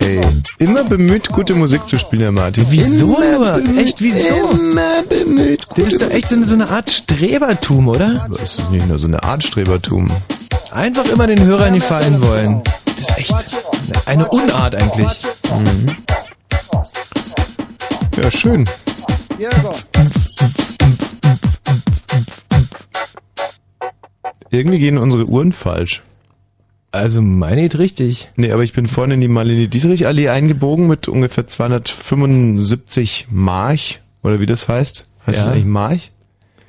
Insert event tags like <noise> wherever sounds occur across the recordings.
Ey, immer bemüht, gute Musik zu spielen, Herr Martin. Wieso Immer nur? Echt, wieso? Immer bemüht. Das ist doch echt so eine, so eine Art Strebertum, oder? Das ist nicht nur so eine Art Strebertum. Einfach immer den Hörern gefallen wollen. Das ist echt eine Unart eigentlich. Mhm. Ja, schön. Irgendwie gehen unsere Uhren falsch. Also meine geht richtig. Nee, aber ich bin vorne in die Marlene Dietrich Allee eingebogen mit ungefähr 275 March oder wie das heißt. Heißt Ja. das eigentlich March?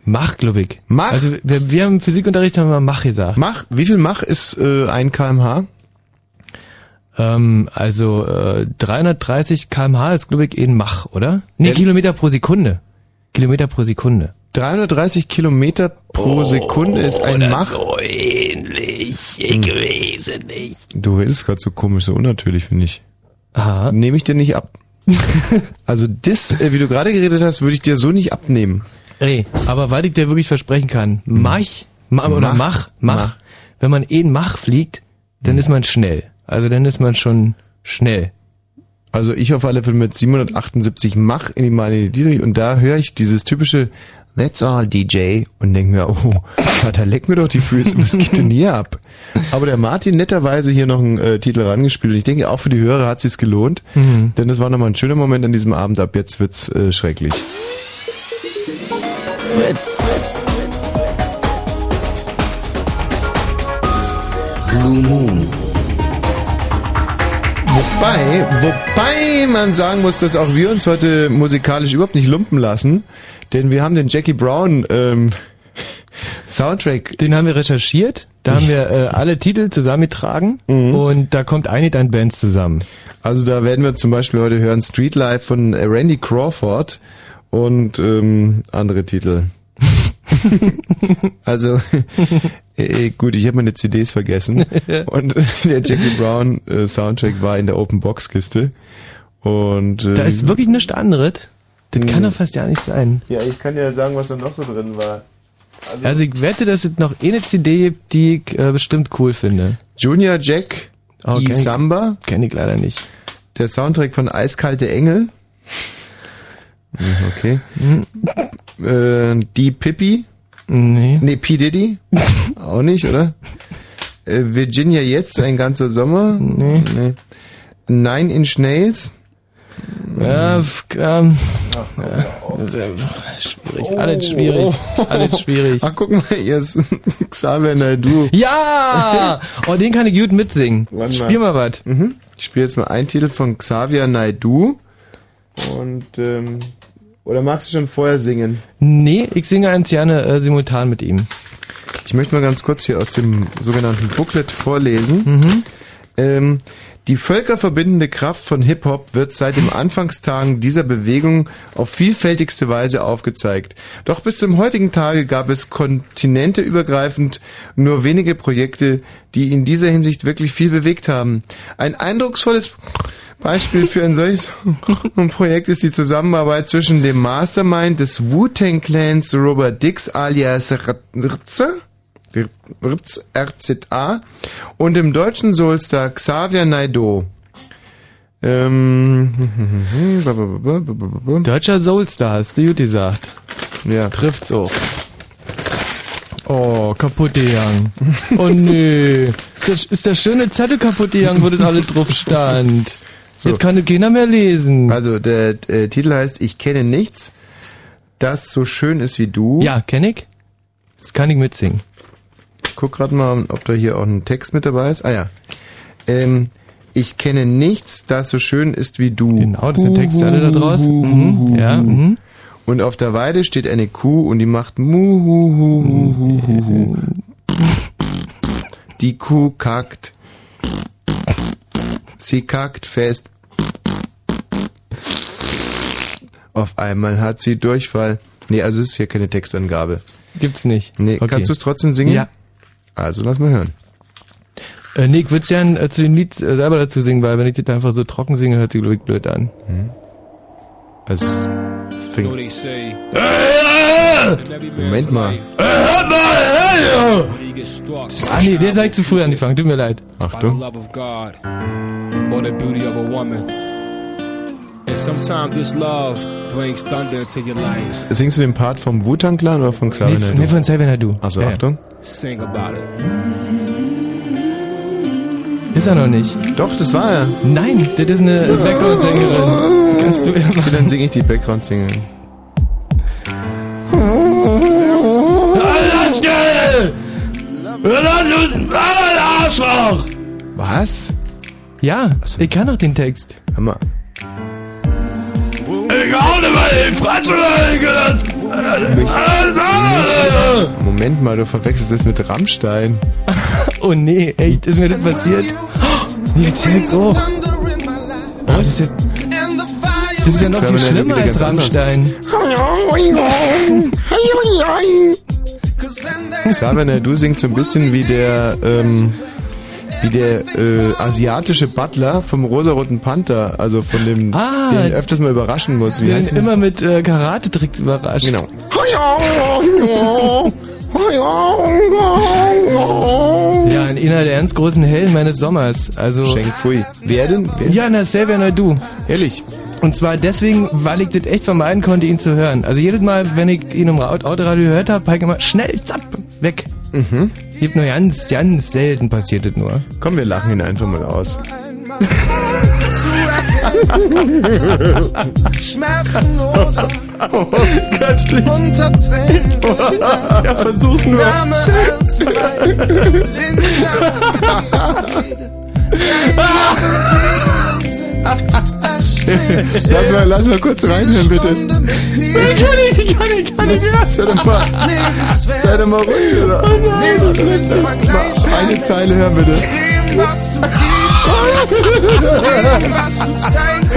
Mach, glaube ich. Mach? Also wir, wir haben im Physikunterricht haben wir Mach gesagt. Mach, wie viel Mach ist äh, ein kmh? Ähm, also äh, 330 kmh ist, glaube ich, ein Mach, oder? Nee, Ja. Kilometer pro Sekunde. Kilometer pro Sekunde. 330 Kilometer pro Sekunde ist ein oder Mach. so ähnlich. Ich weiß nicht. Du redest gerade so komisch, so unnatürlich, finde ich. Aha. Nehme ich dir nicht ab. <laughs> also das, äh, wie du gerade geredet hast, würde ich dir so nicht abnehmen. Ey, aber weil ich dir wirklich versprechen kann, Mach, Ma oder Mach. Mach, Mach, Mach. wenn man eh ein Mach fliegt, dann ist man schnell. Also dann ist man schon schnell. Also ich auf alle Fälle mit 778 Mach in die Marlene Dietrich und da höre ich dieses typische That's all DJ und denke mir, oh, Vater, leck mir doch die Füße, was geht denn hier ab? Aber der Martin netterweise hier noch einen äh, Titel rangespielt und ich denke, auch für die Hörer hat sich's gelohnt, Mhm. denn das war nochmal ein schöner Moment an diesem Abend, ab jetzt wird's äh, schrecklich. Fritz. Blue Moon. Wobei, wobei man sagen muss, dass auch wir uns heute musikalisch überhaupt nicht lumpen lassen, denn wir haben den Jackie Brown ähm, Soundtrack. Den haben wir recherchiert, da haben wir äh, alle Titel zusammengetragen und da kommt eine dein Bands zusammen. Also da werden wir zum Beispiel heute hören Street Life von äh, Randy Crawford und ähm, andere Titel. <laughs> also <laughs> äh, gut, ich habe meine CDs vergessen <laughs> und der Jackie Brown äh, Soundtrack war in der Open Box Kiste und äh, Da ist wirklich nichts anderes. Das kann Mhm. doch fast ja nicht sein. ja, ich kann dir sagen, was da noch so drin war. Also ich wette, dass es noch eine CD gibt, die ich äh, bestimmt cool finde. Junior Jack Oh, E Samba, Kenn ich leider nicht. der Soundtrack von Eiskalte Engel. Hm, Okay. Äh, die Pippi. Nee. Nee, P. Diddy. <laughs> Auch nicht, oder? Äh, Virginia jetzt, ein ganzer Sommer. Nee. nee. Nine Inch Nails. Ja, ähm, ja, ja schwierig, alles schwierig, alles schwierig. Ach, guck mal, hier ist <laughs> Xavier Naidoo. Ja! Oh, den kann ich gut mitsingen. Warte mal. Spiel mal was. Mhm. Ich spiele jetzt mal einen Titel von Xavier Naidoo. Und, ähm, oder magst du schon vorher singen? Nee, ich singe eins gerne äh, simultan mit ihm. Ich möchte mal ganz kurz hier aus dem sogenannten Booklet vorlesen. Mhm. Ähm, die völkerverbindende Kraft von Hip-Hop wird seit den Anfangstagen dieser Bewegung auf vielfältigste Weise aufgezeigt. Doch bis zum heutigen Tage gab es kontinenteübergreifend nur wenige Projekte, die in dieser Hinsicht wirklich viel bewegt haben. Ein eindrucksvolles Beispiel für ein solches <laughs> Projekt ist die Zusammenarbeit zwischen dem Mastermind des Wu-Tang Clans Robert Dix alias Ritz RZA und dem deutschen Soulstar Xavier Naidoo. Ähm, <laughs> Deutscher Soulstar, hast du gut gesagt. Ja. Trifft's auch. Oh, kaputt gegangen. <laughs> Oh nee. Das ist der schöne Zettel kaputt gegangen, wo das alles drauf stand. So. Jetzt kann das keiner mehr lesen. Also der äh, Titel heißt Ich kenne nichts, das so schön ist wie du. Ja, kenn ich. Das kann ich mitsingen. Ich guck gerade mal, ob da hier auch ein Text mit dabei ist. Ah ja. Ähm, ich kenne nichts, das so schön ist wie du. Genau, das sind Texte alle da draußen. Mhm, ja, mhm. Und auf der Weide steht eine Kuh und die macht mu hu hu hu hu hu hu. Die Kuh kackt. Sie kackt fest. Auf einmal hat sie Durchfall. Nee, also es ist hier keine Textangabe. Gibt's nicht. Nee, Okay. kannst du es trotzdem singen? Ja. Also lass mal hören. Äh, nee, ich würde gern äh, zu dem Lied äh, selber dazu singen, weil wenn ich das einfach so trocken singe, hört sich glaube ich blöd an. Es fängt. Moment mal. Hört mal, Ah nee, der seid zu früh angefangen, tut mir leid. Achtung. Singst du den Part vom Wu-Tang Clan oder von Xavier Naidoo? nee von Xavier Naidoo. Achso, Ja. Achtung. Sing about it. Ist er noch nicht. Doch, das war er. Nein, das ist eine Background-Sängerin. Kannst du ja machen. dann singe ich die Background-Single. Alaska! Arschloch! Was? Ja, ich kann doch den Text. Hör Moment mal, du verwechselst das mit Rammstein. <laughs> Oh nee, echt, ist mir das passiert? Jetzt hält's hoch. Oh, das ist ja, das ist ja noch viel schlimmer als. Rammstein. Xavier Naidoo singt so ein bisschen wie der, ähm, wie der äh, asiatische Butler vom rosaroten Panther, also von dem, Ah. den öfters mal überraschen muss. Wie ihn immer mit äh, Karate-Tricks überrascht. Genau. Ja, in einer der ganz großen Helden meines Sommers. Also Sheng Fui. Wer denn? Wer? ja, na Xavier Naidoo. Ehrlich. Und zwar deswegen, weil ich das echt vermeiden konnte, ihn zu hören. Also jedes Mal, wenn ich ihn im Ra- Autoradio gehört habe, habe ich immer schnell, zapp, weg. Mhm. Gibt nur ganz, ganz selten passiert das nur. Komm, wir lachen ihn einfach mal aus. Schmerzen oder Köstlich. unter Tränen. Ja, versuch's nur. Name als mein blinder <laughs> <laughs> Lass mal, lass mal kurz reinhören, bitte. Ich kann nicht, ich kann nicht, ich kann nicht. Sei doch mal, sei doch mal ruhig, oder? Mal eine Zeile hören, bitte. Dem, was du gibst, dem, was du zeigst,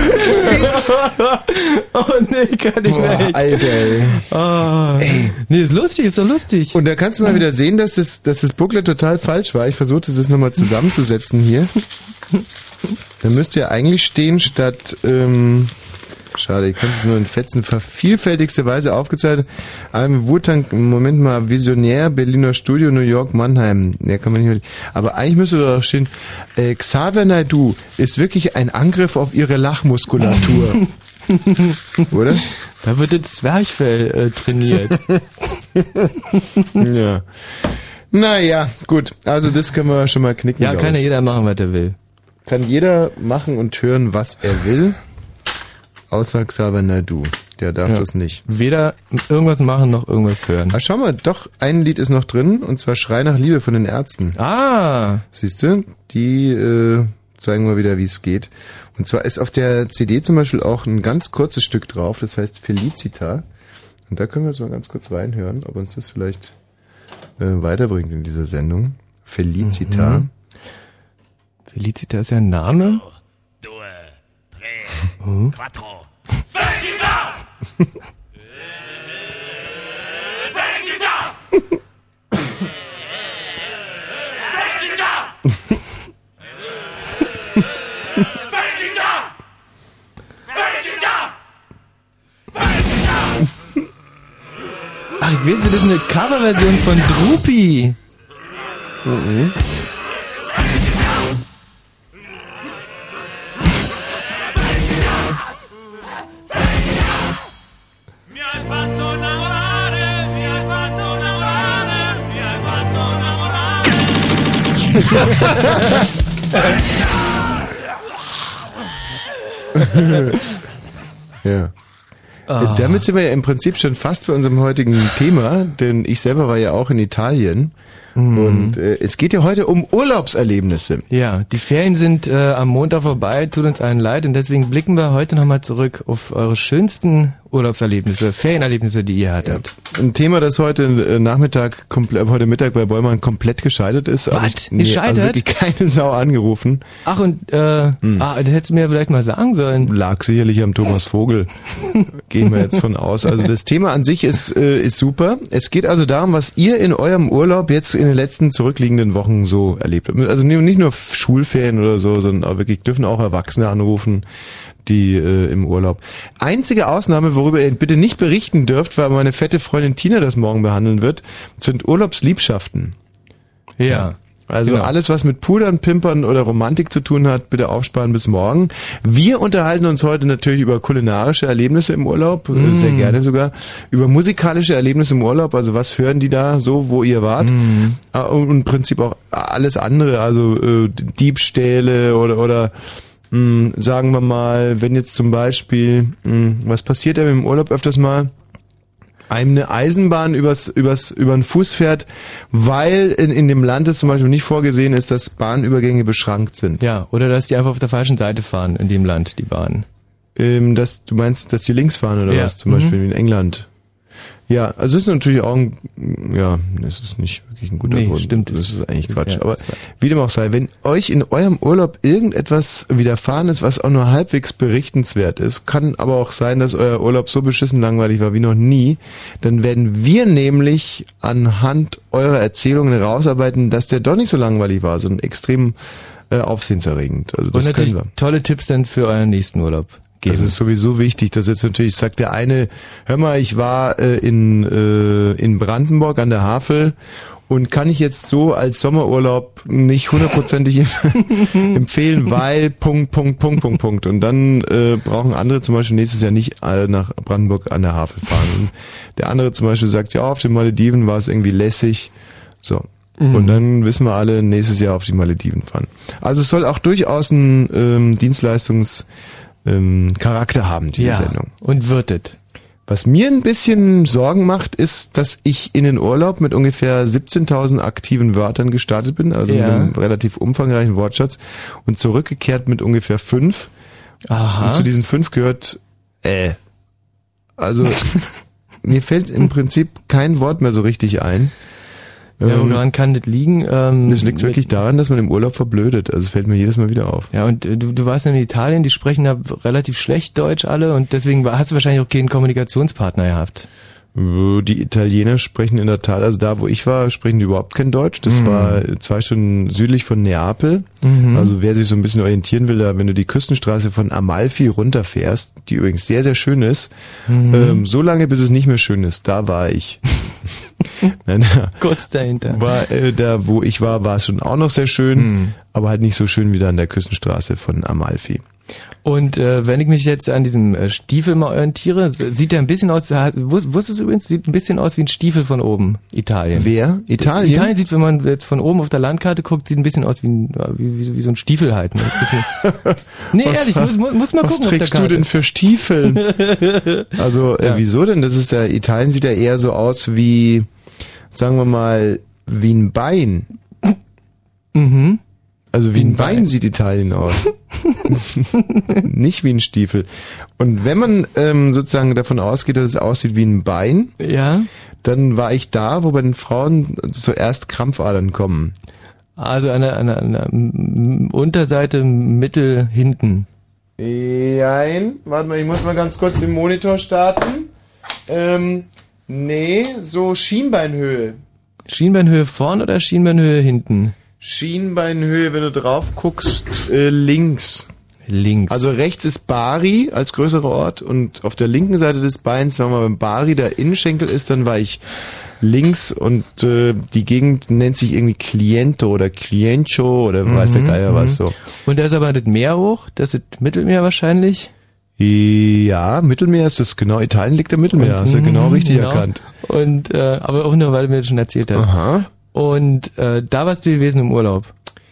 Oh nee, kann ich Boah, nicht. Alter, ey. Oh. Nee, ist lustig, ist so lustig. Und da kannst du mal wieder sehen, dass das, dass das Booklet total falsch war. Ich versuchte es nochmal zusammenzusetzen hier. Da müsste ja eigentlich stehen statt, ähm, schade, ich kann es nur in Fetzen, vervielfältigste Weise aufgezeichnet. Einem Wutang, Moment mal, Visionär, Berliner Studio, New York, Mannheim. Mehr kann man nicht mehr. Aber eigentlich müsste da stehen, äh, Xavier Naidoo ist wirklich ein Angriff auf ihre Lachmuskulatur. <laughs> Oder? Da wird das Zwerchfell äh, trainiert. <laughs> Ja. Naja, gut. Also das können wir schon mal knicken. ja, kann ja jeder machen, was er will. Kann jeder machen und hören, was er will. Außer Xavier Naidoo. Der darf Ja. das nicht. Weder irgendwas machen noch irgendwas hören. Ah, schau mal, doch, ein Lied ist noch drin, und zwar Schrei nach Liebe von den Ärzten. Ah, Siehst du? Die äh, zeigen mal wieder, wie es geht. Und zwar ist auf der CD zum Beispiel auch ein ganz kurzes Stück drauf, das heißt Felicita. Und da können wir jetzt mal ganz kurz reinhören, ob uns das vielleicht äh, weiterbringt in dieser Sendung. Felicita. Felicita ist ja ein Name. Ach, ich weiß, das ist eine Coverversion von Drupi. Mi <laughs> Ja. Ah. Damit sind wir ja im Prinzip schon fast bei unserem heutigen Thema, denn ich selber war ja auch in Italien. Mhm. Und äh, es geht ja heute um Urlaubserlebnisse. Ja, die Ferien sind äh, am Montag vorbei, tut uns allen leid und deswegen blicken wir heute nochmal zurück auf eure schönsten Urlaubserlebnisse, Ferienerlebnisse, die ihr hattet. Ein Thema, das heute äh, Nachmittag, heute Mittag bei Bäumann komplett gescheitert ist. Was? ich- Nee, Gescheitert? Also wirklich keine Sau angerufen. Ach und, äh, Hm. ah, das hättest du mir vielleicht mal sagen sollen. Lag sicherlich am Thomas Vogel. <laughs> Gehen wir jetzt von aus. Also das Thema an sich ist, äh, ist super. Es geht also darum, was ihr in eurem Urlaub jetzt in den letzten zurückliegenden Wochen so erlebt habt. Also nicht nicht nur Schulferien oder so, sondern auch wirklich dürfen auch Erwachsene anrufen, die äh, im Urlaub. Einzige Ausnahme, worüber ihr bitte nicht berichten dürft, weil meine fette Freundin Tina das morgen behandeln wird, sind Urlaubsliebschaften. Ja. Also Genau. alles, was mit Pudern, Pimpern oder Romantik zu tun hat, bitte aufsparen bis morgen. Wir unterhalten uns heute natürlich über kulinarische Erlebnisse im Urlaub, äh, sehr gerne sogar, über musikalische Erlebnisse im Urlaub, also was hören die da so, wo ihr wart. Äh, Und im Prinzip auch alles andere, also äh, Diebstähle oder, oder mh, sagen wir mal, wenn jetzt zum Beispiel, mh, was passiert denn im Urlaub öfters mal? einem eine Eisenbahn übers, übers, über den Fuß fährt, weil in, in dem Land es zum Beispiel nicht vorgesehen ist, dass Bahnübergänge beschrankt sind. Ja, oder dass die einfach auf der falschen Seite fahren in dem Land, die Bahn. Ähm, dass, du meinst, dass die links fahren oder Ja. was? Zum Mhm. Beispiel in England. Ja, also es ist natürlich auch ein, ja, es ist nicht wirklich ein guter Nee, Grund. stimmt. Das ist eigentlich Quatsch. Ja, Aber wie dem auch sei, wenn euch in eurem Urlaub irgendetwas widerfahren ist, was auch nur halbwegs berichtenswert ist, kann aber auch sein, dass euer Urlaub so beschissen langweilig war wie noch nie, dann werden wir nämlich anhand eurer Erzählungen herausarbeiten, dass der doch nicht so langweilig war, sondern extrem äh, aufsehenserregend. Also Und das können natürlich wir. tolle Tipps dann für euren nächsten Urlaub geben. Das ist sowieso wichtig, dass jetzt natürlich sagt der eine, hör mal, ich war äh, in, äh, in Brandenburg an der Havel und kann ich jetzt so als Sommerurlaub nicht hundertprozentig <laughs> empfehlen, weil Punkt, Punkt, Punkt, Punkt, Punkt. Und dann äh, brauchen andere zum Beispiel nächstes Jahr nicht alle nach Brandenburg an der Havel fahren. Und der andere zum Beispiel sagt, ja, auf den Malediven war es irgendwie lässig. So. Und dann wissen wir alle, nächstes Jahr auf die Malediven fahren. Also es soll auch durchaus einen ähm, Dienstleistungs- ähm, Charakter haben, diese ja. Sendung. Und wirtet. Was mir ein bisschen Sorgen macht, ist, dass ich in den Urlaub mit ungefähr 17.000 aktiven Wörtern gestartet bin, also Ja. mit einem relativ umfangreichen Wortschatz und zurückgekehrt mit ungefähr fünf. Aha. Und zu diesen fünf gehört äh. Also <laughs> mir fällt im Prinzip kein Wort mehr so richtig ein. Ja, Ähm, woran kann das liegen? Ähm, das liegt wirklich daran, dass man im Urlaub verblödet. Also es fällt mir jedes Mal wieder auf. Ja, und äh, du, du warst in Italien, die sprechen da relativ schlecht Deutsch alle und deswegen hast du wahrscheinlich auch keinen Kommunikationspartner gehabt. Äh, Die Italiener sprechen in der Tat, also da wo ich war, sprechen die überhaupt kein Deutsch. Mhm. Das war zwei Stunden südlich von Neapel. Also wer sich so ein bisschen orientieren will, da, wenn du die Küstenstraße von Amalfi runterfährst, die übrigens sehr, sehr schön ist, Mhm. ähm, so lange bis es nicht mehr schön ist, da war ich. <laughs> Nein, Kurz dahinter. war, äh, da wo ich war, war es schon auch noch sehr schön, Mhm. aber halt nicht so schön wie da an der Küstenstraße von Amalfi. Und äh, wenn ich mich jetzt an diesem äh, Stiefel mal orientiere, sieht der ein bisschen aus, wusstest du übrigens, sieht ein bisschen aus wie ein Stiefel von oben, Italien. Wer? Italien? Italien sieht, wenn man jetzt von oben auf der Landkarte guckt, sieht ein bisschen aus wie, ein, ja, wie, wie, so- wie so ein Stiefel halt. Ne? <laughs> Nee, Was- ehrlich, muss, muss, muss mal Was gucken der trägst du denn für Stiefel? <laughs> also, äh, Ja. wieso denn? Das ist ja, Italien sieht ja eher so aus wie, sagen wir mal, wie ein Bein. Mhm. Also wie, ein ein Bein, sieht Italien aus. <laughs> Nicht wie ein Stiefel. Und wenn man ähm, sozusagen davon ausgeht, dass es aussieht wie ein Bein, Ja, dann war ich da, wo bei den Frauen zuerst Krampfadern kommen. also an der, an der, an der Unterseite mittel hinten. Nein, warte mal, ich muss mal ganz kurz den Monitor starten. Ähm, nee, so Schienbeinhöhe. Schienbeinhöhe vorn oder Schienbeinhöhe hinten? Schienbeinhöhe, wenn du drauf guckst, äh, links. Links. Also rechts ist Bari als größerer Ort und auf der linken Seite des Beins, wenn man beim Bari der Innenschenkel ist, dann war ich links und äh, die Gegend nennt sich irgendwie Cliento oder Cliencho oder weiß der Geier was so. Und da ist aber das Meer hoch, das ist Mittelmeer wahrscheinlich. Ja, Mittelmeer ist das genau. Italien liegt am Mittelmeer, hast du genau Mhm, richtig genau. erkannt. Und äh, aber auch nur, weil du mir das schon erzählt hast. Aha. Und äh, da warst du gewesen im Urlaub.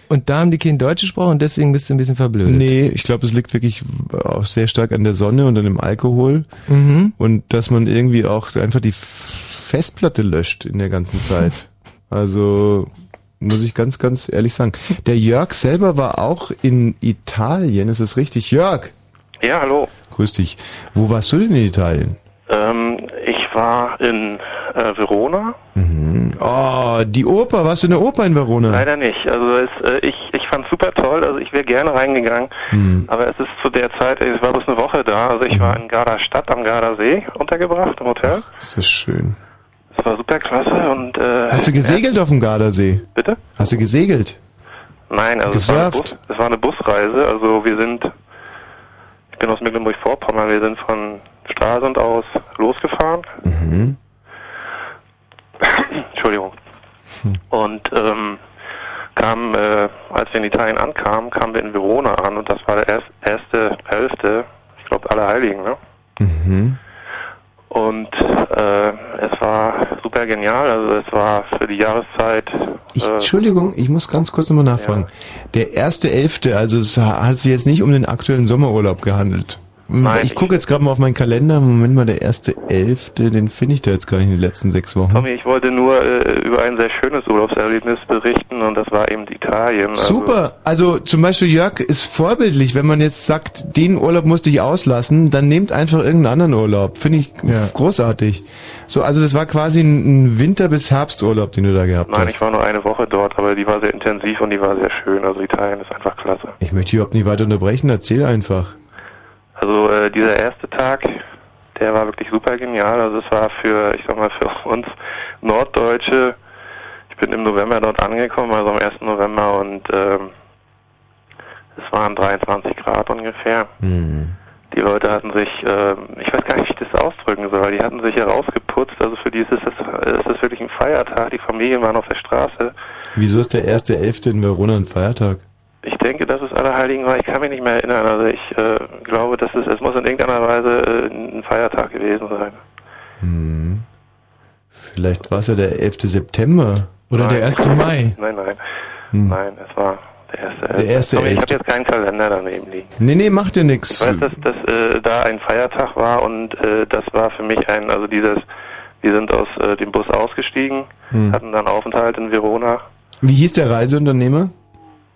Und da haben die kein Deutsch gesprochen und deswegen bist du ein bisschen verblödet. Nee, ich glaube, es liegt wirklich auch sehr stark an der Sonne und an dem Alkohol. Mhm. Und dass man irgendwie auch einfach die Festplatte löscht in der ganzen Zeit. Also muss ich ganz, ganz ehrlich sagen. Der Jörg selber war auch in Italien, ist das richtig? Jörg, Ja, hallo. grüß dich. Wo warst du denn in Italien? Ähm, ich war in äh, Verona. Oh, die Oper. Warst du in der Oper in Verona? Leider nicht. Also es, äh, ich, ich fand super toll. Also ich wäre gerne reingegangen. Aber es ist zu der Zeit, ich war bloß eine Woche da. Also ich war in Garda Stadt am Gardasee untergebracht im Hotel. Ist das schön. Es war super klasse und äh, Hast du gesegelt auf dem Gardasee? Bitte? Hast du gesegelt? Nein, also es war, Bus, es war eine Busreise. Also wir sind, ich bin aus Mecklenburg-Vorpommern, wir sind von Stralsund aus losgefahren. Mhm. <coughs> Entschuldigung. Und ähm, kamen, äh, als wir in Italien ankamen, kamen wir in Verona an und das war der erst, erste, elfte, ich glaube alle Heiligen, ne? Mhm. Und äh, es war super genial, also es war für die Jahreszeit. Ich, äh, Entschuldigung, ich muss ganz kurz nochmal nachfragen. Der erste Elfte, also es hat sich jetzt nicht um den aktuellen Sommerurlaub gehandelt. Nein, ich gucke jetzt gerade mal auf meinen Kalender. Moment mal, der erste Elfte, den finde ich da jetzt gar nicht in den letzten sechs Wochen. Tommy, ich wollte nur äh, über ein sehr schönes Urlaubserlebnis berichten und das war eben Italien. Also, Super. Also zum Beispiel Jörg ist vorbildlich. Wenn man jetzt sagt, den Urlaub musste ich auslassen, dann nehmt einfach irgendeinen anderen Urlaub. Finde ich großartig. So, also das war quasi ein Winter- bis Herbsturlaub, den du da gehabt Nein, hast. ich war nur eine Woche dort, aber die war sehr intensiv und die war sehr schön. Also Italien ist einfach klasse. Ich möchte überhaupt nicht weiter unterbrechen. Erzähl einfach. Also äh, dieser erste Tag, der war wirklich super genial. Also es war für, ich sag mal, für <laughs> uns Norddeutsche. Ich bin im November dort angekommen, also am 1. November und ähm, es waren 23 Grad ungefähr. Hm. Die Leute hatten sich, ähm, ich weiß gar nicht, wie ich das ausdrücken soll, die hatten sich herausgeputzt. Also für die ist es, ist es wirklich ein Feiertag. Die Familien waren auf der Straße. Wieso ist der erste Elfte in Verona ein Feiertag? Ich denke, dass es Allerheiligen war. Ich kann mich nicht mehr erinnern. Also ich äh, glaube, dass es, es muss in irgendeiner Weise äh, ein Feiertag gewesen sein. Hm. Vielleicht war es ja der 11. September. Oder der 1. Mai. Nein, nein. Hm. Nein, es war der erste. Der erste Aber ich habe jetzt keinen Kalender daneben liegen. Nee, nee, macht dir Ich nix. weiß, dass, dass äh, da ein Feiertag war und äh, das war für mich ein, also dieses, wir sind aus äh, dem Bus ausgestiegen, Hm. hatten dann Aufenthalt in Verona. Wie hieß der Reiseunternehmer?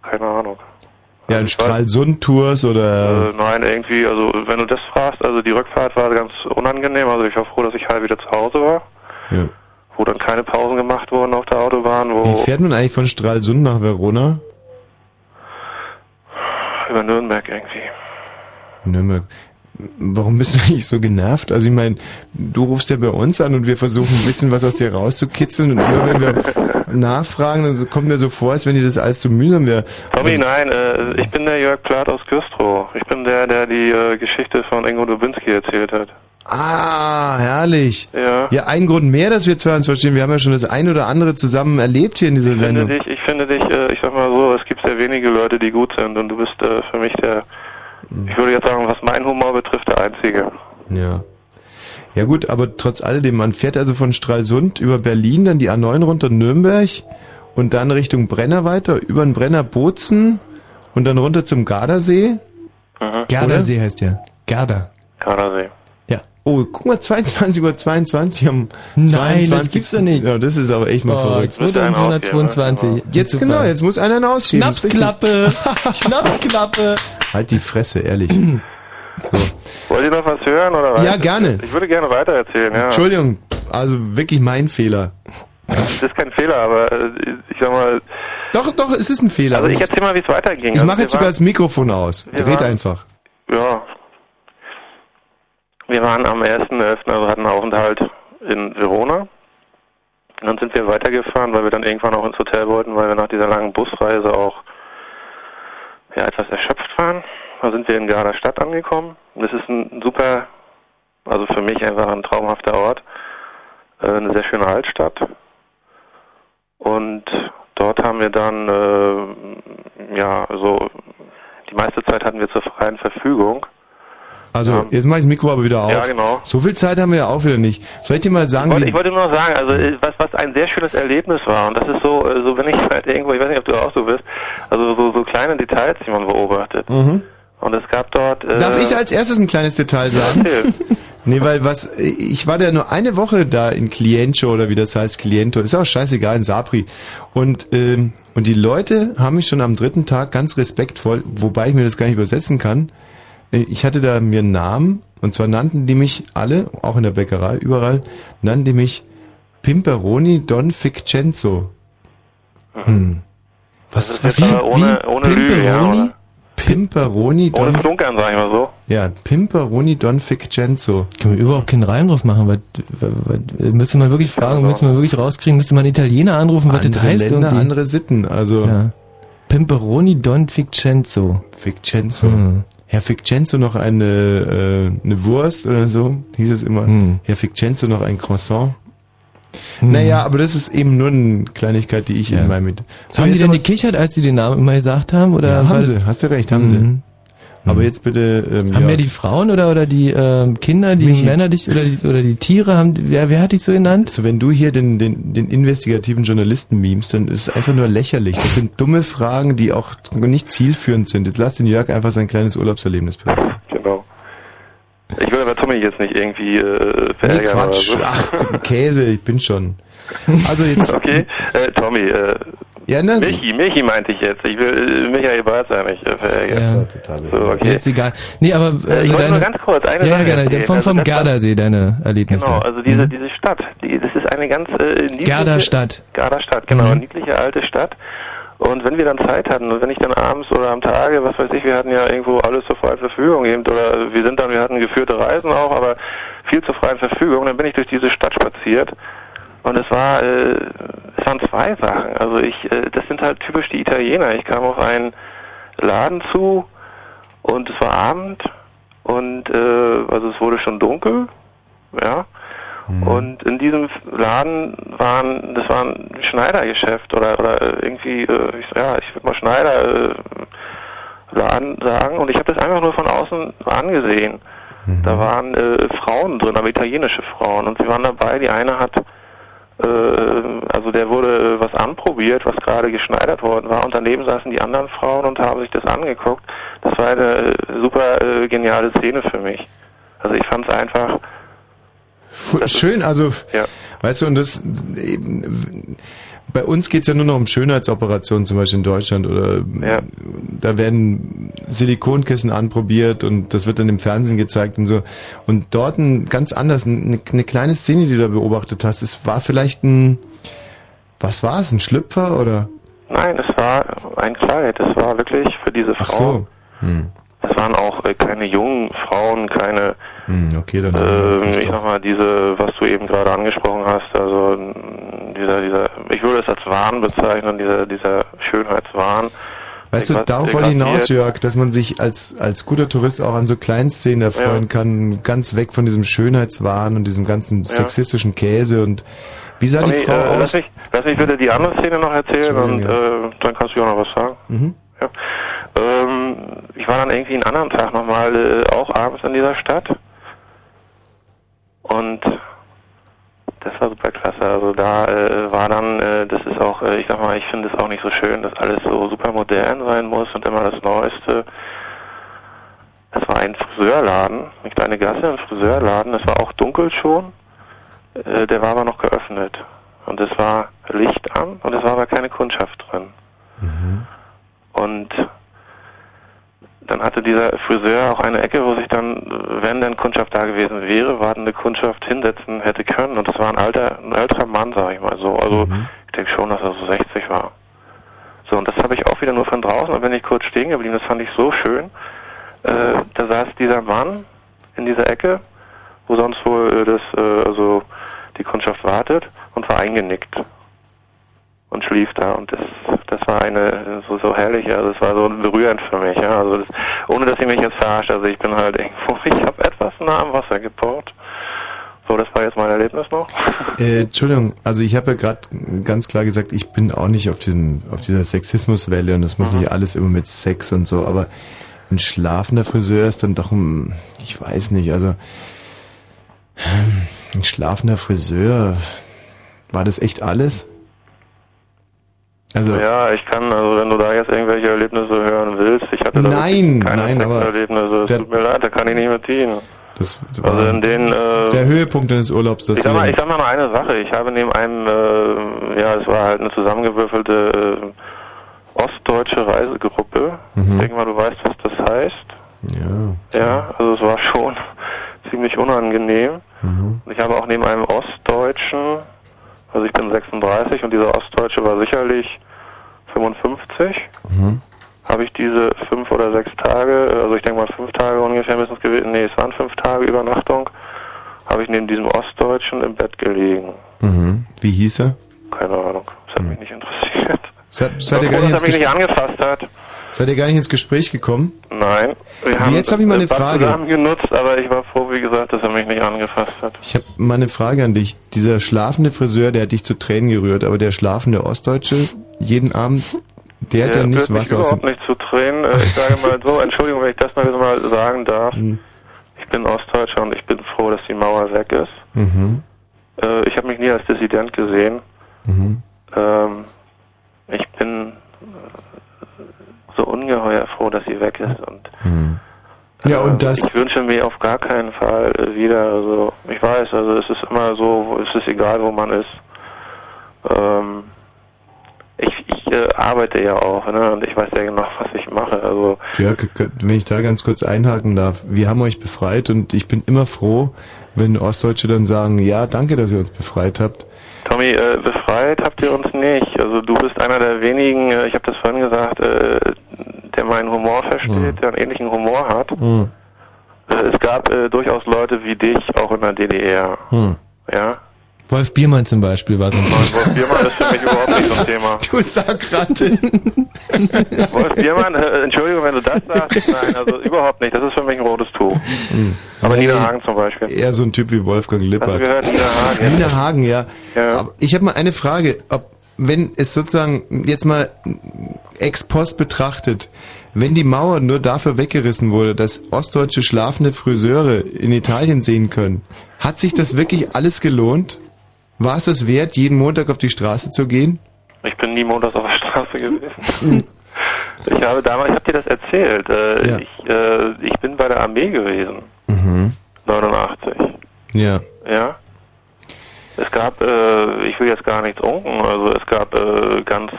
Keine Ahnung. Ja, ein Stralsund-Tours oder... Äh, nein, irgendwie, also wenn du das fragst, also die Rückfahrt war ganz unangenehm. Also ich war froh, dass ich halb wieder zu Hause war, Ja. wo dann keine Pausen gemacht wurden auf der Autobahn, wo Wie fährt man eigentlich von Stralsund nach Verona? über Nürnberg irgendwie. Nürnberg. Warum bist du eigentlich so genervt? Also ich meine, du rufst ja bei uns an und wir versuchen ein bisschen was aus dir rauszukitzeln und immer wenn wir nachfragen, dann kommt mir so vor, als wenn dir das alles zu mühsam wäre. Tommy, nein, äh, ich bin der Jörg Plath aus Güstrow. Ich bin der, der die äh, Geschichte von Ingo Dubinski erzählt hat. Ah, herrlich. Ja. Ja, ein Grund mehr, dass wir zwei uns verstehen. Wir haben ja schon das ein oder andere zusammen erlebt hier in dieser Ich finde Sendung. dich, ich finde dich, äh, ich sag mal so, es gibt sehr wenige Leute, die gut sind und du bist äh, für mich der, ich würde jetzt sagen, was mein Humor betrifft, der Einzige. Ja. Ja gut, aber trotz alledem, man fährt also von Stralsund über Berlin, dann die A9 runter Nürnberg und dann Richtung Brenner weiter, über den Brenner Bozen und dann runter zum Gardasee. Mhm. Gardasee heißt der. Garda. Gardasee. Oh, guck mal, 22 Uhr 22 am Nein, 22. das gibt's doch nicht. Ja, das ist aber echt mal Oh, verrückt. 2222. Jetzt Super. genau, jetzt muss einer einen ausziehen. Schnapsklappe. <laughs> Schnapsklappe. Halt die Fresse, ehrlich. <clears throat> So. Wollt ihr noch was hören oder was? Ja, gerne. Ich würde gerne weitererzählen, ja. Entschuldigung, also wirklich mein Fehler. Das ist kein Fehler, aber äh, ich sag mal, Doch, doch, es ist ein Fehler. also ich erzähl mal, wie es weiterging. ich Also mache jetzt sogar das Mikrofon aus. Red waren- einfach. Ja. Wir waren am 1.11., also hatten einen Aufenthalt in Verona. Und dann sind wir weitergefahren, weil wir dann irgendwann auch ins Hotel wollten, weil wir nach dieser langen Busreise auch ja, etwas erschöpft waren. Da sind wir in Garda Stadt angekommen. Das ist ein super, also für mich einfach ein traumhafter Ort. Äh, eine sehr schöne Altstadt. Und dort haben wir dann, äh, ja, also die meiste Zeit hatten wir zur freien Verfügung. Also, jetzt mache ich das Mikro aber wieder auf. Ja, genau. So viel Zeit haben wir ja auch wieder nicht. Soll ich dir mal Ich sagen, wollte, wie, ich wollte nur noch sagen, also äh, was, was ein sehr schönes Erlebnis war und das ist so, äh, so wenn ich halt irgendwo, ich weiß nicht, ob du auch so bist, also so, so kleine Details, die man beobachtet. Mhm. Und es gab dort. Äh, Darf ich als erstes ein kleines Detail sagen? <laughs> Nee, weil was, ich war da nur eine Woche da in Cliencho oder wie das heißt, Cliento, ist auch scheißegal, in Sapri. Und, ähm, und die Leute haben mich schon am dritten Tag ganz respektvoll, wobei ich mir das gar nicht übersetzen kann, ich hatte da mir einen Namen, und zwar nannten die mich alle, auch in der Bäckerei, überall, nannten die mich Pimperoni Don Ficcenzo. Hm. Was, Das ist was aber ohne, ohne Lüge, ja, oder? Pimperoni Ohne Don... Flunkern, sag ich mal so. Ja, Pimperoni Don Ficcenzo. Können wir überhaupt keinen Reim drauf machen? Was, was, was, müsste man wirklich fragen, müsste man wirklich rauskriegen, müsste man einen Italiener anrufen, was das Andere heißt Länder, irgendwie. andere Sitten, also... Ja. Pimperoni Don Ficcenzo. Ficcenzo. Hm. Herr Ficcenzo noch eine, äh, eine Wurst oder so, hieß es immer. Hm. Herr Ficcenzo noch ein Croissant. Naja, aber das ist eben nur eine Kleinigkeit, die ich Ja. in meinem mit. So, haben die denn gekichert, als sie den Namen immer gesagt haben? Oder ja, haben sie, hast du recht, haben Mhm. sie. Aber jetzt bitte, ähm, Haben ja. mehr die Frauen oder, oder die ähm, Kinder, die Michi. Männer dich oder die, oder die Tiere haben, wer, wer hat dich so genannt? Also wenn du hier den, den, den investigativen Journalisten memst, dann ist es einfach nur lächerlich. Das sind dumme Fragen, die auch nicht zielführend sind. Jetzt lass den Jörg einfach sein kleines Urlaubserlebnis berichten. Genau. Ich will aber Tommy jetzt nicht irgendwie äh, Nee, verärgern Quatsch. oder so. Ach, Käse, ich bin schon. Also jetzt, <laughs> Okay, äh, Tommy, äh, ja, ne? Michi, Michi meinte ich jetzt. Ich will äh, Michael Balzer nicht äh, verärgern. Ist Ja. So, okay. Jetzt egal. Nee, aber Äh, also ich wollte deine, nur ganz kurz eine ja, Sache gerne, erzählen. vom, vom Also das war- Gardasee deine Erlebnisse. Genau, also diese, Mhm. diese Stadt, die, das ist eine ganz äh, niedliche... Gardastadt. Gardastadt, genau, Mhm. eine niedliche alte Stadt. Und wenn wir dann Zeit hatten und wenn ich dann abends oder am Tage, was weiß ich, wir hatten ja irgendwo alles zur freien Verfügung eben, oder wir sind dann, wir hatten geführte Reisen auch, aber viel zur freien Verfügung, dann bin ich durch diese Stadt spaziert und es war, äh, es waren zwei Sachen. Also ich, äh, das sind halt typisch die Italiener. Ich kam auf einen Laden zu und es war Abend und äh, also es wurde schon dunkel, ja. Und in diesem Laden waren, das war ein Schneidergeschäft oder oder irgendwie, äh, ich, ja, ich würde mal Schneider äh, Laden sagen und ich habe das einfach nur von außen angesehen. Da waren äh, Frauen drin, aber italienische Frauen und sie waren dabei. Die eine hat, also der wurde äh, was anprobiert, was gerade geschneidert worden war und daneben saßen die anderen Frauen und haben sich das angeguckt. Das war eine äh, super äh, geniale Szene für mich. Also ich fand es einfach, Schön, also, ja. weißt du, und das, eben, bei uns geht's ja nur noch um Schönheitsoperationen, zum Beispiel in Deutschland, oder Ja. da werden Silikonkissen anprobiert und das wird dann im Fernsehen gezeigt und so. Und dort ein ganz anders, eine, eine kleine Szene, die du da beobachtet hast, es war vielleicht ein, was war es, ein Schlüpfer oder? Nein, es war ein Kleid. Es war wirklich für diese Ach Frau. so. Hm. Es waren auch äh, keine jungen Frauen, keine, okay, dann äh, ich doch. sag mal, diese, was du eben gerade angesprochen hast, also mh, dieser, dieser, ich würde es als Wahn bezeichnen, dieser, dieser Schönheitswahn. Weißt du, darauf wollte ich hinaus. Jörg, dass man sich als, als guter Tourist auch an so Kleinszenen erfreuen Ja. kann, ganz weg von diesem Schönheitswahn und diesem ganzen sexistischen Käse und wie sah die Tommy, Frau äh, aus? lass, mich, lass mich bitte die andere Szene noch erzählen und äh, dann kannst du auch noch was sagen. Mhm. Ja. Ähm, ich war dann irgendwie einen anderen Tag nochmal äh, auch abends in dieser Stadt. Und das war super klasse. Also da äh, war dann, äh, das ist auch, äh, ich sag mal, ich finde es auch nicht so schön, dass alles so super modern sein muss und immer das Neueste. Es war ein Friseurladen, eine kleine Gasse, ein Friseurladen. Es war auch dunkel schon. Äh, der war aber noch geöffnet. Und es war Licht an und es war aber keine Kundschaft drin. Und dann hatte dieser Friseur auch eine Ecke, wo sich dann, wenn denn Kundschaft da gewesen wäre, wartende Kundschaft hinsetzen hätte können. Und das war ein alter, ein älterer Mann, sag ich mal so. Also ich denke schon, dass er so 60 war. So, und das habe ich auch wieder nur von draußen, da bin ich kurz stehen geblieben, das fand ich so schön. Äh, da saß dieser Mann in dieser Ecke, wo sonst wohl äh, das, äh, also die Kundschaft wartet und war eingenickt und schlief da. Und das das war eine so so herrlich also es war so berührend für mich ja. Also das, ohne dass ihr mich jetzt verarscht also ich bin halt irgendwo <laughs> ich habe etwas nah am Wasser gebaut so das war jetzt mein Erlebnis noch. <laughs> Äh, Entschuldigung, also ich habe ja gerade ganz klar gesagt, ich bin auch nicht auf diesem auf dieser Sexismuswelle und das muss nicht alles immer mit Sex und so, aber ein schlafender Friseur ist dann doch ein, ich weiß nicht, also ein schlafender Friseur, war das echt alles? Also ja ich kann also wenn du da jetzt irgendwelche Erlebnisse hören willst ich hatte da Nein, keine nein, aber Erlebnisse es tut mir leid da kann ich nicht mehr ziehen das also war in den äh, der Höhepunkt deines Urlaubs, dass Ich sag, mal, ich sag mal noch eine Sache. Ich habe neben einem, äh, ja, es war halt eine zusammengewürfelte äh, ostdeutsche Reisegruppe. Mhm. Ich denke mal, du weißt, was das heißt. ja, Ja, also es war schon <laughs> ziemlich unangenehm. mhm. Und ich habe auch neben einem Ostdeutschen, also ich bin 36 und dieser Ostdeutsche war sicherlich 55, Mhm. habe ich diese fünf oder sechs also ich denke mal fünf Tage ungefähr müssen es gewesen, nee, es waren fünf Tage Übernachtung, habe ich neben diesem Ostdeutschen im Bett gelegen. Mhm. Wie hieß er? Keine Ahnung, das hat mich nicht interessiert. Ich war ihr gar froh, nicht dass er mich nicht angefasst hat. Seid ihr gar nicht ins Gespräch gekommen? Nein. Wir Aber jetzt hab ich mal eine Frage. zusammen genutzt, aber ich war froh, wie gesagt, dass er mich nicht angefasst hat. Ich habe mal eine Frage an dich. Dieser schlafende Friseur, der hat dich zu Tränen gerührt, aber der schlafende Ostdeutsche jeden Abend, der hat ja nicht rührt mich Wasser aus überhaupt nicht zu Tränen. Äh, Ich sage mal so, Entschuldigung, wenn ich das mal sagen darf. Hm. Ich bin Ostdeutscher und ich bin froh, dass die Mauer weg ist. Mhm. Äh, Ich habe mich nie als Dissident gesehen. Mhm. Ähm, Ich bin so ungeheuer froh, dass sie weg ist und Mhm. Ja, und das... ich wünsche mir auf gar keinen Fall äh, wieder. Also ich weiß, also es ist immer so, es ist egal, wo man ist. Ähm, ich ich äh, arbeite ja auch, ne? Und ich weiß ja genau, was ich mache. Also k- wenn ich da ganz kurz einhaken darf. Wir haben euch befreit und ich bin immer froh, wenn Ostdeutsche dann sagen, ja, danke, dass ihr uns befreit habt. Tommy, äh, befreit habt ihr uns nicht. Also du bist einer der wenigen, äh, ich habe das vorhin gesagt, äh, der meinen Humor versteht, der einen ähnlichen Humor hat. Hm. Äh, es gab äh, durchaus Leute wie dich, auch in der DDR. Hm. Ja? Wolf Biermann zum Beispiel war so ein Wolf Biermann ist für mich überhaupt nicht so ein Thema. <laughs> Du Sackrantin. Wolf Biermann, äh, Entschuldigung, wenn du das sagst, nein, also überhaupt nicht. Das ist für mich ein rotes Tuch. Aber Nee, Nina Hagen zum Beispiel. Eher so ein Typ wie Wolfgang Hast du Lippert. gehört, Nina Hagen? Nina Hagen, ja. Ja. Aber ich habe mal eine Frage, ob wenn es sozusagen jetzt mal ex post betrachtet, wenn die Mauer nur dafür weggerissen wurde, dass ostdeutsche schlafende Friseure in Italien sehen können, hat sich das wirklich alles gelohnt? War es es wert, jeden Montag auf die Straße zu gehen? Ich bin nie montags auf der Straße gewesen. <laughs> Ich habe damals, ich habe dir das erzählt, äh, Ja. ich, äh, ich bin bei der Armee gewesen, Mhm. 89. Ja. Ja. Es gab, äh, ich will jetzt gar nichts unken, also es gab äh, ganz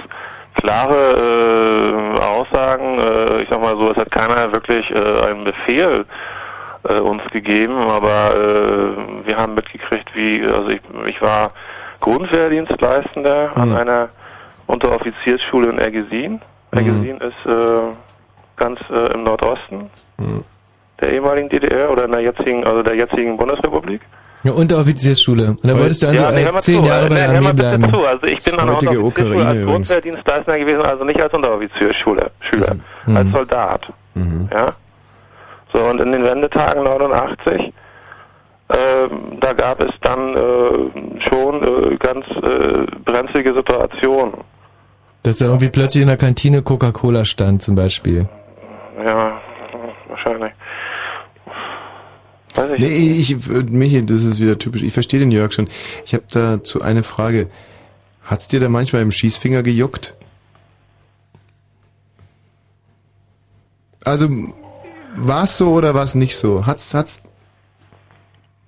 klare äh, Aussagen, äh, ich sag mal so, es hat keiner wirklich äh, einen Befehl uns gegeben, aber wir haben mitgekriegt, wie, also ich, ich war Grundwehrdienstleistender an Mhm. einer Unteroffiziersschule in Ergesin. Ergesin ist äh, ganz äh, im Nordosten Mhm. der ehemaligen DDR oder in der jetzigen, also der jetzigen Bundesrepublik. Ja, Unteroffiziersschule. Und da wolltest du also nee, hör äh, mal zehn zu, Jahre bei nee, der hör Armee bleiben. Zu. Also ich bin an der heutige Unteroffiziersschule Ukraine als. Grundwehrdienstleister gewesen, also nicht als Unteroffiziersschüler, Schüler, Mhm. als Soldat. Mhm. Ja. So und in den Wendetagen 89 ähm, da gab es dann äh, schon äh, ganz äh, brenzlige Situationen. Dass da irgendwie plötzlich in der Kantine Coca-Cola stand zum Beispiel. Ja, wahrscheinlich. Weiß ich Nee, ich, Michi, das ist wieder typisch. Ich verstehe den Jörg schon. Ich habe dazu eine Frage. Hat's dir da manchmal im Schießfinger gejuckt? Also, war's so oder war's nicht so? Hat's, hat's,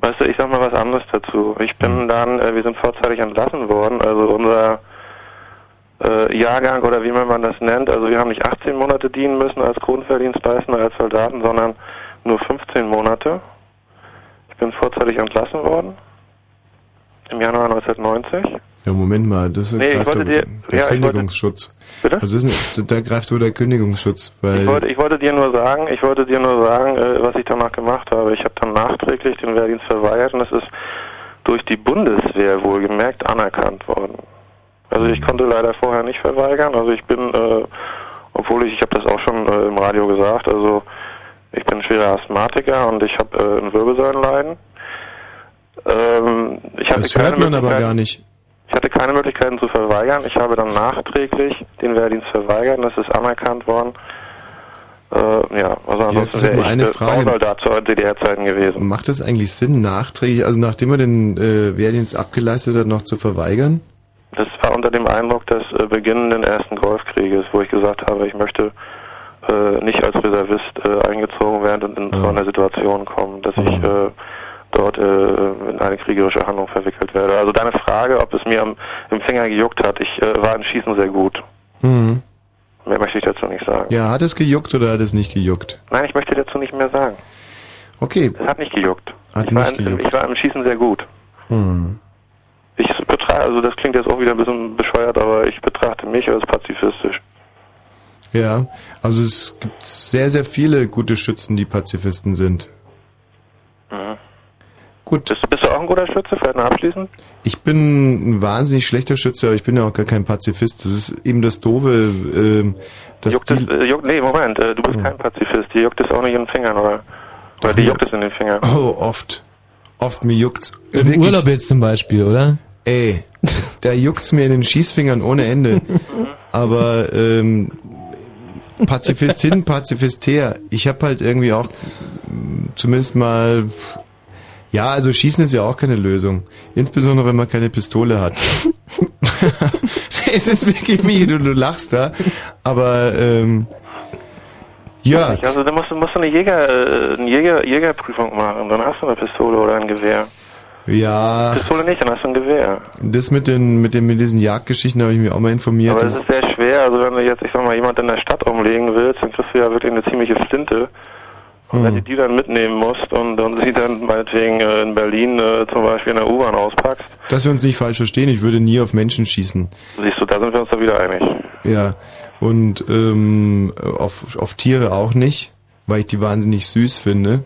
Weißt du, ich sag mal was anderes dazu. Ich bin dann, äh, wir sind vorzeitig entlassen worden, also unser äh, Jahrgang oder wie man das nennt, also wir haben nicht 18 Monate dienen müssen als Grundwehrdienstleistender, als Soldaten, sondern nur 15 Monate. Ich bin vorzeitig entlassen worden im Januar 1990. ja, Moment mal, das Nee, greift wollte dir- der ja, wollte- Kündigungsschutz. Bitte? Also, das ist da greift wohl der Kündigungsschutz, weil, Ich wollte, ich wollte dir nur sagen, ich wollte dir nur sagen, äh, was ich danach gemacht habe. Ich habe dann nachträglich den Wehrdienst verweigert und es ist durch die Bundeswehr wohlgemerkt anerkannt worden. Also ich konnte leider vorher nicht verweigern. Also ich bin, äh, obwohl ich, ich habe das auch schon äh, im Radio gesagt, also ich bin schwerer Asthmatiker und ich habe äh, ein Wirbelsäulenleiden. Ähm, ich hatte das keine hört man aber gar nicht. ich hatte keine Möglichkeiten zu verweigern. Ich habe dann nachträglich den Wehrdienst verweigert und das ist anerkannt worden. Äh, ja, also ansonsten wäre ich eine Frage. Bausoldat zu DDR-Zeiten gewesen. Macht das eigentlich Sinn, nachträglich, also nachdem man den äh, Wehrdienst abgeleistet hat, noch zu verweigern? Das war unter dem Eindruck des äh, beginnenden ersten Golfkrieges, wo ich gesagt habe, ich möchte äh, nicht als Reservist äh, eingezogen werden und in so eine Situation kommen, dass ich äh, dort äh, in eine kriegerische Handlung verwickelt werde. Also deine Frage, ob es mir am, im Finger gejuckt hat, ich äh, war im Schießen sehr gut. Mhm. Mehr möchte ich dazu nicht sagen. Ja, hat es gejuckt oder hat es nicht gejuckt? Nein, ich möchte dazu nicht mehr sagen. Okay. Es hat nicht gejuckt. Hat ich, war nicht im, gejuckt. ich war im Schießen sehr gut. Hm. Ich betrachte, also das klingt jetzt auch wieder ein bisschen bescheuert, aber ich betrachte mich als pazifistisch. Ja, also es gibt sehr, sehr viele gute Schützen, die Pazifisten sind. Mhm. Gut. Bist, bist du auch ein guter Schütze? Vielleicht noch abschließend? Ich bin ein wahnsinnig schlechter Schütze, aber ich bin ja auch gar kein Pazifist. Das ist eben das Doofe, ähm, dass Juckt die... es, äh, juckt, nee, Moment, äh, du bist kein Pazifist. Dir juckt es auch nicht in den Fingern, oder? Oder dir juckt es in den Fingern. Oh, oft. Oft mir juckt's. Im Wirklich. Urlaub jetzt zum Beispiel, oder? Ey, <laughs> da juckt's mir in den Schießfingern ohne Ende. Aber ähm, Pazifist hin, Pazifist her. Ich habe halt irgendwie auch zumindest mal... Ja, also Schießen ist ja auch keine Lösung. Insbesondere, wenn man keine Pistole hat. es ist wirklich wie, du, du lachst da. Aber ähm, ja, Also da musst du, musst du eine, Jäger, äh, eine Jäger, Jägerprüfung machen. Dann hast du eine Pistole oder ein Gewehr. Ja, Pistole nicht, dann hast du ein Gewehr. das mit den mit den mit diesen Jagdgeschichten habe ich mir auch mal informiert. Aber Das- ist sehr schwer. Also wenn du jetzt, ich sag mal, jemand in der Stadt umlegen willst, dann kriegst du ja wirklich eine ziemliche Flinte. Und wenn du die dann mitnehmen musst und, und sie dann meinetwegen äh, in Berlin äh, zum Beispiel in der U-Bahn auspackst, Dass wir uns nicht falsch verstehen, ich würde nie auf Menschen schießen. siehst du, da sind wir uns doch wieder einig. Ja. Und ähm, auf, auf Tiere auch nicht, weil ich die wahnsinnig süß finde.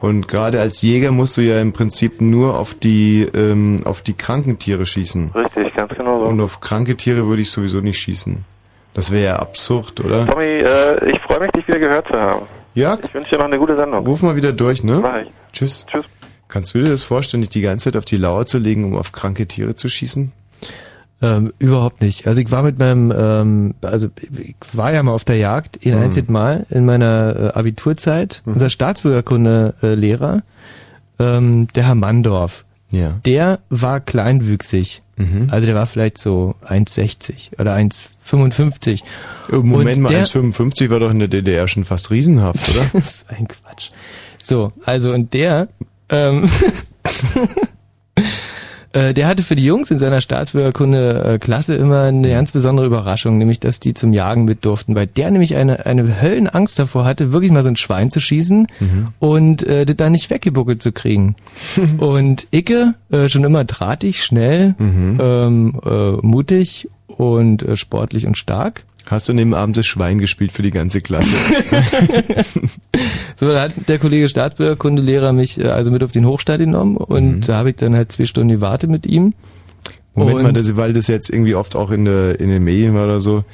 Und gerade als Jäger musst du ja im Prinzip nur auf die ähm, auf die kranken Tiere schießen. Richtig, ganz genau so. Und auf kranke Tiere würde ich sowieso nicht schießen. Das wäre ja absurd, oder? Tommy, äh, ich freue mich, dich wieder gehört zu haben. Ja, Ich wünsche dir noch eine gute Sendung. ruf mal wieder durch, ne? Mach ich. Tschüss. Tschüss. Kannst du dir das vorstellen, dich die ganze Zeit auf die Lauer zu legen, um auf kranke Tiere zu schießen? Ähm, überhaupt nicht. Also ich war mit meinem, ähm, also ich war ja mal auf der Jagd, ein Mhm. einziges Mal in meiner äh, Abiturzeit. Unser Staatsbürgerkunde-Lehrer, ähm, der Herr Mandorf, Ja. der war kleinwüchsig. Mhm. Also der war vielleicht so 1,60 oder 1,55. Oh, Moment Und mal, der- 1,55 war doch in der DDR schon fast riesenhaft, <laughs> oder? das ist ein Quatsch. So, also und der, ähm, <laughs> äh, der hatte für die Jungs in seiner Staatsbürgerkunde-Klasse immer eine ganz besondere Überraschung, nämlich dass die zum Jagen mit durften, weil der nämlich eine, eine Höllenangst davor hatte, wirklich mal so ein Schwein zu schießen und äh, das dann nicht weggebuckelt zu kriegen. <laughs> und Icke, äh, schon immer drahtig, schnell, ähm, äh, mutig und äh, sportlich und stark. Hast du neben Abend das Schwein gespielt für die ganze Klasse? <laughs> So, da hat der Kollege Staatsbürgerkundelehrer mich äh, also mit auf den Hochstart genommen und da habe ich dann halt zwei Stunden gewartet mit ihm. Moment Und- mal, das, weil das jetzt irgendwie oft auch in, der, in den Medien war oder so.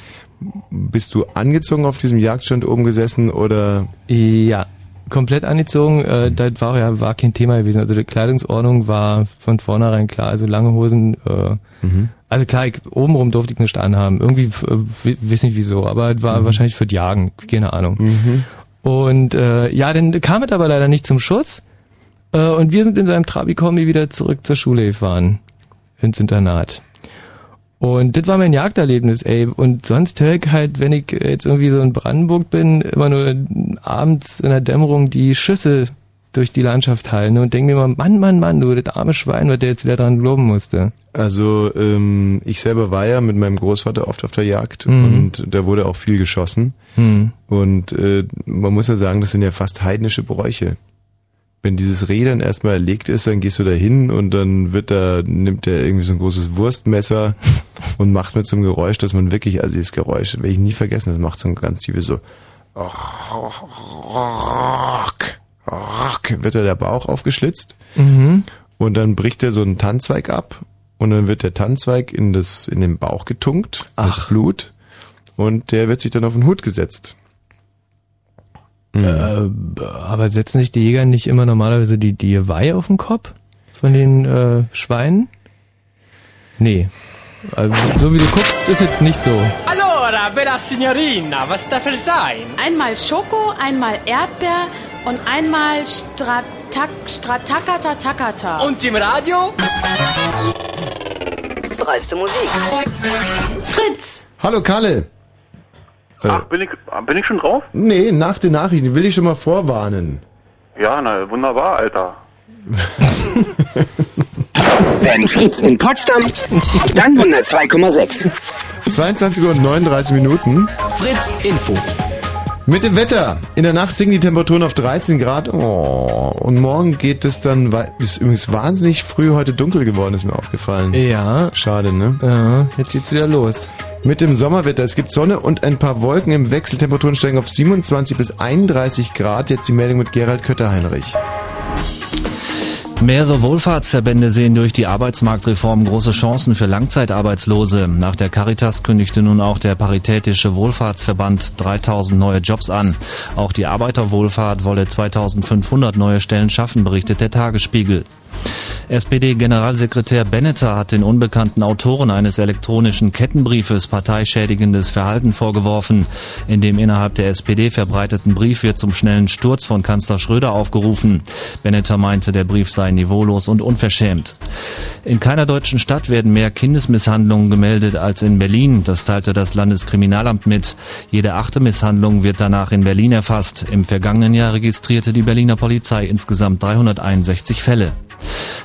Bist du angezogen auf diesem Jagdstand oben gesessen oder? Ja, komplett angezogen. Äh, das war ja war kein Thema gewesen. Also die Kleidungsordnung war von vornherein klar. Also lange Hosen. Äh, Also klar, ich, obenrum durfte ich nicht anhaben. Irgendwie, äh, weiß nicht wieso, aber es war wahrscheinlich für die Jagen. Keine Ahnung. Und äh, ja, dann kam es aber leider nicht zum Schuss. Äh, und wir sind in seinem Trabi-Kombi wieder zurück zur Schule gefahren. Ins Internat. Und das war mein Jagderlebnis, ey. Und sonst höre ich halt, wenn ich jetzt irgendwie so in Brandenburg bin, immer nur abends in der Dämmerung die Schüsse durch die Landschaft hallen und denke mir immer, Mann, Mann, Mann, du, das arme Schwein, was der jetzt wieder dran glauben musste. Also ähm, ich selber war ja mit meinem Großvater oft auf der Jagd Mhm. und da wurde auch viel geschossen. Hm. Und äh, man muss ja sagen, das sind ja fast heidnische Bräuche. Wenn dieses Reh dann erstmal erlegt ist, dann gehst du da hin und dann wird da, nimmt der irgendwie so ein großes Wurstmesser <laughs> und macht mit so einem Geräusch, dass man wirklich, also dieses Geräusch werde ich nie vergessen, das macht so ein ganz tiefes so wird da der Bauch aufgeschlitzt Mhm. und dann bricht er so einen Tannzweig ab und dann wird der Tannzweig in das in den Bauch getunkt, das Blut und der wird sich dann auf den Hut gesetzt. Äh, aber setzen sich die Jäger nicht immer normalerweise die, die Weihe auf den Kopf von den äh, Schweinen? Nee. Also, so wie du guckst, ist es nicht so. Allora, bella signorina, was darf es sein? Einmal Schoko, einmal Erdbeer und einmal Stratak, Stratakata Takata. Und im Radio? Dreiste Musik. Fritz! Hallo Kalle. Ach, bin ich, bin ich schon drauf? Nee, nach den Nachrichten will ich schon mal vorwarnen. Ja, na, wunderbar, Alter. <laughs> Wenn Fritz in Potsdam, dann 102,6. 22 Uhr und 39 Minuten. Fritz Info. Mit dem Wetter. In der Nacht sinken die Temperaturen auf 13 Grad. Oh, und morgen geht es dann, ist übrigens wahnsinnig früh heute dunkel geworden, ist mir aufgefallen. Ja. Schade, ne? Ja, jetzt geht's wieder los. Mit dem Sommerwetter. Es gibt Sonne und ein paar Wolken im Wechsel. Temperaturen steigen auf 27 bis 31 Grad. Jetzt die Meldung mit Gerald Kötter-Heinrich. Mehrere Wohlfahrtsverbände sehen durch die Arbeitsmarktreform große Chancen für Langzeitarbeitslose. Nach der Caritas kündigte nun auch der Paritätische Wohlfahrtsverband 3000 neue Jobs an. Auch die Arbeiterwohlfahrt wolle 2500 neue Stellen schaffen, berichtet der Tagesspiegel. SPD-Generalsekretär Benneter hat den unbekannten Autoren eines elektronischen Kettenbriefes parteischädigendes Verhalten vorgeworfen. In dem innerhalb der SPD verbreiteten Brief wird zum schnellen Sturz von Kanzler Schröder aufgerufen. Benneter meinte, der Brief sei niveaulos und unverschämt. In keiner deutschen Stadt werden mehr Kindesmisshandlungen gemeldet als in Berlin. Das teilte das Landeskriminalamt mit. Jede achte Misshandlung wird danach in Berlin erfasst. Im vergangenen Jahr registrierte die Berliner Polizei insgesamt 361 Fälle.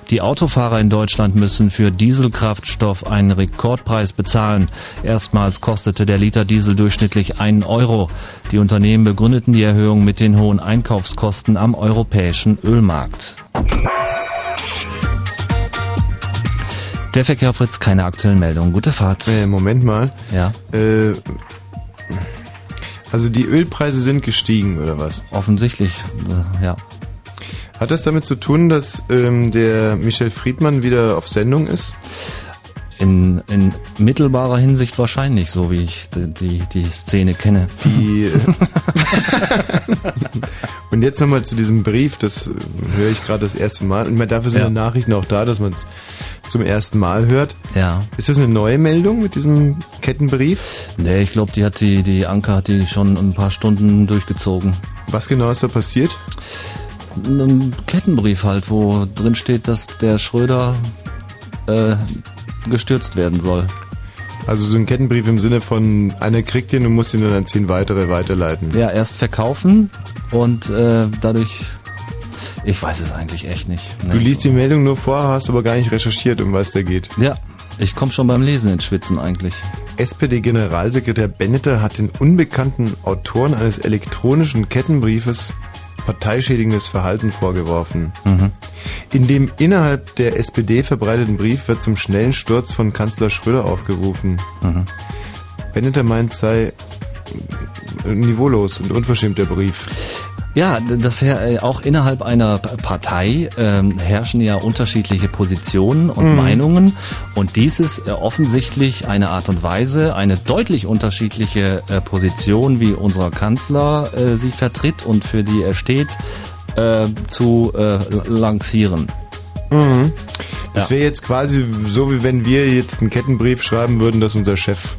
Die Autofahrer in Deutschland müssen für Dieselkraftstoff einen Rekordpreis bezahlen. Erstmals kostete der Liter Diesel durchschnittlich einen Euro. Die Unternehmen begründeten die Erhöhung mit den hohen Einkaufskosten am europäischen Ölmarkt. Der Verkehr Fritz, keine aktuellen Meldungen. Gute Fahrt. Äh, Moment mal. Ja. Äh, also die Ölpreise sind gestiegen, oder was? Offensichtlich, äh, ja. Hat das damit zu tun, dass ähm, der Michel Friedmann wieder auf Sendung ist? In, in mittelbarer Hinsicht wahrscheinlich, so wie ich die, die, die Szene kenne. Die, <laughs> und jetzt nochmal zu diesem Brief, das äh, höre ich gerade das erste Mal. Und dafür sind ja. Nachrichten auch da, dass man es zum ersten Mal hört. Ja. Ist das eine neue Meldung mit diesem Kettenbrief? Nee, ich glaube, die hat die, die Anker hat die schon ein paar Stunden durchgezogen. Was genau ist da passiert? Ein Kettenbrief halt, wo drin steht, dass der Schröder äh, gestürzt werden soll. Also so ein Kettenbrief im Sinne von, einer kriegt den und muss den dann an zehn weitere weiterleiten. Ja, erst verkaufen und äh, dadurch. Ich weiß es eigentlich echt nicht. Du liest die Meldung nur vor, hast aber gar nicht recherchiert, um was da geht. Ja, ich komme schon beim Lesen ins Schwitzen eigentlich. SPD-Generalsekretär Benneter hat den unbekannten Autoren eines elektronischen Kettenbriefes parteischädigendes Verhalten vorgeworfen. Mhm. In dem innerhalb der SPD verbreiteten Brief wird zum schnellen Sturz von Kanzler Schröder aufgerufen. Mhm. Benneter meint, sei niveaulos und unverschämt der Brief. Ja, das her, äh, auch innerhalb einer Partei ähm, herrschen ja unterschiedliche Positionen und Mhm. Meinungen und dies ist äh, offensichtlich eine Art und Weise, eine deutlich unterschiedliche äh, Position, wie unser Kanzler äh, sie vertritt und für die er steht, äh, zu äh, lancieren. Mhm. Das Ja. wäre jetzt quasi so, wie wenn wir jetzt einen Kettenbrief schreiben würden, dass unser Chef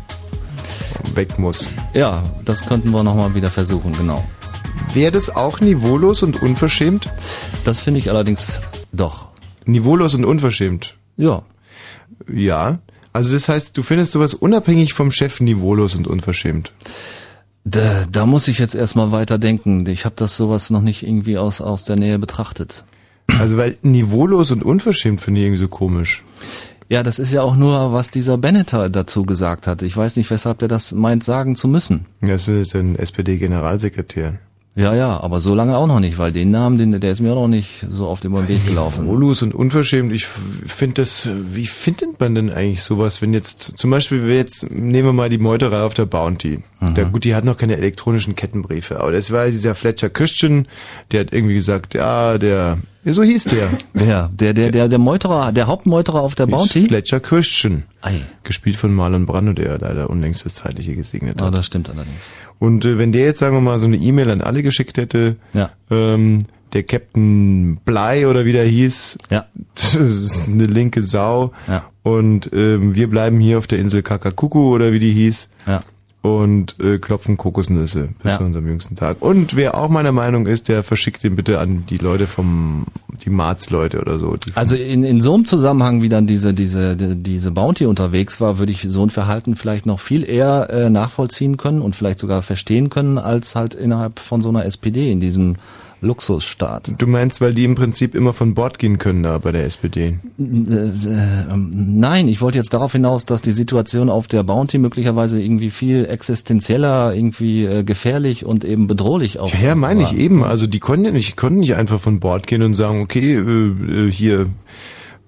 weg muss. Ja, das könnten wir nochmal wieder versuchen, genau. Wäre das auch niveaulos und unverschämt? Das finde ich allerdings doch. Niveaulos und unverschämt? Ja. Ja. Also das heißt, du findest sowas unabhängig vom Chef niveaulos und unverschämt. Da, da muss ich jetzt erstmal weiter denken. Ich habe das sowas noch nicht irgendwie aus, aus der Nähe betrachtet. Also weil niveaulos und unverschämt finde ich irgendwie so komisch. Ja, das ist ja auch nur, was dieser Benneter dazu gesagt hat. Ich weiß nicht, weshalb der das meint, sagen zu müssen. Das ist ein SPD-Generalsekretär. Ja, ja, aber so lange auch noch nicht, weil den Namen, den, der ist mir auch noch nicht so auf dem Weg gelaufen. Niveaulos und unverschämt, ich finde das, wie findet man denn eigentlich sowas, wenn jetzt, zum Beispiel, wir jetzt, nehmen wir mal die Meuterei auf der Bounty. Der, gut, die hat noch keine elektronischen Kettenbriefe, aber das war dieser Fletcher Christian, der hat irgendwie gesagt, ja, der, ja, so hieß der. <laughs> Wer? Der, der, der, der Meuterer, der Hauptmeuterer auf der Bounty? Fletcher Christian. Ei. Gespielt von Marlon Brando, der leider unlängst das Zeitliche gesegnet Ja, hat. das stimmt allerdings. Und äh, wenn der jetzt, sagen wir mal, so eine E-Mail an alle geschickt hätte, Ja. ähm, der Captain Bly oder wie der hieß, Ja. <laughs> das ist eine linke Sau. Ja. Und ähm, wir bleiben hier auf der Insel Kakakuku oder wie die hieß. Ja. Und äh, klopfen Kokosnüsse bis Ja. zu unserem jüngsten Tag. Und wer auch meiner Meinung ist, der verschickt den bitte an die Leute vom, die Marz-Leute oder so. Die Also in, in so einem Zusammenhang, wie dann diese, diese, die- diese Bounty unterwegs war, würde ich so ein Verhalten vielleicht noch viel eher äh, nachvollziehen können und vielleicht sogar verstehen können, als halt innerhalb von so einer SPD in diesem Luxusstaat. du meinst, weil die im Prinzip immer von Bord gehen können da bei der SPD. Äh, äh, ähm, Nein, ich wollte jetzt darauf hinaus, dass die Situation auf der Bounty möglicherweise irgendwie viel existenzieller, irgendwie äh, gefährlich und eben bedrohlich auch Ja, ja meine ich eben. Also die konnten ja nicht, konnten nicht einfach von Bord gehen und sagen, okay, hier,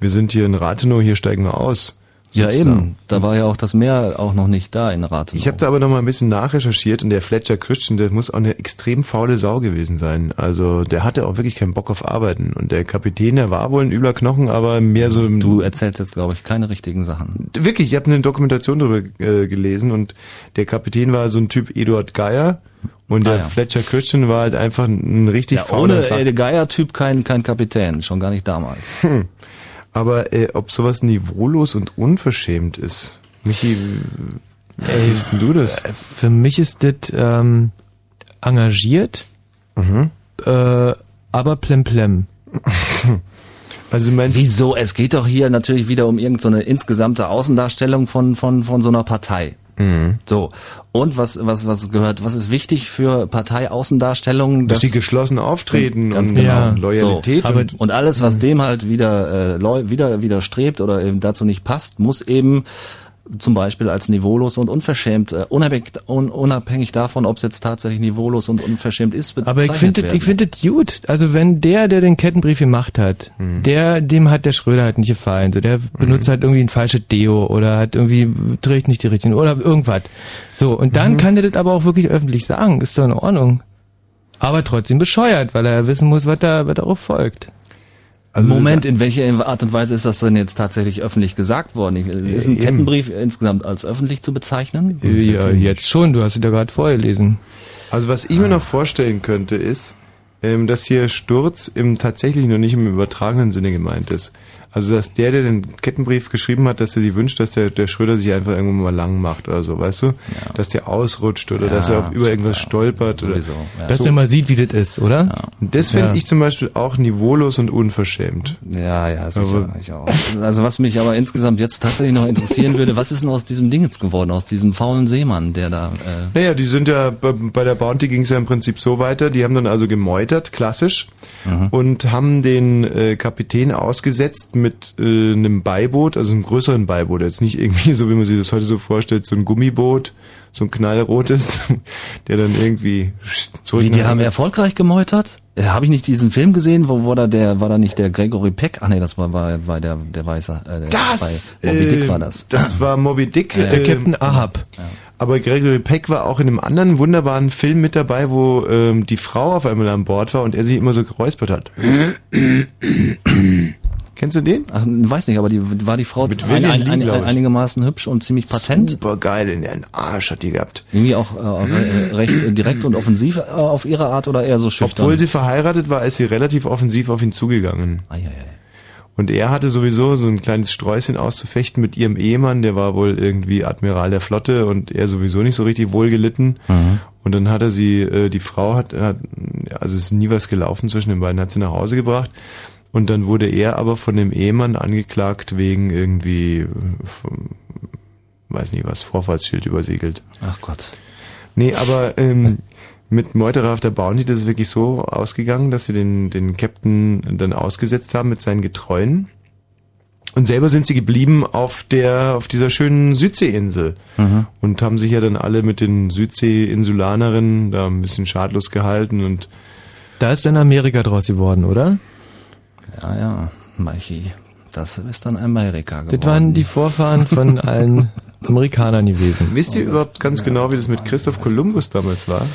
wir sind hier in Rathenow, hier steigen wir aus. Ja, sozusagen. eben. Da war ja auch das Meer auch noch nicht da in Rathenow. Ich habe da aber noch mal ein bisschen nachrecherchiert und der Fletcher Christian, der muss auch eine extrem faule Sau gewesen sein. Also der hatte auch wirklich keinen Bock auf Arbeiten. Und der Kapitän, der war wohl ein übler Knochen, aber mehr so... Du erzählst jetzt, glaube ich, keine richtigen Sachen. Wirklich, ich habe eine Dokumentation darüber äh, gelesen und der Kapitän war so ein Typ Eduard Geier und der Ah, ja. Fletcher Christian war halt einfach ein richtig Ja, fauler ohne Sack. Ede Geier-Typ kein, kein Kapitän, schon gar nicht damals. Hm. Aber äh, ob sowas niveaulos und unverschämt ist, Michi, wie siehst denn du das? Äh, Für mich ist das ähm, engagiert, Mhm. äh, aber plemplem. <laughs> Also meinst Wieso? Es geht doch hier natürlich wieder um irgendeine so insgesamte Außendarstellung von, von, von so einer Partei. Mhm. So. Und was, was, was gehört, was ist wichtig für Parteiaußendarstellungen? Dass die geschlossen auftreten Ganz und genau. ja, Loyalität So. und- und alles, was dem halt wieder, äh, wieder widerstrebt oder eben dazu nicht passt, muss eben zum Beispiel als niveaulos und unverschämt, äh, unabhängig, un, unabhängig davon, ob es jetzt tatsächlich niveaulos und unverschämt ist, Aber ich finde ich finde das gut. Also wenn der, der den Kettenbrief gemacht hat, Mhm. der, dem hat der Schröder halt nicht gefallen. So, der benutzt halt irgendwie ein falsches Deo oder hat irgendwie, trägt nicht die richtigen oder irgendwas. So, und dann Mhm. kann der das aber auch wirklich öffentlich sagen. Ist doch in Ordnung. Aber trotzdem bescheuert, weil er ja wissen muss, was da, was darauf folgt. Also Moment, in welcher Art und Weise ist das denn jetzt tatsächlich öffentlich gesagt worden? Ist ein eben. Kettenbrief insgesamt als öffentlich zu bezeichnen? Ja, jetzt schon, du hast es ja gerade vorgelesen. Also was ich mir noch vorstellen könnte, ist, ähm, dass hier Sturz im tatsächlich noch nicht im übertragenen Sinne gemeint ist. Also dass der, der den Kettenbrief geschrieben hat, dass er sich wünscht, dass der, der Schröder sich einfach irgendwann mal lang macht oder so, weißt du? Dass der ausrutscht oder Ja, dass er auf über irgendwas stolpert oder sowieso, Dass so. er mal sieht, wie das ist, oder? Und Das finde Ja. ich zum Beispiel auch niveaulos und unverschämt. Ja, ja, sicher. Aber- ich auch. Also was mich aber insgesamt jetzt tatsächlich noch interessieren würde, was ist denn aus diesem Ding jetzt geworden, aus diesem faulen Seemann, der da... Äh, Naja, die sind ja, bei, bei der Bounty ging es ja im Prinzip so weiter, die haben dann also gemeutert, klassisch, und haben den äh, Kapitän ausgesetzt mit äh, einem Beiboot, also einem größeren Beiboot, jetzt nicht irgendwie <laughs> so, wie man sich das heute so vorstellt, so ein Gummiboot, so ein knallrotes, <laughs> der dann irgendwie zurück wie, die haben erfolgreich gemeutert? Äh, Habe ich nicht diesen Film gesehen, wo, wo da der, war da nicht der Gregory Peck? Ach nee, das war, war, war der, der Weiße. Äh, Das! Bei Moby Dick äh, war das. Das war Moby Dick. Ja. Der Captain Ahab. Aber Gregory Peck war auch in einem anderen wunderbaren Film mit dabei, wo ähm, die Frau auf einmal an Bord war und er sich immer so geräuspert hat. <clears throat> Kennst du den? Ach, weiß nicht, aber die, war die Frau Mit ein, ein, ein, einigermaßen hübsch und ziemlich patent? Super geil, in den Arsch hat die gehabt. Irgendwie auch äh, re- recht äh, direkt und offensiv äh, auf ihre Art oder eher so schüchtern? Obwohl sie verheiratet war, ist sie relativ offensiv auf ihn zugegangen. Und er hatte sowieso so ein kleines Sträußchen auszufechten mit ihrem Ehemann, der war wohl irgendwie Admiral der Flotte und er sowieso nicht so richtig wohlgelitten. Mhm. Und dann hat er sie, äh, die Frau hat, hat, also es ist nie was gelaufen zwischen den beiden, hat sie nach Hause gebracht. Und dann wurde er aber von dem Ehemann angeklagt wegen irgendwie, äh, weiß nicht was, Vorfahrtsschild übersegelt. Ach Gott. Nee, aber ähm, mit Meuterer auf der Bounty, das ist wirklich so ausgegangen, dass sie den, den Captain dann ausgesetzt haben mit seinen Getreuen. Und selber sind sie geblieben auf der, auf dieser schönen Südseeinsel. Mhm. Und haben sich ja dann alle mit den Südsee-Insulanerinnen da ein bisschen schadlos gehalten und Da ist dann Amerika draus geworden, oder? Ja, ja, Michi. Das ist dann Amerika geworden. Das waren die Vorfahren von <laughs> allen Amerikanern gewesen. Wisst ihr überhaupt ganz genau, wie das mit Christoph Kolumbus damals war?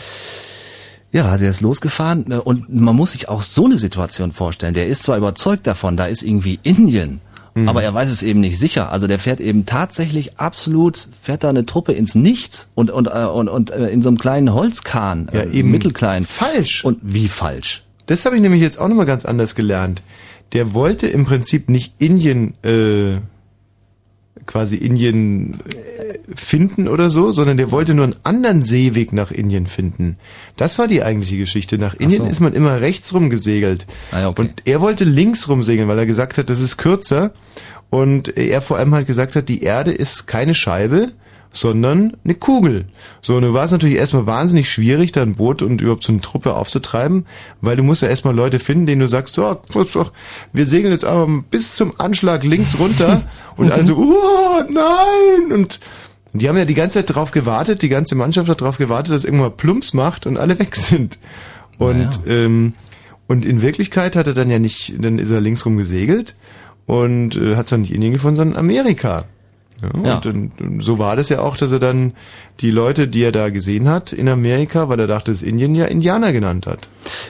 Ja, der ist losgefahren äh, und man muss sich auch so eine Situation vorstellen. Der ist zwar überzeugt davon, da ist irgendwie Indien, Mhm. aber er weiß es eben nicht sicher. Also der fährt eben tatsächlich absolut, fährt da eine Truppe ins Nichts und und äh, und, und äh, in so einem kleinen Holzkahn, Ja, äh, eben. mittelklein. Falsch. Und wie falsch? Das habe ich nämlich jetzt auch nochmal ganz anders gelernt. Der wollte im Prinzip nicht Indien, äh, quasi Indien äh, finden oder so, sondern der wollte nur einen anderen Seeweg nach Indien finden. Das war die eigentliche Geschichte. Nach Indien so. ist man immer rechts rum gesegelt. Ah, ja, okay. Und er wollte links rum segeln, weil er gesagt hat, das ist kürzer. Und er vor allem halt gesagt hat, die Erde ist keine Scheibe, sondern eine Kugel. So, und du war es natürlich erstmal wahnsinnig schwierig, da ein Boot und überhaupt so eine Truppe aufzutreiben, weil du musst ja erstmal Leute finden, denen du sagst, so, doch, wir segeln jetzt aber bis zum Anschlag links runter <laughs> und also, oh, nein! Und die haben ja die ganze Zeit drauf gewartet, die ganze Mannschaft hat drauf gewartet, dass irgendwann Plumps macht und alle <laughs> weg sind. Und, ähm, und in Wirklichkeit hat er dann ja nicht, dann ist er linksrum gesegelt und äh, hat zwar nicht Indien gefunden, sondern Amerika. Ja, Ja. Und, dann- und so war das ja auch, dass er dann die Leute, die er da gesehen hat in Amerika, weil er dachte, dass Indien ja Indianer genannt hat.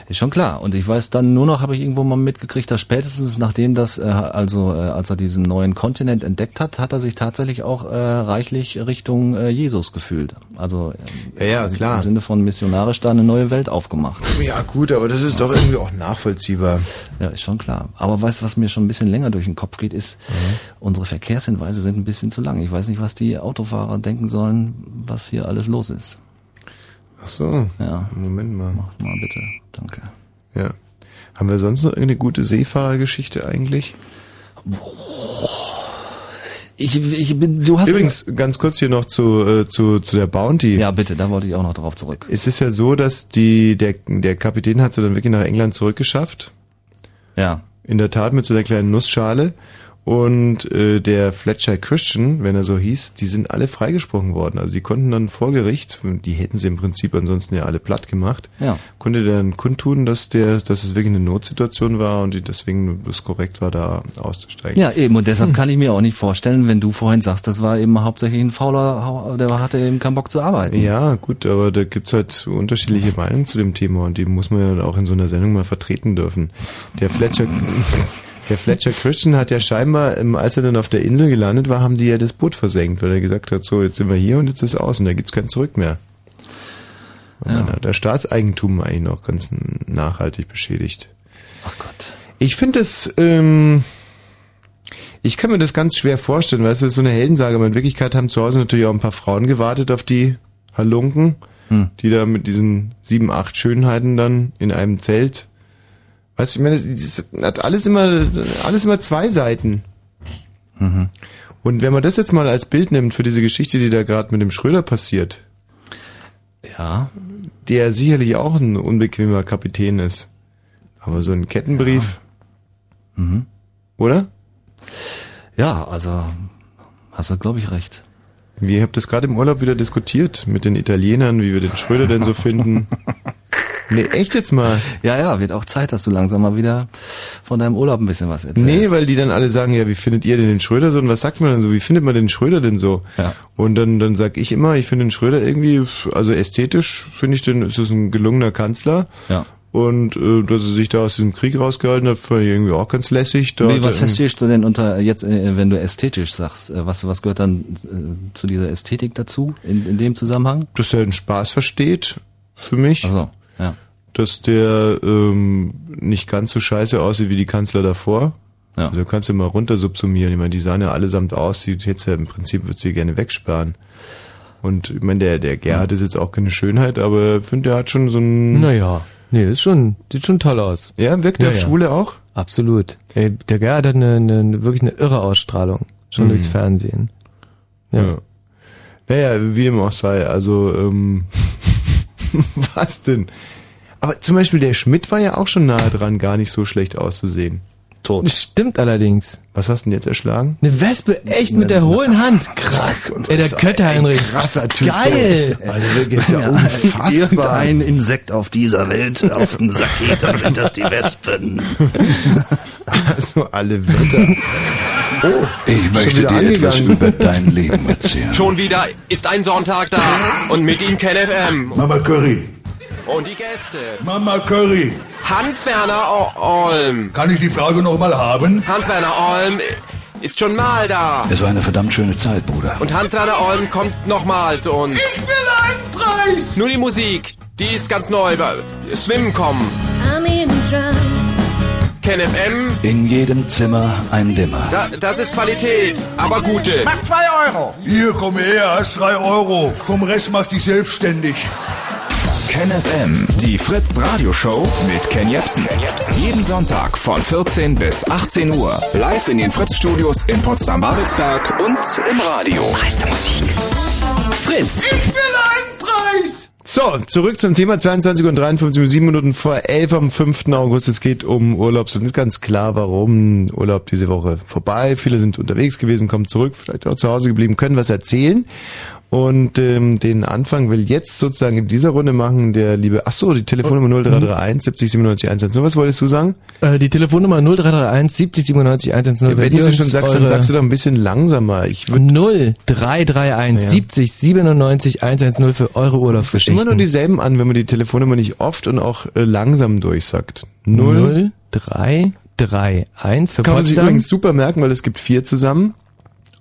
Ist schon klar. Und ich weiß dann nur noch, habe ich irgendwo mal mitgekriegt, dass spätestens nachdem das, äh, also äh, als er diesen neuen Kontinent entdeckt hat, hat er sich tatsächlich auch äh, reichlich Richtung äh, Jesus gefühlt. Also äh, Ja, ja, klar. im Sinne von missionarisch da eine neue Welt aufgemacht. Ja gut, aber das ist doch irgendwie auch nachvollziehbar. Ja, ist schon klar. Aber weißt du, was mir schon ein bisschen länger durch den Kopf geht, ist, unsere Verkehrshinweise sind ein bisschen zu lang. Ich weiß nicht, was die Autofahrer denken sollen, was hier alles los ist. Ach so. Ja. Moment mal. Mach mal bitte. Danke. Ja. Haben wir sonst noch irgendeine gute Seefahrergeschichte eigentlich? Ich, ich bin, du hast Übrigens, ganz kurz hier noch zu, äh, zu, zu der Bounty. Ja, bitte, da wollte ich auch noch drauf zurück. Es ist ja so, dass die, der, der Kapitän hat sie dann wirklich nach England zurückgeschafft. Ja. In der Tat mit so einer kleinen Nussschale. Und äh, der Fletcher Christian, wenn er so hieß, die sind alle freigesprochen worden. Also die konnten dann vor Gericht, die hätten sie im Prinzip ansonsten ja alle platt gemacht, Ja. konnte der dann kundtun, dass der, dass es wirklich eine Notsituation war und die deswegen es korrekt war, da auszusteigen. Ja, eben. Und deshalb kann ich mir auch nicht vorstellen, wenn du vorhin sagst, das war eben hauptsächlich ein Fauler, der hatte eben keinen Bock zu arbeiten. Ja, gut, aber da gibt's halt unterschiedliche Meinungen zu dem Thema und die muss man ja auch in so einer Sendung mal vertreten dürfen. Der Fletcher, <laughs> der Fletcher Christian hat ja scheinbar, ähm, als er dann auf der Insel gelandet war, haben die ja das Boot versenkt, weil er gesagt hat, so, jetzt sind wir hier und jetzt ist aus und da gibt's kein Zurück mehr. Ja. Man hat das Staatseigentum eigentlich noch ganz nachhaltig beschädigt. Ach Gott. Ich finde es, ähm, ich kann mir das ganz schwer vorstellen, weil es ist so eine Heldensage, aber in Wirklichkeit haben zu Hause natürlich auch ein paar Frauen gewartet auf die Halunken, Hm. die da mit diesen sieben, acht Schönheiten dann in einem Zelt. Weißt du, ich meine, das, das hat alles immer, alles immer zwei Seiten. Mhm. Und wenn man das jetzt mal als Bild nimmt für diese Geschichte, die da gerade mit dem Schröder passiert, Ja. der sicherlich auch ein unbequemer Kapitän ist. Aber so ein Kettenbrief, Mhm. oder? Ja, also hast du, glaube ich, recht. Wir habt das gerade im Urlaub wieder diskutiert mit den Italienern, wie wir den Schröder denn so finden. <laughs> Nee, echt jetzt mal. Ja, ja, wird auch Zeit, dass du langsam mal wieder von deinem Urlaub ein bisschen was erzählst. Nee, weil die dann alle sagen, ja, wie findet ihr denn den Schröder so? Und was sagt man dann so? Wie findet man den Schröder denn so? Ja. Und dann, dann sag ich immer, ich finde den Schröder irgendwie, also ästhetisch finde ich den, ist es ein gelungener Kanzler. Ja. Und äh, dass er sich da aus diesem Krieg rausgehalten hat, fand ich irgendwie auch ganz lässig. Da hat was er- verstehst du denn unter jetzt, äh, wenn du ästhetisch sagst? Äh, Was, was gehört dann äh, zu dieser Ästhetik dazu in, in dem Zusammenhang? dass er den Spaß versteht, für mich. Ach so, ja. Dass der ähm, nicht ganz so scheiße aussieht wie die Kanzler davor. Ja. Also kannst du mal runter subsumieren. Ich meine, die sahen ja allesamt aus, die jetzt ja im Prinzip würdest du die gerne wegsperren. Und ich meine, der, der Gerhard ist jetzt auch keine Schönheit, aber ich finde, der hat schon so ein... Naja, nee, ist schon, sieht schon toll aus. Ja, wirkt der auf Schwule auch? Absolut. Ey, der Gerhard hat eine, eine, wirklich eine irre Ausstrahlung. Schon Mhm. durchs Fernsehen. Ja. Naja, wie dem auch sei, also, ähm, <laughs> <laughs> was denn? Aber zum Beispiel der Schmidt war ja auch schon nahe dran, gar nicht so schlecht auszusehen. Tot. Das stimmt allerdings. Was hast du denn jetzt erschlagen? Eine Wespe, echt mit der hohlen Hand. Krass. Ey, der Kötter Heinrich. Krasser Typ. Geil. Also wirklich ist ja unfassbar. Irgendein Insekt auf dieser Welt auf den Sack geht, dann sind das die Wespen. <laughs> Also alle Wetter. Oh, Ich möchte dir etwas angegangen. über dein Leben erzählen. <laughs> Schon wieder ist ein Sonntag da und mit ihm Ken FM. Mama Curry. Und die Gäste. Mama Curry. Hans-Werner Olm. Kann ich die Frage noch mal haben? Hans-Werner Olm ist schon mal da. Es war eine verdammt schöne Zeit, Bruder. Und Hans-Werner Olm kommt nochmal zu uns. Ich will einen Preis! Nur die Musik, die ist ganz neu. Swim kommen. I'm in trance. Ken FM, In jedem Zimmer ein Dimmer. da, das ist Qualität, aber gute. Mach zwei Euro! Hier, komm her, hast drei Euro. Vom Rest mach dich selbstständig. Ken FM, die Fritz Radioshow mit Ken Jepsen. Jeden Sonntag von 14 bis 18 Uhr. Live in den Fritz Studios in Potsdam-Babelsberg und im Radio. Meiste Musik. Fritz. Ich will Preis! So, zurück zum Thema 22 und 53 und 7 Minuten vor 11 am 5. August. Es geht um Urlaub. Es ist ganz klar, warum Urlaub diese Woche vorbei. Viele sind unterwegs gewesen, kommen zurück, vielleicht auch zu Hause geblieben, können was erzählen. Und ähm, den Anfang will jetzt sozusagen in dieser Runde machen der liebe, ach so, die Telefonnummer 0331 70 97 110. Was wolltest du sagen? Äh, die Telefonnummer 0331 70 97 110. Wenn, du ihr sie schon sagst, dann sagst du doch ein bisschen langsamer. Ich würde 0331 Ja. 70 97 110 für eure Urlaubsgeschichten. immer nur dieselben an, wenn man die Telefonnummer nicht oft und auch äh, langsam durchsagt. 0 0331 für Kann man sich Potsdam. übrigens super merken, weil es gibt vier zusammen.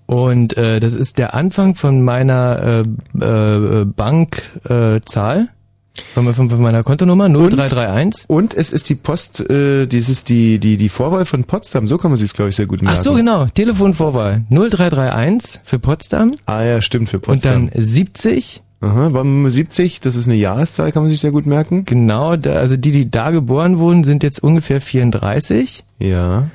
Und äh, das ist der Anfang von meiner äh, äh, Bankzahl. Äh, von, von, von meiner Kontonummer 0331. Und es ist die Post, äh, dieses die die die Vorwahl von Potsdam. So kann man sich glaube ich sehr gut merken. Ach so, genau. Telefonvorwahl 0331 für Potsdam. Ah ja, stimmt für Und Potsdam. dann 70. Aha, warum 70? Das ist eine Jahreszahl, kann man sich sehr gut merken. Genau, da, also die, die da geboren wurden, sind jetzt ungefähr 34. Ja.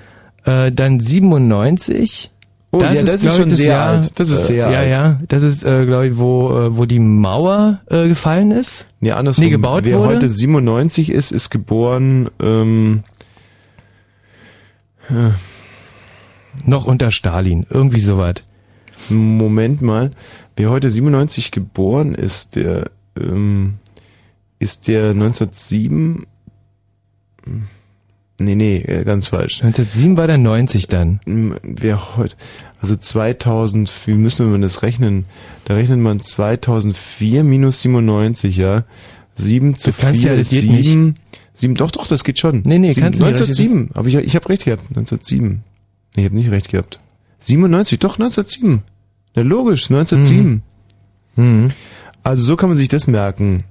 Äh, dann 97. Oh, ja, das ist schon ich, sehr Jahr, alt. Das ist äh, sehr ja, alt. Ja, Das ist, äh, glaube ich, wo, äh, wo die Mauer äh, gefallen ist. Nee, andersrum. Nee, gebaut Wer wurde. heute 97 ist, ist geboren ähm, äh, Noch unter Stalin. Irgendwie sowas. Moment mal. Wer heute 97 geboren ist, der ähm, ist der 1907 Hm. Nee, nee, äh, ganz falsch. 1907 war der 90 dann. Wer heute, also 2000, wie müssen wir das rechnen? Da rechnet man 2004 minus 97, ja. 7 zu Du kannst 4 ja, ist das geht 7. 7, doch, doch, das geht schon. Nee, nee, Sieben- kannst du nicht. 1907, aber ich, ich habe recht gehabt, 1907. Nee, ich habe nicht recht gehabt. 97, doch, 1907. Na logisch, 1907. Mhm. Also so kann man sich das merken.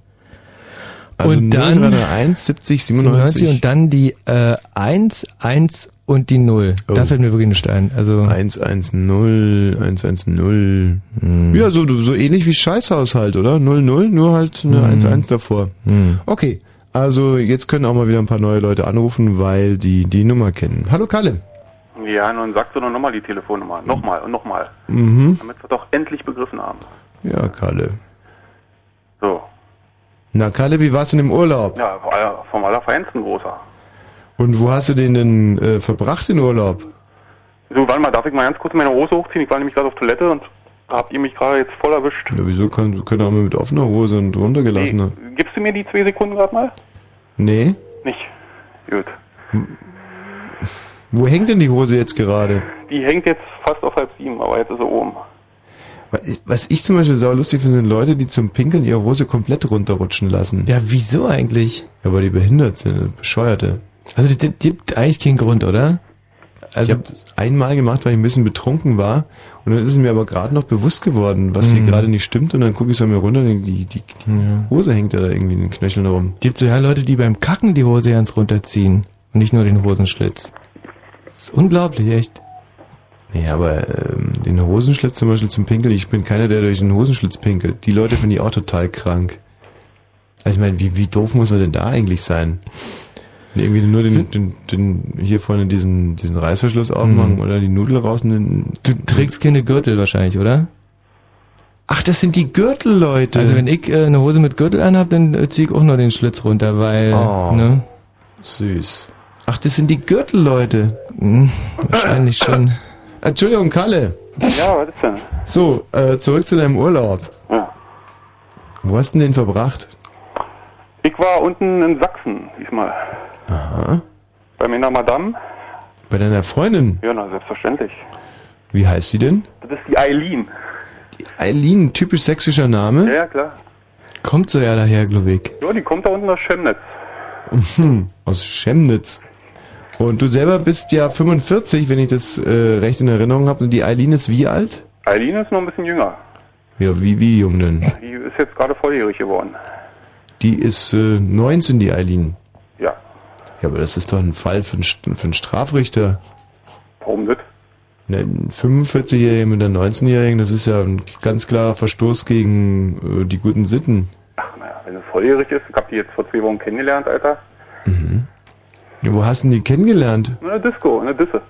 Also Und dann 0331 70 97. 97 und dann die äh, 1, 1 und die 0. Oh. Da fällt mir wirklich nicht ein. Also 110, 110. Ja, so, so ähnlich wie Scheißhaushalt, oder? 00, nur halt eine Hm. 11 davor. Okay, also jetzt können auch mal wieder ein paar neue Leute anrufen, weil die die Nummer kennen. Hallo Kalle. Ja, nun sagst du doch nochmal die Telefonnummer. Nochmal und nochmal. Mhm. Damit wir doch endlich begriffen haben. Ja, Kalle. So. Na Kalle, wie war's denn im Urlaub? Ja, vom Allerfeinsten großer. Und wo hast du den denn äh, verbracht, den Urlaub? So, warte mal, darf ich mal ganz kurz meine Hose hochziehen? Ich war nämlich gerade auf Toilette und habt ihr mich gerade jetzt voll erwischt. Ja, wieso können, können auch mal mit offener Hose und runtergelassener? Gibst du mir die zwei Sekunden gerade mal? Nee? Nicht. Gut. Wo hängt denn die Hose jetzt gerade? Die hängt jetzt fast auf halb sieben, aber jetzt ist sie oben. Was ich zum Beispiel sau lustig finde, sind Leute, die zum Pinkeln ihre Hose komplett runterrutschen lassen. Ja, wieso eigentlich? Ja, weil die behindert sind, Bescheuerte. Also die, die gibt eigentlich keinen Grund, oder? Also ich habe einmal gemacht, weil ich ein bisschen betrunken war und dann ist es mir aber gerade noch bewusst geworden, was hier Mhm. gerade nicht stimmt und dann gucke ich so mir runter und denke, die, die, die Hose hängt ja da irgendwie in den Knöcheln rum. Gibt so ja Leute, die beim Kacken die Hose ganz runterziehen und nicht nur den Hosenschlitz. Das ist unglaublich, echt. Nee, aber ähm, den Hosenschlitz zum Beispiel zum Pinkeln, ich bin keiner, der durch den Hosenschlitz pinkelt. Die Leute finde ich auch total krank. Also ich meine, wie, wie doof muss er denn da eigentlich sein? Irgendwie nur den, den, den hier vorne diesen, diesen Reißverschluss aufmachen Mhm. oder die Nudel rausnehmen. Du trägst keine Gürtel wahrscheinlich, oder? Ach, das sind die Gürtelleute. Also wenn ich äh, eine Hose mit Gürtel anhab, dann äh, zieh ich auch nur den Schlitz runter, weil, Oh. ne? Süß. Ach, das sind die Gürtelleute. Hm, wahrscheinlich schon. <laughs> Entschuldigung, Kalle. Ja, was ist denn? So, äh, zurück zu deinem Urlaub. Ja. Wo hast du denn den verbracht? Ich war unten in Sachsen diesmal. Aha. Bei meiner Madame. Bei deiner Freundin. Ja, na, selbstverständlich. Wie heißt sie denn? Das ist die Eileen. Eileen, typisch sächsischer Name. Ja, ja, klar. Kommt so ja daher, glaube ich. Ja, die kommt da unten aus Chemnitz. Mhm, aus Chemnitz. Und du selber bist ja 45, wenn ich das äh, recht in Erinnerung habe. Und die Eileen ist wie alt? Eileen ist noch ein bisschen jünger. Ja, wie, wie jung denn? Die ist jetzt gerade volljährig geworden. Die ist äh, 19, die Eileen. Ja. Ja, aber das ist doch ein Fall für einen, für einen Strafrichter. Warum nicht? Ne, Ein 45-Jähriger mit einer 19-Jährigen, das ist ja ein ganz klarer Verstoß gegen äh, die guten Sitten. Naja, wenn es volljährig ist, ich hab die jetzt vor zwei Wochen kennengelernt, Alter. Ja, wo hast du denn die kennengelernt? In der Disco, in der Disse.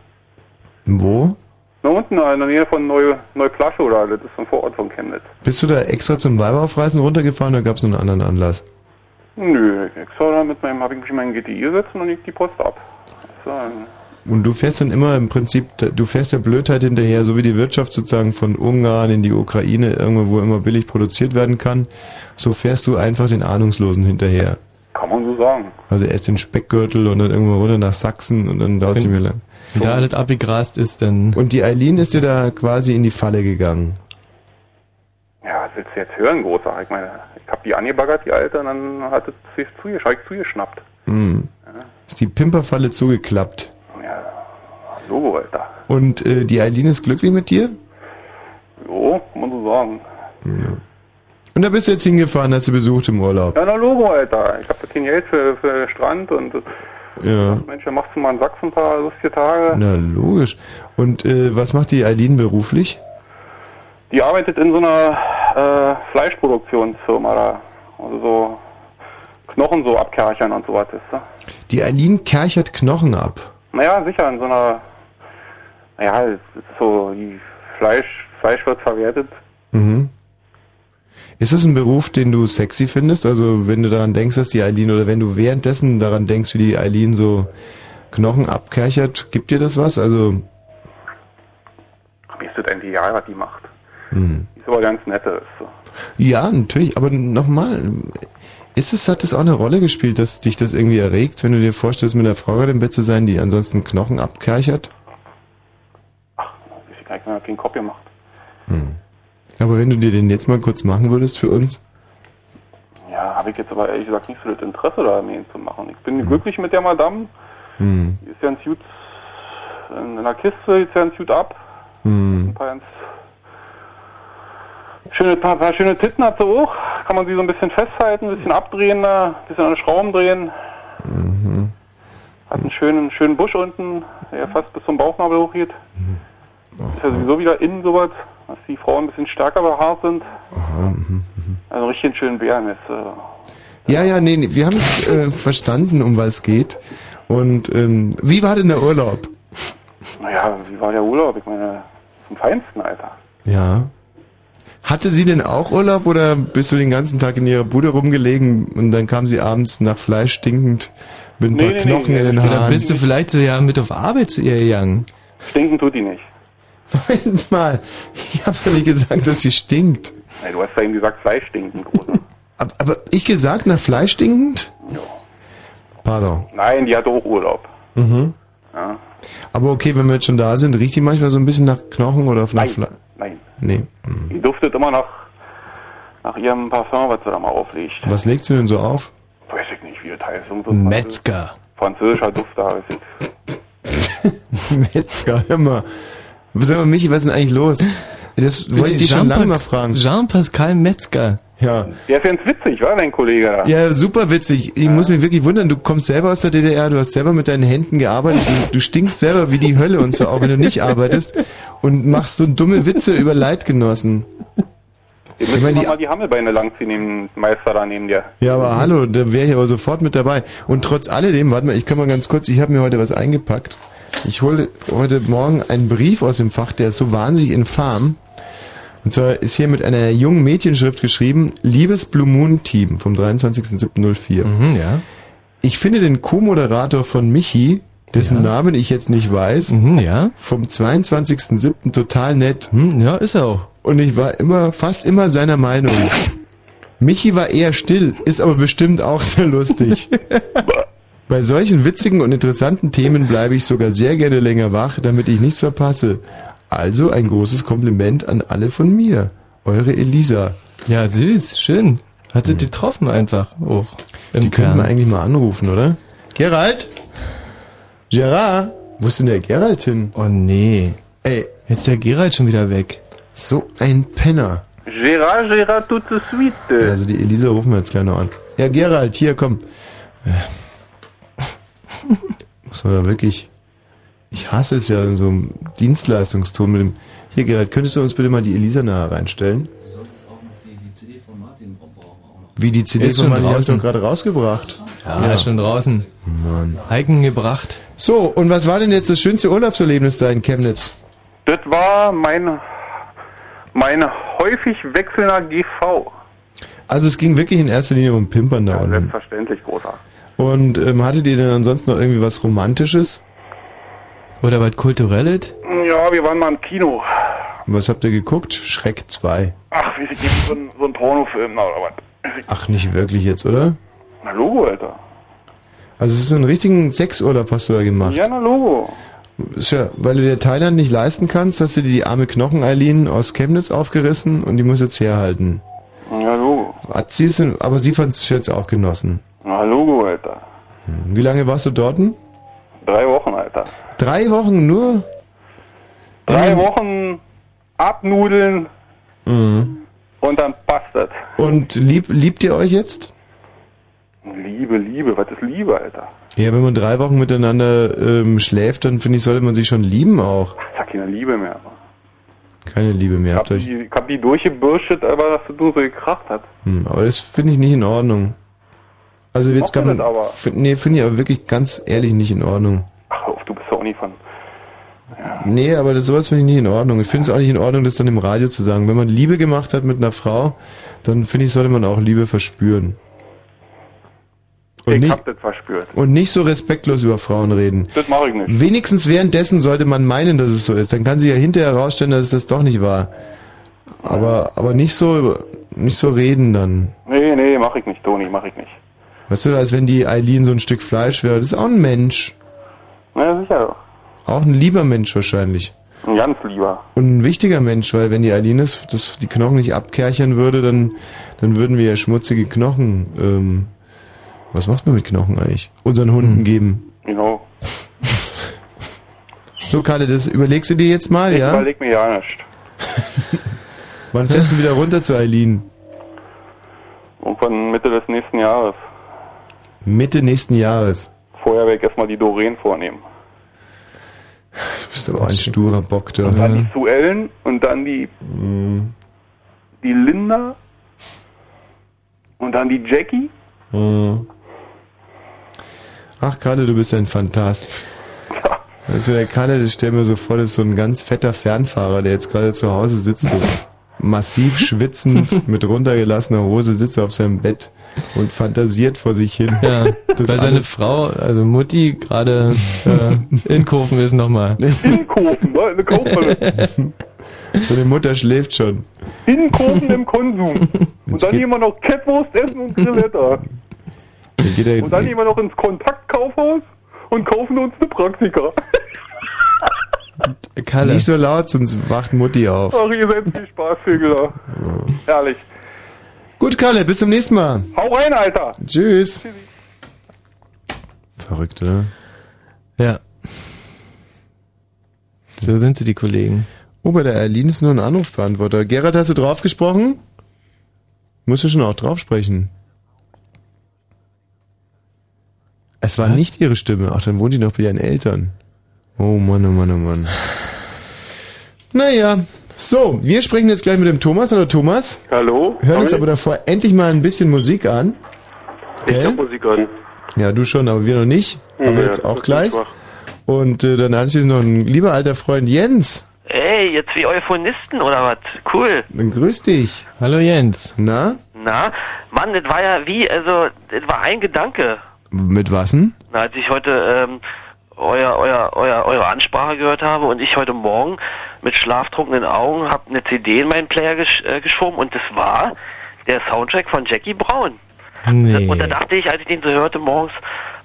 Wo? Da unten in der Nähe von Neu, Neuflasche oder das ist ein Vorort von Chemnitz. Bist du da extra zum Weibaufreißen runtergefahren oder gab es noch einen anderen Anlass? Nö, extra da mit meinem, hab ich mich in meinen GTI gesetzt und dann liegt die Post ab. So, Und du fährst dann immer im Prinzip, du fährst der Blödheit hinterher, so wie die Wirtschaft sozusagen von Ungarn in die Ukraine, irgendwo, wo immer billig produziert werden kann, so fährst du einfach den Ahnungslosen hinterher. Kann man so sagen. Also erst den Speckgürtel und dann irgendwo runter nach Sachsen und dann dauert es mir lang. Wenn da alles abgegrast ist, dann. Und die Eileen ist dir da quasi in die Falle gegangen. Ja, was willst du jetzt hören, Großer? Ich meine, ich hab die angebaggert, die Alte, und dann hat es sich zugesch hab ich zugeschnappt. Hm. Ist die Pimperfalle zugeklappt. Ja, Logo, Alter. Und äh, die Eileen ist glücklich mit dir? Jo, kann man so sagen. Und da bist du jetzt hingefahren, hast du besucht im Urlaub. Ja, na Logo, Alter. Ich hab da kein Geld für, für Strand und äh, Ja. Mensch, dann machst du mal in Sachsen ein paar lustige Tage. Na, logisch. Und äh, was macht die Eileen beruflich? Die arbeitet in so einer äh, Fleischproduktionsfirma da. Also so Knochen so abkerchern und sowas, ist du? Die Eileen kerchert Knochen ab. Naja, sicher, in so einer, naja, so, Fleisch, Fleisch wird verwertet. Mhm. Ist das ein Beruf, den du sexy findest? Also wenn du daran denkst, dass die Eileen, oder wenn du währenddessen daran denkst, wie die Eileen so Knochen abkerchert, gibt dir das was? Also, Mir ist das eigentlich egal, was die macht. hm. Die ist aber ganz nette, ist so. ja, natürlich, aber nochmal, ist es, hat das auch eine Rolle gespielt, dass dich das irgendwie erregt, wenn du dir vorstellst, mit einer Frau gerade im Bett zu sein, die ansonsten Knochen abkerchert? Ich habe keinen Kopf gemacht. Aber wenn du dir den jetzt mal kurz machen würdest für uns? Ja, habe ich jetzt aber ehrlich gesagt nicht so das Interesse da, mir ihn zu machen. Ich bin glücklich mit der Madame. Hm. Die ist ganz gut in einer Kiste, ist ganz gut ab. Hm. Ein paar ganz schöne, paar, paar schöne Titten hat sie auch. Kann man sie so ein bisschen festhalten, ein bisschen abdrehen, ein bisschen an den Schrauben drehen. Mhm. Hat einen schönen, schönen Busch unten, der fast bis zum Bauchnabel hochgeht. Ist ja sowieso wieder innen sowas, dass die Frauen ein bisschen stärker behaart sind. Aha, mhm. Also richtig einen schönen Bären ist. Äh, Ja, ja, nee, nee wir haben äh, verstanden, um was es geht. Und ähm, wie war denn der Urlaub? naja, wie war der Urlaub? Ich meine, zum Feinsten, Alter. Ja. Hatte sie denn auch Urlaub oder bist du den ganzen Tag in ihrer Bude rumgelegen und dann kam sie abends nach Fleisch stinkend mit ein paar Nee, nee, Knochen nee, in den Oder Haaren? bist du vielleicht so ja mit auf Arbeit zu ihr gegangen? Stinken tut die nicht. Moment mal, ich hab doch nicht gesagt, dass sie stinkt. Nein, du hast ja eben gesagt, Fleisch stinken, großer. Aber, aber ich gesagt nach Fleisch stinkend? Ja. Pardon. Nein, die hatte auch Urlaub. Mhm. Ja. Aber okay, wenn wir jetzt schon da sind, riecht die manchmal so ein bisschen nach Knochen oder nach Nein, Fleisch? nein. Nee. Die duftet immer nach, nach ihrem Parfum, was sie da mal auflegt. Was legst du denn so auf? Weiß ich nicht, wie das heißt. So Metzger. Französischer Duft da. Ich. <laughs> Metzger, mal. Sag mal, Michi, was ist denn eigentlich los? Das wollte ich dich schon lange mal fragen. Jean-Pascal Metzger. Ja. Der ist ganz witzig, war dein Kollege da? Ja, super witzig. Ich muss mich wirklich wundern, du kommst selber aus der DDR, du hast selber mit deinen Händen gearbeitet, du, du stinkst selber wie die Hölle und so, auch wenn du nicht arbeitest und machst so dumme Witze über Leidgenossen. Ich Ich meine, die, mal die Hammelbeine langziehen, dem Meister da neben dir. ja, aber hallo, der wäre hier aber sofort mit dabei. Und trotz alledem, warte mal, ich kann mal ganz kurz, ich habe mir heute was eingepackt. Ich hole heute Morgen einen Brief aus dem Fach, der ist so wahnsinnig infam. Und zwar ist hier mit einer jungen Mädchenschrift geschrieben, liebes Blue Moon Team vom 23.07.04. Mhm, ja. Ich finde den Co-Moderator von Michi, dessen Namen ich jetzt nicht weiß, Mhm, ja. vom 22.07. total nett. Hm, ja, ist er auch. Und ich war immer, fast immer seiner Meinung. Michi war eher still, ist aber bestimmt auch sehr lustig. <laughs> Bei solchen witzigen und interessanten Themen bleibe ich sogar sehr gerne länger wach, damit ich nichts verpasse. Also ein großes Kompliment an alle von mir. Eure Elisa. Ja, süß, schön. Hat sie getroffen einfach. Im Die könnten Kern. wir eigentlich mal anrufen, oder? Gerald? Gerard? Wo ist denn der Gerald hin? Oh nee. Ey. Jetzt ist der Gerald schon wieder weg. So ein Penner. Gérard, Gérard, tout de suite. Also die Elisa rufen wir jetzt gleich noch an. Ja, Gerald, hier, komm. Äh. Muss man da wirklich... Ich hasse es ja in so einem Dienstleistungston mit dem... Hier, Gerald, könntest du uns bitte mal die Elisa nahe reinstellen? Du solltest auch noch die, die CD von Martin brauchen auch noch. Wie die CD Ist von schon Martin hast du draußen. doch gerade rausgebracht. Ja, ist schon draußen. Mann. Heiken gebracht. So, und was war denn jetzt das schönste Urlaubserlebnis da in Chemnitz? Das war mein, mein häufig wechselnder GV. Also es ging wirklich in erster Linie um Pimpern da Ja, unten. selbstverständlich, großer. Und ähm, hattet ihr denn ansonsten noch irgendwie was Romantisches? Oder was Kulturelles? Ja, wir waren mal im Kino. Was habt ihr geguckt? Schreck 2. Ach, wie sie so ein, so ein Pornofilm oder was? Ach, nicht wirklich jetzt, oder? Na Logo, Alter. Also es ist so einen richtigen Sexurlaub hast du da gemacht. Ja, na Logo. Ist ja, weil du dir Thailand nicht leisten kannst, hast du dir die arme Knochen Eileen aus Chemnitz aufgerissen und die muss jetzt herhalten. Ja, Logo. Hat sie es, denn- aber sie fand es jetzt auch genossen. Na Logo, Alter. Wie lange warst du dort? Drei Wochen, Alter. Drei Wochen nur? Drei Wochen abnudeln Mhm. und dann passt das. Und lieb, liebt ihr euch jetzt? Liebe, Liebe, was ist Liebe, Alter? Ja, wenn man drei Wochen miteinander ähm, schläft, dann finde ich, sollte man sich schon lieben auch. Ich hab keine Liebe mehr. Keine Liebe mehr. Ich hab die, ich hab die durchgebürstet, aber dass du so gekracht hat. hm, aber das finde ich nicht in Ordnung. Also jetzt kann man, aber. nee, finde ich aber wirklich ganz ehrlich nicht in Ordnung. Ach, du bist doch auch nie von. Nee, aber das, sowas finde ich nicht in Ordnung. Ich finde es auch nicht in Ordnung, das dann im Radio zu sagen. Wenn man Liebe gemacht hat mit einer Frau, dann finde ich, sollte man auch Liebe verspüren. Und ich nicht, hab das verspürt. und nicht so respektlos über Frauen reden. Das mache ich nicht. Wenigstens währenddessen sollte man meinen, dass es so ist. Dann kann sich ja hinterher herausstellen, dass es das doch nicht war. Aber, aber nicht so, nicht so reden dann. Nee, nee, mach ich nicht, Toni, mach ich nicht. Weißt du, als wenn die Eileen so ein Stück Fleisch wäre. Das ist auch ein Mensch. Na, sicher doch. Auch ein lieber Mensch wahrscheinlich. Ein ganz lieber. Und ein wichtiger Mensch, weil wenn die Eileen das, das, die Knochen nicht abkerchern würde, dann, dann würden wir ja schmutzige Knochen, ähm, was macht man mit Knochen eigentlich? Unseren Hunden geben. Genau. <laughs> So, Kalle, das überlegst du dir jetzt mal, Ich ja? überleg mir ja nicht. Wann fährst du wieder runter zu Eileen? Irgendwann Mitte des nächsten Jahres. Mitte nächsten Jahres. Vorher werde ich erstmal die Doreen vornehmen. Du bist aber auch ein sturer Bock, du. Und dann die Suellen und dann die, Mhm. die Linda und dann die Jackie. Mhm. Ach, Kalle, du bist ein Fantast. <laughs> Also der Kalle, das stell mir so vor, das ist so ein ganz fetter Fernfahrer, der jetzt gerade zu Hause sitzt, so massiv <laughs> schwitzend, mit runtergelassener Hose, sitzt auf seinem Bett und fantasiert vor sich hin. Ja, Das weil seine Frau, also Mutti, gerade äh, in Kurven ist nochmal. Inkofen, ne? eine Kaufhalle. Seine Mutter schläft schon. Inkofen im Konsum. <laughs> Und dann immer noch Kettwurst essen und Grilletta. Dann geht er, Und dann immer noch ins Kontaktkaufhaus und kaufen uns eine Praktika. Kalle. Nicht so laut, sonst wacht Mutti auf. Ach, ihr seid viel Spaßvögel. Herrlich. Gut, Kalle, bis zum nächsten Mal. Hau rein, Alter. Tschüss. Verrückt, oder? Ja. So sind sie, die Kollegen. Oh, bei der Erlin ist nur ein Anrufbeantworter. Gerhard, hast du drauf gesprochen? Musst du schon auch drauf sprechen. Es war nicht ihre Stimme. Ach, dann wohnt die noch bei ihren Eltern. Oh Mann, oh Mann, oh Mann. Naja. So, wir sprechen jetzt gleich mit dem Thomas. Hallo Thomas. Hallo? Hören uns aber davor endlich mal ein bisschen Musik an. Ich hab Musik an. Ja, du schon, aber wir noch nicht. Aber Ja, jetzt auch gleich. Und äh, dann anschließend noch ein lieber alter Freund Jens. Ey, jetzt wie Euphonisten oder was? Cool. Dann grüß dich. Hallo Jens. Na? Na, Mann, das war ja wie, also, das war ein Gedanke. Mit was denn? Na, als ich heute ähm, euer, euer, euer, eure Ansprache gehört habe und ich heute Morgen mit schlaftrunkenen Augen habe eine CD in meinen Player gesch äh, geschoben und das war der Soundtrack von Jackie Brown. Nee. Und da dachte ich, als ich den so hörte morgens,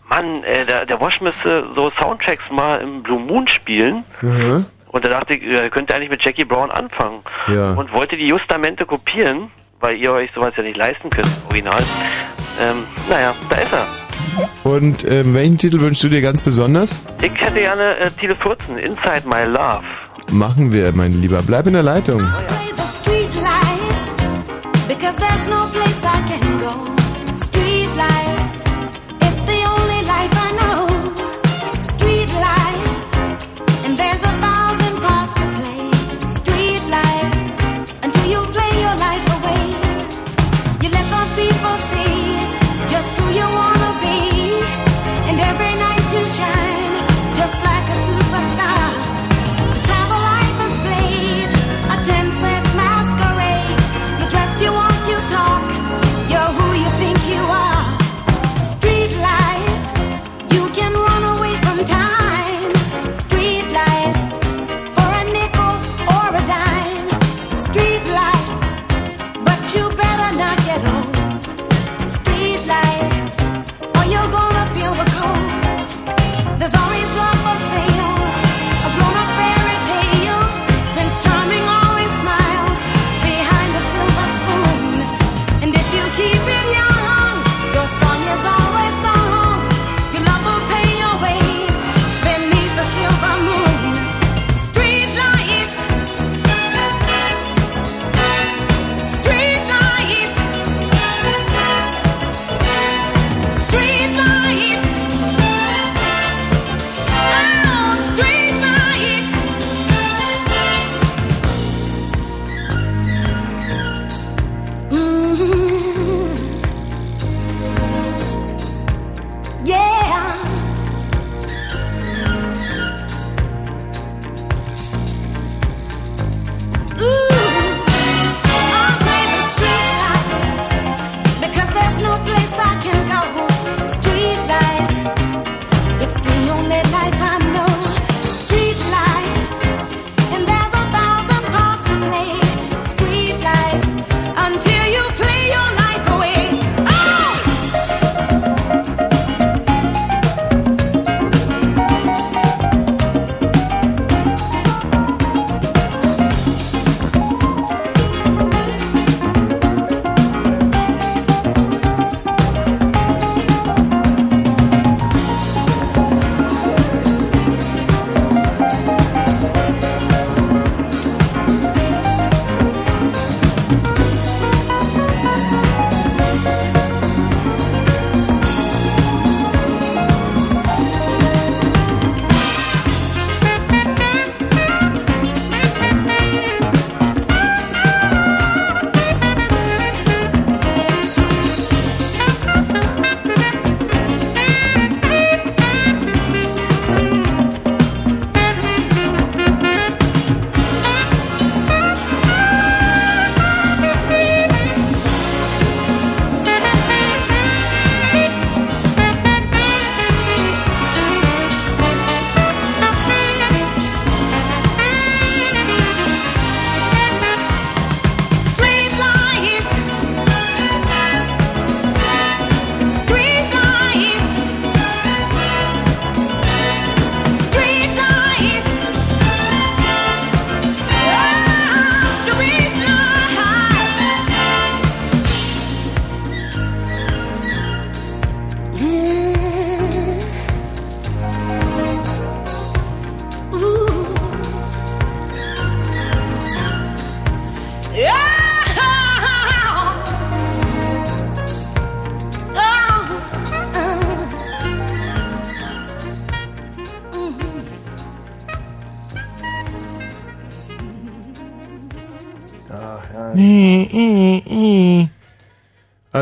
Mann, äh, der, der Wosch müsste so Soundtracks mal im Blue Moon spielen. Mhm. Und da dachte ich, ihr könnt eigentlich mit Jackie Brown anfangen. Ja. Und wollte die Justamente kopieren, weil ihr euch sowas ja nicht leisten könnt, im Original. Ähm, naja, da ist er. Und ähm, welchen Titel wünschst du dir ganz besonders? Ich hätte gerne äh, Tele 14, Inside My Love. Machen wir, mein Lieber. Bleib in der Leitung. the street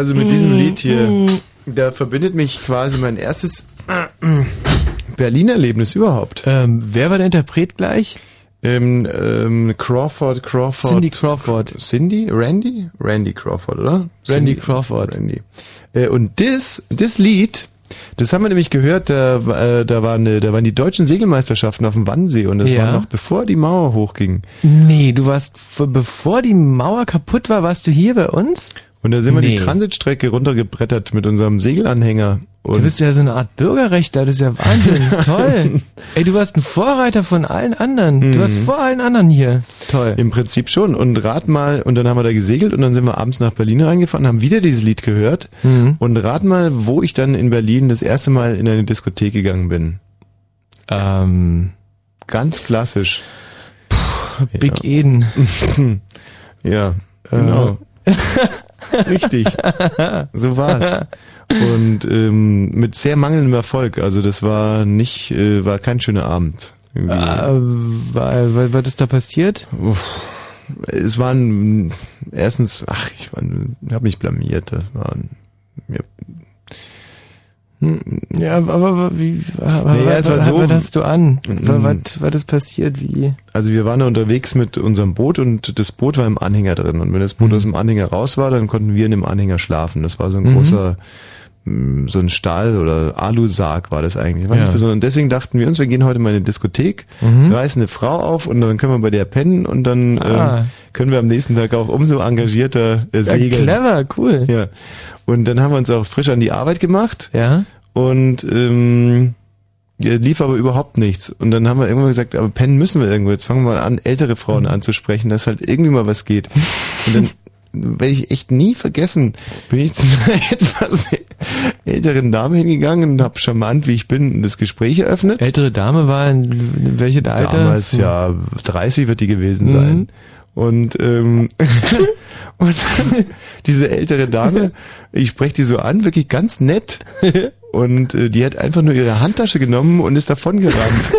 Also mit diesem Lied hier, da verbindet mich quasi mein erstes Berlin-Erlebnis überhaupt. Ähm, wer war der Interpret gleich? Ähm, ähm, Crawford, Crawford. Cindy Crawford. Cindy? Randy? Randy Crawford, oder? Randy Cindy. Crawford. Randy. Äh, und das, das Lied, das haben wir nämlich gehört, da, äh, da, waren, äh, da waren die deutschen Segelmeisterschaften auf dem Wannsee und das Ja. war noch bevor die Mauer hochging. Nee, du warst, bevor die Mauer kaputt war, warst du hier bei uns? Und da sind wir Nee. die Transitstrecke runtergebrettert mit unserem Segelanhänger. Du bist ja so eine Art Bürgerrechtler, das ist ja Wahnsinn. <laughs> Toll. Ey, du warst ein Vorreiter von allen anderen. Du warst Mhm. vor allen anderen hier. Toll. Im Prinzip schon. Und rat mal, und dann haben wir da gesegelt und dann sind wir abends nach Berlin reingefahren, haben wieder dieses Lied gehört. Mhm. Und rat mal, wo ich dann in Berlin das erste Mal in eine Diskothek gegangen bin. Ähm, Ganz klassisch. Big Eden. <laughs> ja, Äh. genau. <laughs> Richtig. So war's. Und ähm, mit sehr mangelndem Erfolg. Also das war nicht, äh, war kein schöner Abend. Äh, war, war, was ist da passiert? Uff. Es waren erstens, ach, ich war, habe mich blamiert. Das waren, ja, Ja, aber, wie, aber, Nee, ja, es war so- was hast du an? Mhm. Was, was, was ist passiert? Wie? Also wir waren da unterwegs mit unserem Boot und das Boot war im Anhänger drin. Und wenn das Boot aus dem Anhänger raus war, dann konnten wir in dem Anhänger schlafen. Das war so ein Mhm. großer, so ein Stahl- oder Alusarg war das eigentlich. War Ja. nicht besonders. Und deswegen dachten wir uns, wir gehen heute mal in eine Diskothek, Mhm. reißen eine Frau auf und dann können wir bei der pennen und dann Ah. ähm, können wir am nächsten Tag auch umso engagierter äh, Ja, segeln. clever, cool. Ja. Und dann haben wir uns auch frisch an die Arbeit gemacht. Ja. Und ähm, ja, lief aber überhaupt nichts. Und dann haben wir irgendwann gesagt, aber pennen müssen wir irgendwo. Jetzt fangen wir mal an, ältere Frauen anzusprechen, dass halt irgendwie mal was geht. <laughs> Und dann werde ich echt nie vergessen, bin ich zu einer <laughs> etwas älteren Dame hingegangen und habe charmant, wie ich bin, das Gespräch eröffnet. Ältere Dame war in welche Alter? Damals ja 30 wird die gewesen Mhm. sein. Und, ähm, <laughs> und <laughs> diese ältere Dame, ich spreche die so an, wirklich ganz nett. Und äh, die hat einfach nur ihre Handtasche genommen und ist davon gerannt.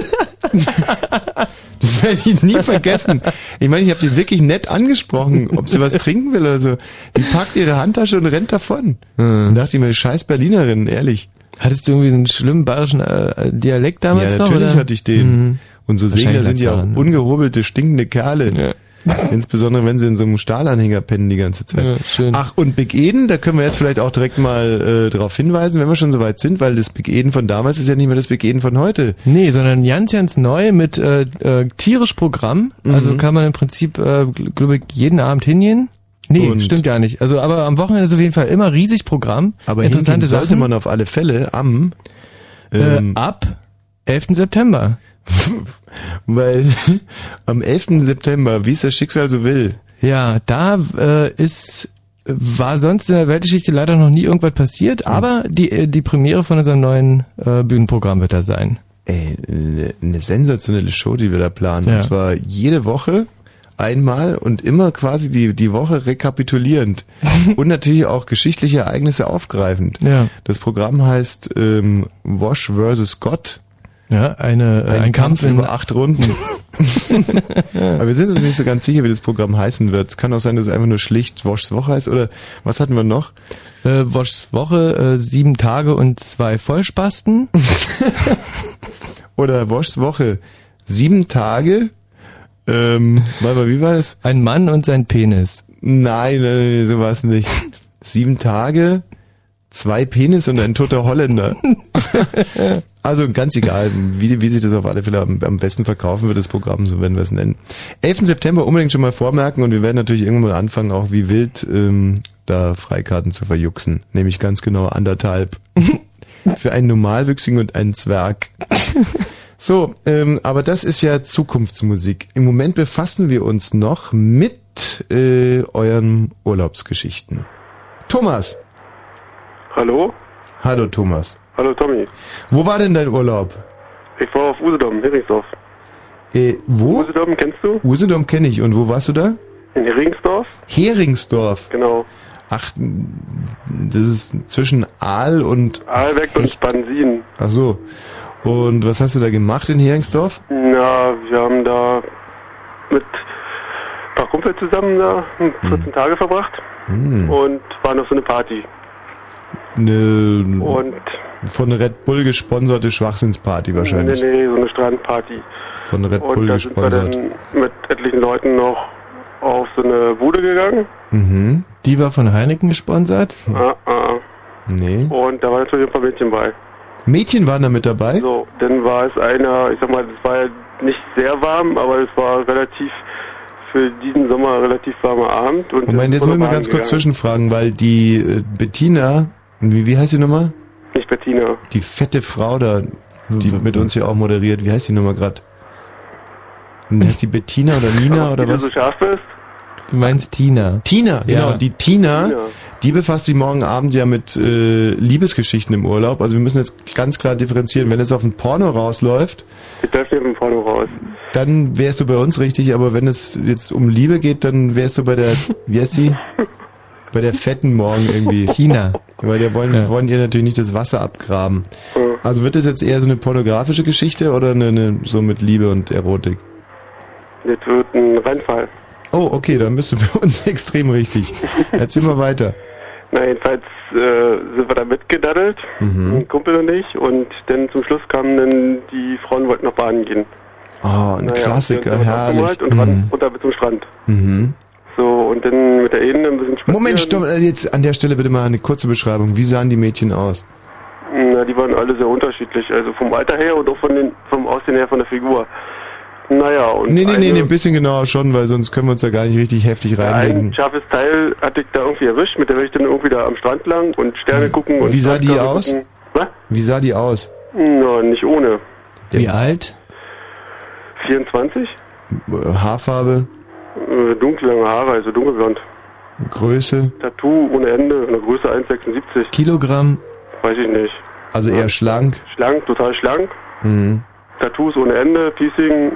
Das werde ich nie vergessen. Ich meine, ich habe sie wirklich nett angesprochen, ob sie was trinken will oder so. Die packt ihre Handtasche und rennt davon. Und dachte ich mir, scheiß Berlinerin, ehrlich. Hattest du irgendwie so einen schlimmen bayerischen äh, Dialekt damals ja, noch? natürlich oder? hatte ich den. Mhm. Und so Segler sind ja auch ne? ungehobelte, stinkende Kerle. <laughs> Insbesondere wenn sie in so einem Stahlanhänger pennen die ganze Zeit. Ja, schön. Ach, und Big Eden, da können wir jetzt vielleicht auch direkt mal äh, darauf hinweisen, wenn wir schon so weit sind, weil das Big Eden von damals ist ja nicht mehr das Big Eden von heute. Nee, sondern ganz, ganz neu mit äh, äh, tierisch Programm. Also Mhm. kann man im Prinzip, äh, glaube ich, jeden Abend hingehen. Nee, Und- stimmt ja nicht. Also aber am Wochenende ist auf jeden Fall immer riesig Programm. Aber interessante hingehen sollte Sachen. man auf alle Fälle am äh, ähm, ab 11. September. <laughs> weil <laughs> am 11. September, wie es das Schicksal so will. Ja, da äh, ist war sonst in der Weltgeschichte leider noch nie irgendwas passiert, aber die äh, die Premiere von unserem neuen äh, Bühnenprogramm wird da sein. Ey, eine- eine sensationelle Show, die wir da planen. Ja. Und zwar jede Woche einmal und immer quasi die, die Woche rekapitulierend. <laughs> und natürlich auch geschichtliche Ereignisse aufgreifend. Ja. Das Programm heißt ähm, Wash vs. Gott. Ja, eine, äh, ein, Kampf, in über acht Runden. <laughs> Aber wir sind uns nicht so ganz sicher, wie das Programm heißen wird. Es kann auch sein, dass es einfach nur schlicht Woschs Woche heißt. Oder was hatten wir noch? äh, Woschs Woche, äh, sieben Tage und zwei Vollspasten. <laughs> Oder Woschs Woche. Sieben Tage. Ähm, mal, wie war das? Ein Mann und sein Penis. Nein, nein, nein, so war es nicht. Sieben Tage, zwei Penis und ein toter Holländer. <laughs> also ganz egal, wie, wie sich das auf alle Fälle am, am besten verkaufen wird, das Programm, so werden wir es nennen. 11. September unbedingt schon mal vormerken und wir werden natürlich irgendwann mal anfangen, auch wie wild ähm, da Freikarten zu verjuxen. Nämlich ganz genau anderthalb. <laughs> Für einen Normalwüchsigen und einen Zwerg. So, ähm, aber das ist ja Zukunftsmusik. Im Moment befassen wir uns noch mit äh, euren Urlaubsgeschichten. Thomas. Hallo? Hallo Thomas. Hallo Tommy. Wo war denn dein Urlaub? Ich war auf Usedom, Heringsdorf. Äh, wo? Usedom kennst du? Usedom kenne ich. Und wo warst du da? In Heringsdorf? Heringsdorf. Genau. Ach, das ist zwischen Aal und... Aalbeck und Spansin. Ach so. Und was hast du da gemacht in Heringsdorf? Na, wir haben da mit ein paar Kumpel zusammen da, hm, 14 Tage verbracht Hm. und waren auf so eine Party. Eine Und von Red Bull gesponserte Schwachsinnsparty wahrscheinlich. Nee, nee, so eine Strandparty. Von Red und Bull da sind wir gesponsert. dann mit etlichen Leuten noch auf so eine Bude gegangen. Mhm. Die war von Heineken gesponsert? Ah, ah. Nee. Und da waren natürlich ein paar Mädchen bei. Mädchen waren da mit dabei? So, dann war es einer, ich sag mal, das war ja nicht sehr warm, aber es war relativ für diesen Sommer relativ warmer Abend. Und Moment, jetzt muss ich mal ganz kurz zwischenfragen, weil die äh, Bettina, wie, wie heißt die Nummer? Nicht Bettina. Die fette Frau da, die mit uns hier auch moderiert, wie heißt die Nummer gerade? Heißt die Bettina oder Nina <laughs> oder Wie du was? so scharf bist? Du meinst Tina. Tina, genau. Ja. Die Tina, Tina. die befasst sich morgen Abend ja mit äh, Liebesgeschichten im Urlaub. Also wir müssen jetzt ganz klar differenzieren. Wenn es auf ein Porno rausläuft, Ich läuft hier mit dem Porno raus. dann wärst du bei uns richtig. Aber wenn es jetzt um Liebe geht, dann wärst du bei der, wie heißt sie? <laughs> Bei der fetten morgen irgendwie. Tina. Weil wir wollen, wir wollen ihr natürlich nicht das Wasser abgraben. Also wird das jetzt eher so eine pornografische Geschichte oder eine, eine so mit Liebe und Erotik? Das wird ein Rennfall. Oh, okay, dann bist du bei uns <laughs> extrem richtig. Erzähl mal weiter. Na, jedenfalls äh, sind wir da mitgedaddelt, Mhm. ein Kumpel und ich, und dann zum Schluss kamen dann die Frauen wollten noch baden gehen. Oh, ein Naja, Klassiker, herrlich. Und ran, runter bis zum Strand. Mhm. So, und dann mit der Eden ein bisschen spazieren. Moment, stopp, äh, jetzt an der Stelle bitte mal eine kurze Beschreibung. Wie sahen die Mädchen aus? Na, die waren alle sehr unterschiedlich, also vom Alter her und auch von den, vom Aussehen her von der Figur. Naja, und Nee, nee, nee, eine- nee, ein bisschen genauer schon, weil sonst können wir uns da gar nicht richtig heftig ein reinlegen. scharfes Teil hatte ich da irgendwie erwischt, mit der bin ich dann irgendwie da am Strand lang und Sterne gucken und Wie sah die aus? gucken. Was? Wie sah die aus? Na, nicht ohne. Wie alt? 24? Äh, Haarfarbe, Äh, Dunkellange Haare, also dunkelblond. Größe, Tattoo ohne Ende, eine Größe 1,76. Kilogramm? Weiß ich nicht. also eher schlank. Schlank, total schlank. Mhm. Tattoos ohne Ende, Piercing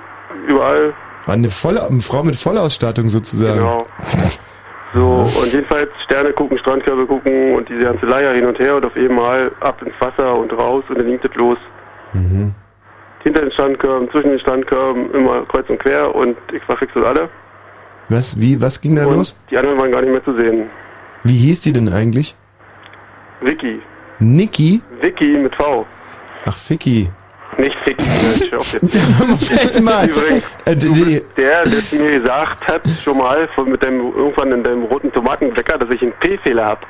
überall. Eine, volle, eine Frau mit Vollausstattung sozusagen. Genau. So, und jedenfalls Sterne gucken, Strandkörbe gucken und diese ganze Leier hin und her und auf einmal ab ins Wasser und raus und dann ging das los. Mhm. Hinter den Strandkörben, zwischen den Strandkörben, immer kreuz und quer und ich und alle. Was, wie, was ging da und los? die anderen waren gar nicht mehr zu sehen. Wie hieß die denn eigentlich? Vicky. Niki? Vicky mit V. Ach, Ficky. Nicht Vicky, ich hör auf jetzt. <laughs> Mal. Übrigens, Äh, du der, der mir gesagt hat, schon mal, von, mit deinem, irgendwann in deinem roten Tomatenbäcker, dass ich einen P-Fehler hab.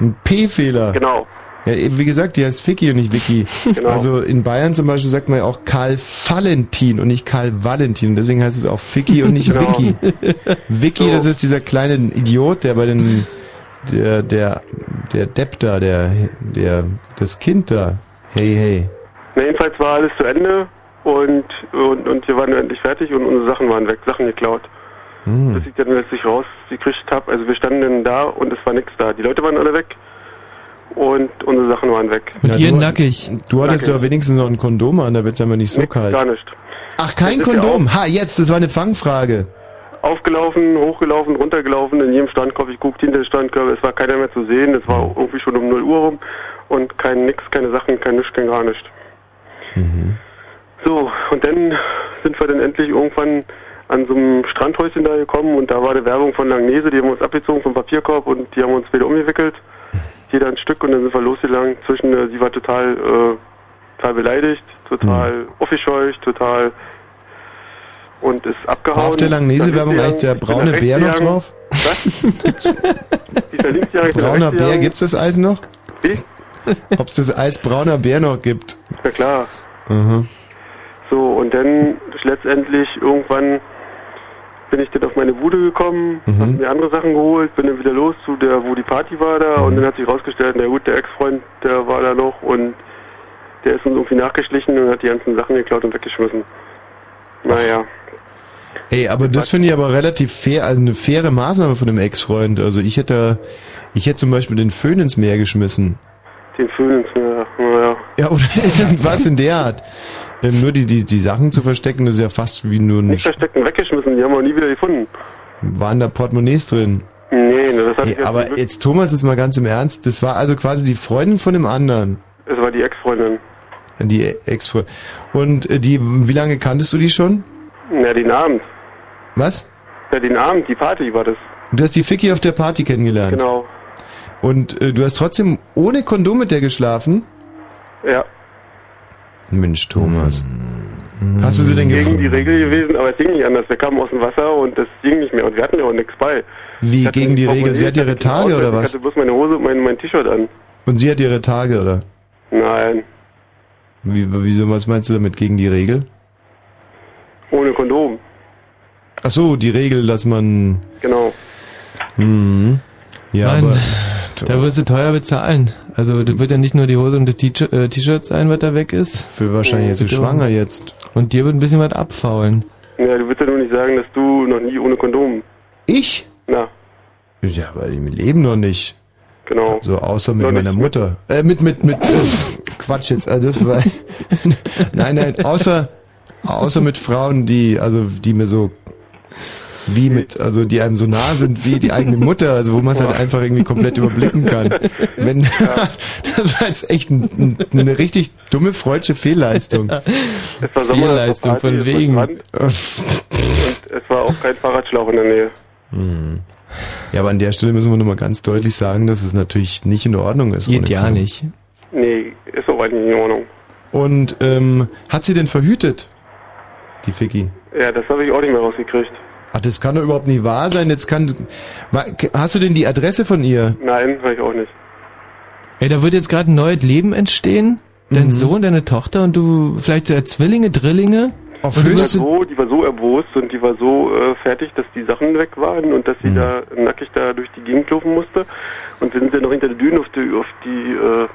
Ein P-Fehler. Genau. Ja, wie gesagt, die heißt Ficky und nicht Vicky. Genau. Also in Bayern zum Beispiel sagt man ja auch Karl Valentin und nicht Karl Valentin. Und deswegen heißt es auch Ficky und nicht Genau. Vicky. <laughs> Vicky, So. das ist dieser kleine Idiot, der bei den, der, der, der Depp da, der, der, das Kind da. Hey, hey. Na, jedenfalls war alles zu Ende und, und, und wir waren endlich fertig und unsere Sachen waren weg, Sachen geklaut. Hm. Bis ich dann letztlich rausgekriegt habe. Also wir standen dann da und es war nichts da. Die Leute waren alle weg und unsere Sachen waren weg. Und Ja, ihr du- nackig. Du hattest Nackig. doch wenigstens noch ein Kondom an, da wird's ja mal nicht so Nix, kalt. gar nicht. Ach, kein ja Kondom. Ha, jetzt, das war eine Fangfrage. Aufgelaufen, hochgelaufen, runtergelaufen, in jedem Strandkorb, ich guckte hinter den Strandkorb, es war keiner mehr zu sehen, es war irgendwie schon um 0 Uhr rum und kein nix, keine Sachen, kein nichts, kein gar nichts. So, und dann sind wir dann endlich irgendwann an so einem Strandhäuschen da gekommen und da war eine Werbung von Langnese, die haben uns abgezogen vom Papierkorb und die haben uns wieder umgewickelt, jeder ein Stück und dann sind wir losgegangen. Zwischen, äh, sie war total, äh, total beleidigt, total aufgescheucht, total und ist abgehauen. War auf der Langnese-Werbung eigentlich der braune Bär noch drauf? Was? <laughs> Brauner Bär, gegangen. gibt's das Eis noch? Wie? <laughs> Ob es das Eis brauner Bär noch gibt? Na klar. Aha. So, und dann letztendlich irgendwann bin ich dann auf meine Bude gekommen, Mhm. hab mir andere Sachen geholt, bin dann wieder los zu der, wo die Party war da und dann hat sich rausgestellt, na gut, der Ex-Freund, der war da noch und der ist uns irgendwie nachgeschlichen und hat die ganzen Sachen geklaut und weggeschmissen. Naja. Ey, aber das finde ich aber relativ fair, also eine faire Maßnahme von dem Ex-Freund. Also ich hätte, ich hätte zum Beispiel den Föhn ins Meer geschmissen. Den Föhn ins Meer, naja. Ja, oder <laughs> irgendwas in der Art. Ähm, nur die, die, die Sachen zu verstecken, das ist ja fast wie nur ein, Nicht verstecken, weggeschmissen, die haben wir nie wieder gefunden. waren da Portemonnaies drin. Nee, ne, das hat Ey, aber jetzt Thomas ist mal ganz im Ernst, das war also quasi die Freundin von dem anderen. Es war die Ex-Freundin. Die Ex-Freundin. Und äh, die, wie lange kanntest du die schon? Ja, die Namen. Was? Ja, den Abend, die Party war das. Du hast die Ficky auf der Party kennengelernt. Genau. Und äh, du hast trotzdem ohne Kondom mit der geschlafen? Ja. Mensch, Thomas. Hast du sie denn gegen gefragt? die Regel gewesen, aber es ging nicht anders. Wir kamen aus dem Wasser und das ging nicht mehr. Und wir hatten ja auch nichts bei. Wie, Ich gegen die Regel? Sie hat ihre ich Tage oder Ich was? hatte bloß meine Hose und mein, mein T-Shirt an. Und sie hat ihre Tage, oder? Nein, Wie, wieso, was meinst du damit gegen die Regel? ohne Kondom. Ach so, die Regel, dass man... Genau. Hm. Ja, Mann, aber... da wirst du teuer bezahlen. Also das wird ja nicht nur die Hose und das T-Shirt äh, T-Shirt sein, was da weg ist. Für wahrscheinlich ist sie Bitte. schwanger jetzt. Und dir wird ein bisschen was abfaulen. Ja, du willst ja nur nicht sagen, dass du noch nie ohne Kondom. Ich? Na, Ja, weil wir leben noch nicht. genau. So, außer mit Noch meiner nicht. Mutter. Äh, mit, mit, mit, äh, <laughs> Quatsch jetzt, also das war, <laughs> nein, nein, außer, außer mit Frauen, die, also, die mir so, wie mit, also, die einem so nah sind wie die eigene Mutter, also, wo man es halt einfach irgendwie komplett überblicken kann. Wenn, das war jetzt echt ein, ein, eine richtig dumme freudsche Fehlleistung. Es war Strand und es war auch kein Fahrradschlauch in der Nähe. Hm. Ja, aber an der Stelle müssen wir nochmal ganz deutlich sagen, dass es natürlich nicht in Ordnung ist. Geht ja nicht. Nee, ist auch eigentlich nicht in Ordnung. Und ähm, hat sie denn verhütet? Die Ficky. Ja, das habe ich auch nicht mehr rausgekriegt. Ach, das kann doch überhaupt nicht wahr sein. Jetzt kann. Hast du denn die Adresse von ihr? Nein, habe ich auch nicht. Ey, da wird jetzt gerade ein neues Leben entstehen. Dein Mhm. Sohn, deine Tochter und du vielleicht so Zwillinge, Drillinge. Auf und Die war, so, die war so erbost und die war so äh, fertig, dass die Sachen weg waren und dass sie da nackig da durch die Gegend laufen musste. Und wir sind dann noch hinter den Dünen auf die, auf die, äh,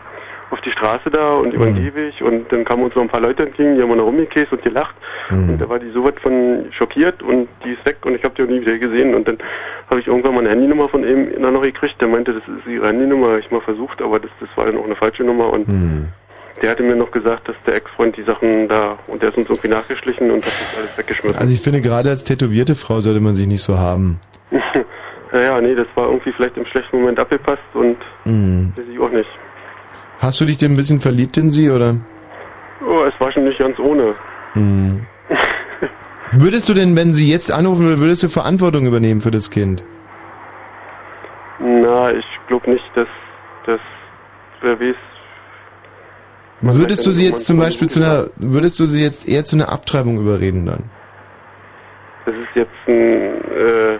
auf die Straße da und über den Gehweg und dann kamen uns noch ein paar Leute entgegen, die haben noch rumgekäst und gelacht. Und da war die so was von schockiert und die ist weg und ich habe die auch nie wieder gesehen. Und dann habe ich irgendwann mal eine Handynummer von ihm noch gekriegt. Der meinte, das ist ihre Handynummer, habe ich mal versucht, aber das, das war dann auch eine falsche Nummer und der hatte mir noch gesagt, dass der Ex-Freund die Sachen da und der ist uns irgendwie nachgeschlichen und hat das alles weggeschmissen. Also ich finde, gerade als tätowierte Frau sollte man sich nicht so haben. <laughs> ja, ja, nee, das war irgendwie vielleicht im schlechten Moment abgepasst und Mhm. weiß ich auch nicht. Hast du dich denn ein bisschen verliebt in sie, oder? Oh, es war schon nicht ganz ohne. Mhm. <laughs> Würdest du denn, wenn sie jetzt anrufen würde, würdest du Verantwortung übernehmen für das Kind? Na, ich glaube nicht, dass das. Man Würdest du sie jetzt zum Beispiel zu einer, würdest du sie jetzt eher zu einer Abtreibung überreden dann? Das ist jetzt ein äh,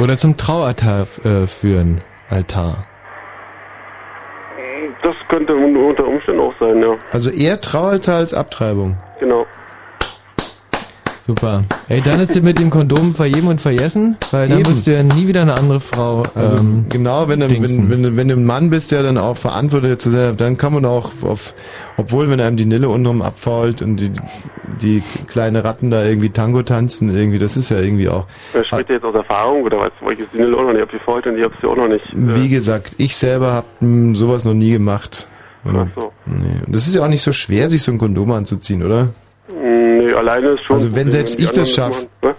Oder zum Traualtar äh, führen. Altar. das könnte unter Umständen auch sein, ja. Also eher Traualtar als Abtreibung. Genau. Super. Ey, dann ist dir mit dem Kondom vergeben und vergessen, weil dann Eben. wirst du ja nie wieder eine andere Frau. Also ähm, genau, wenn du, wenn, wenn, du- wenn du ein Mann bist, der dann auch verantwortlich zu sein, dann kann man auch auf, obwohl wenn einem die Nille untenrum abfault und die, die kleine Ratten da irgendwie Tango tanzen, irgendwie, das ist ja irgendwie auch. Wer spricht jetzt aus Erfahrung oder was? Weil ich jetzt die Nille auch noch nicht abgefault und ich habe sie auch noch nicht. Wie gesagt, ich selber habe sowas noch nie gemacht. Ach so. Nee. Und das ist ja auch nicht so schwer, sich so ein Kondom anzuziehen, oder? Alleine ist schon. Also wenn selbst ich das schaffe, ne?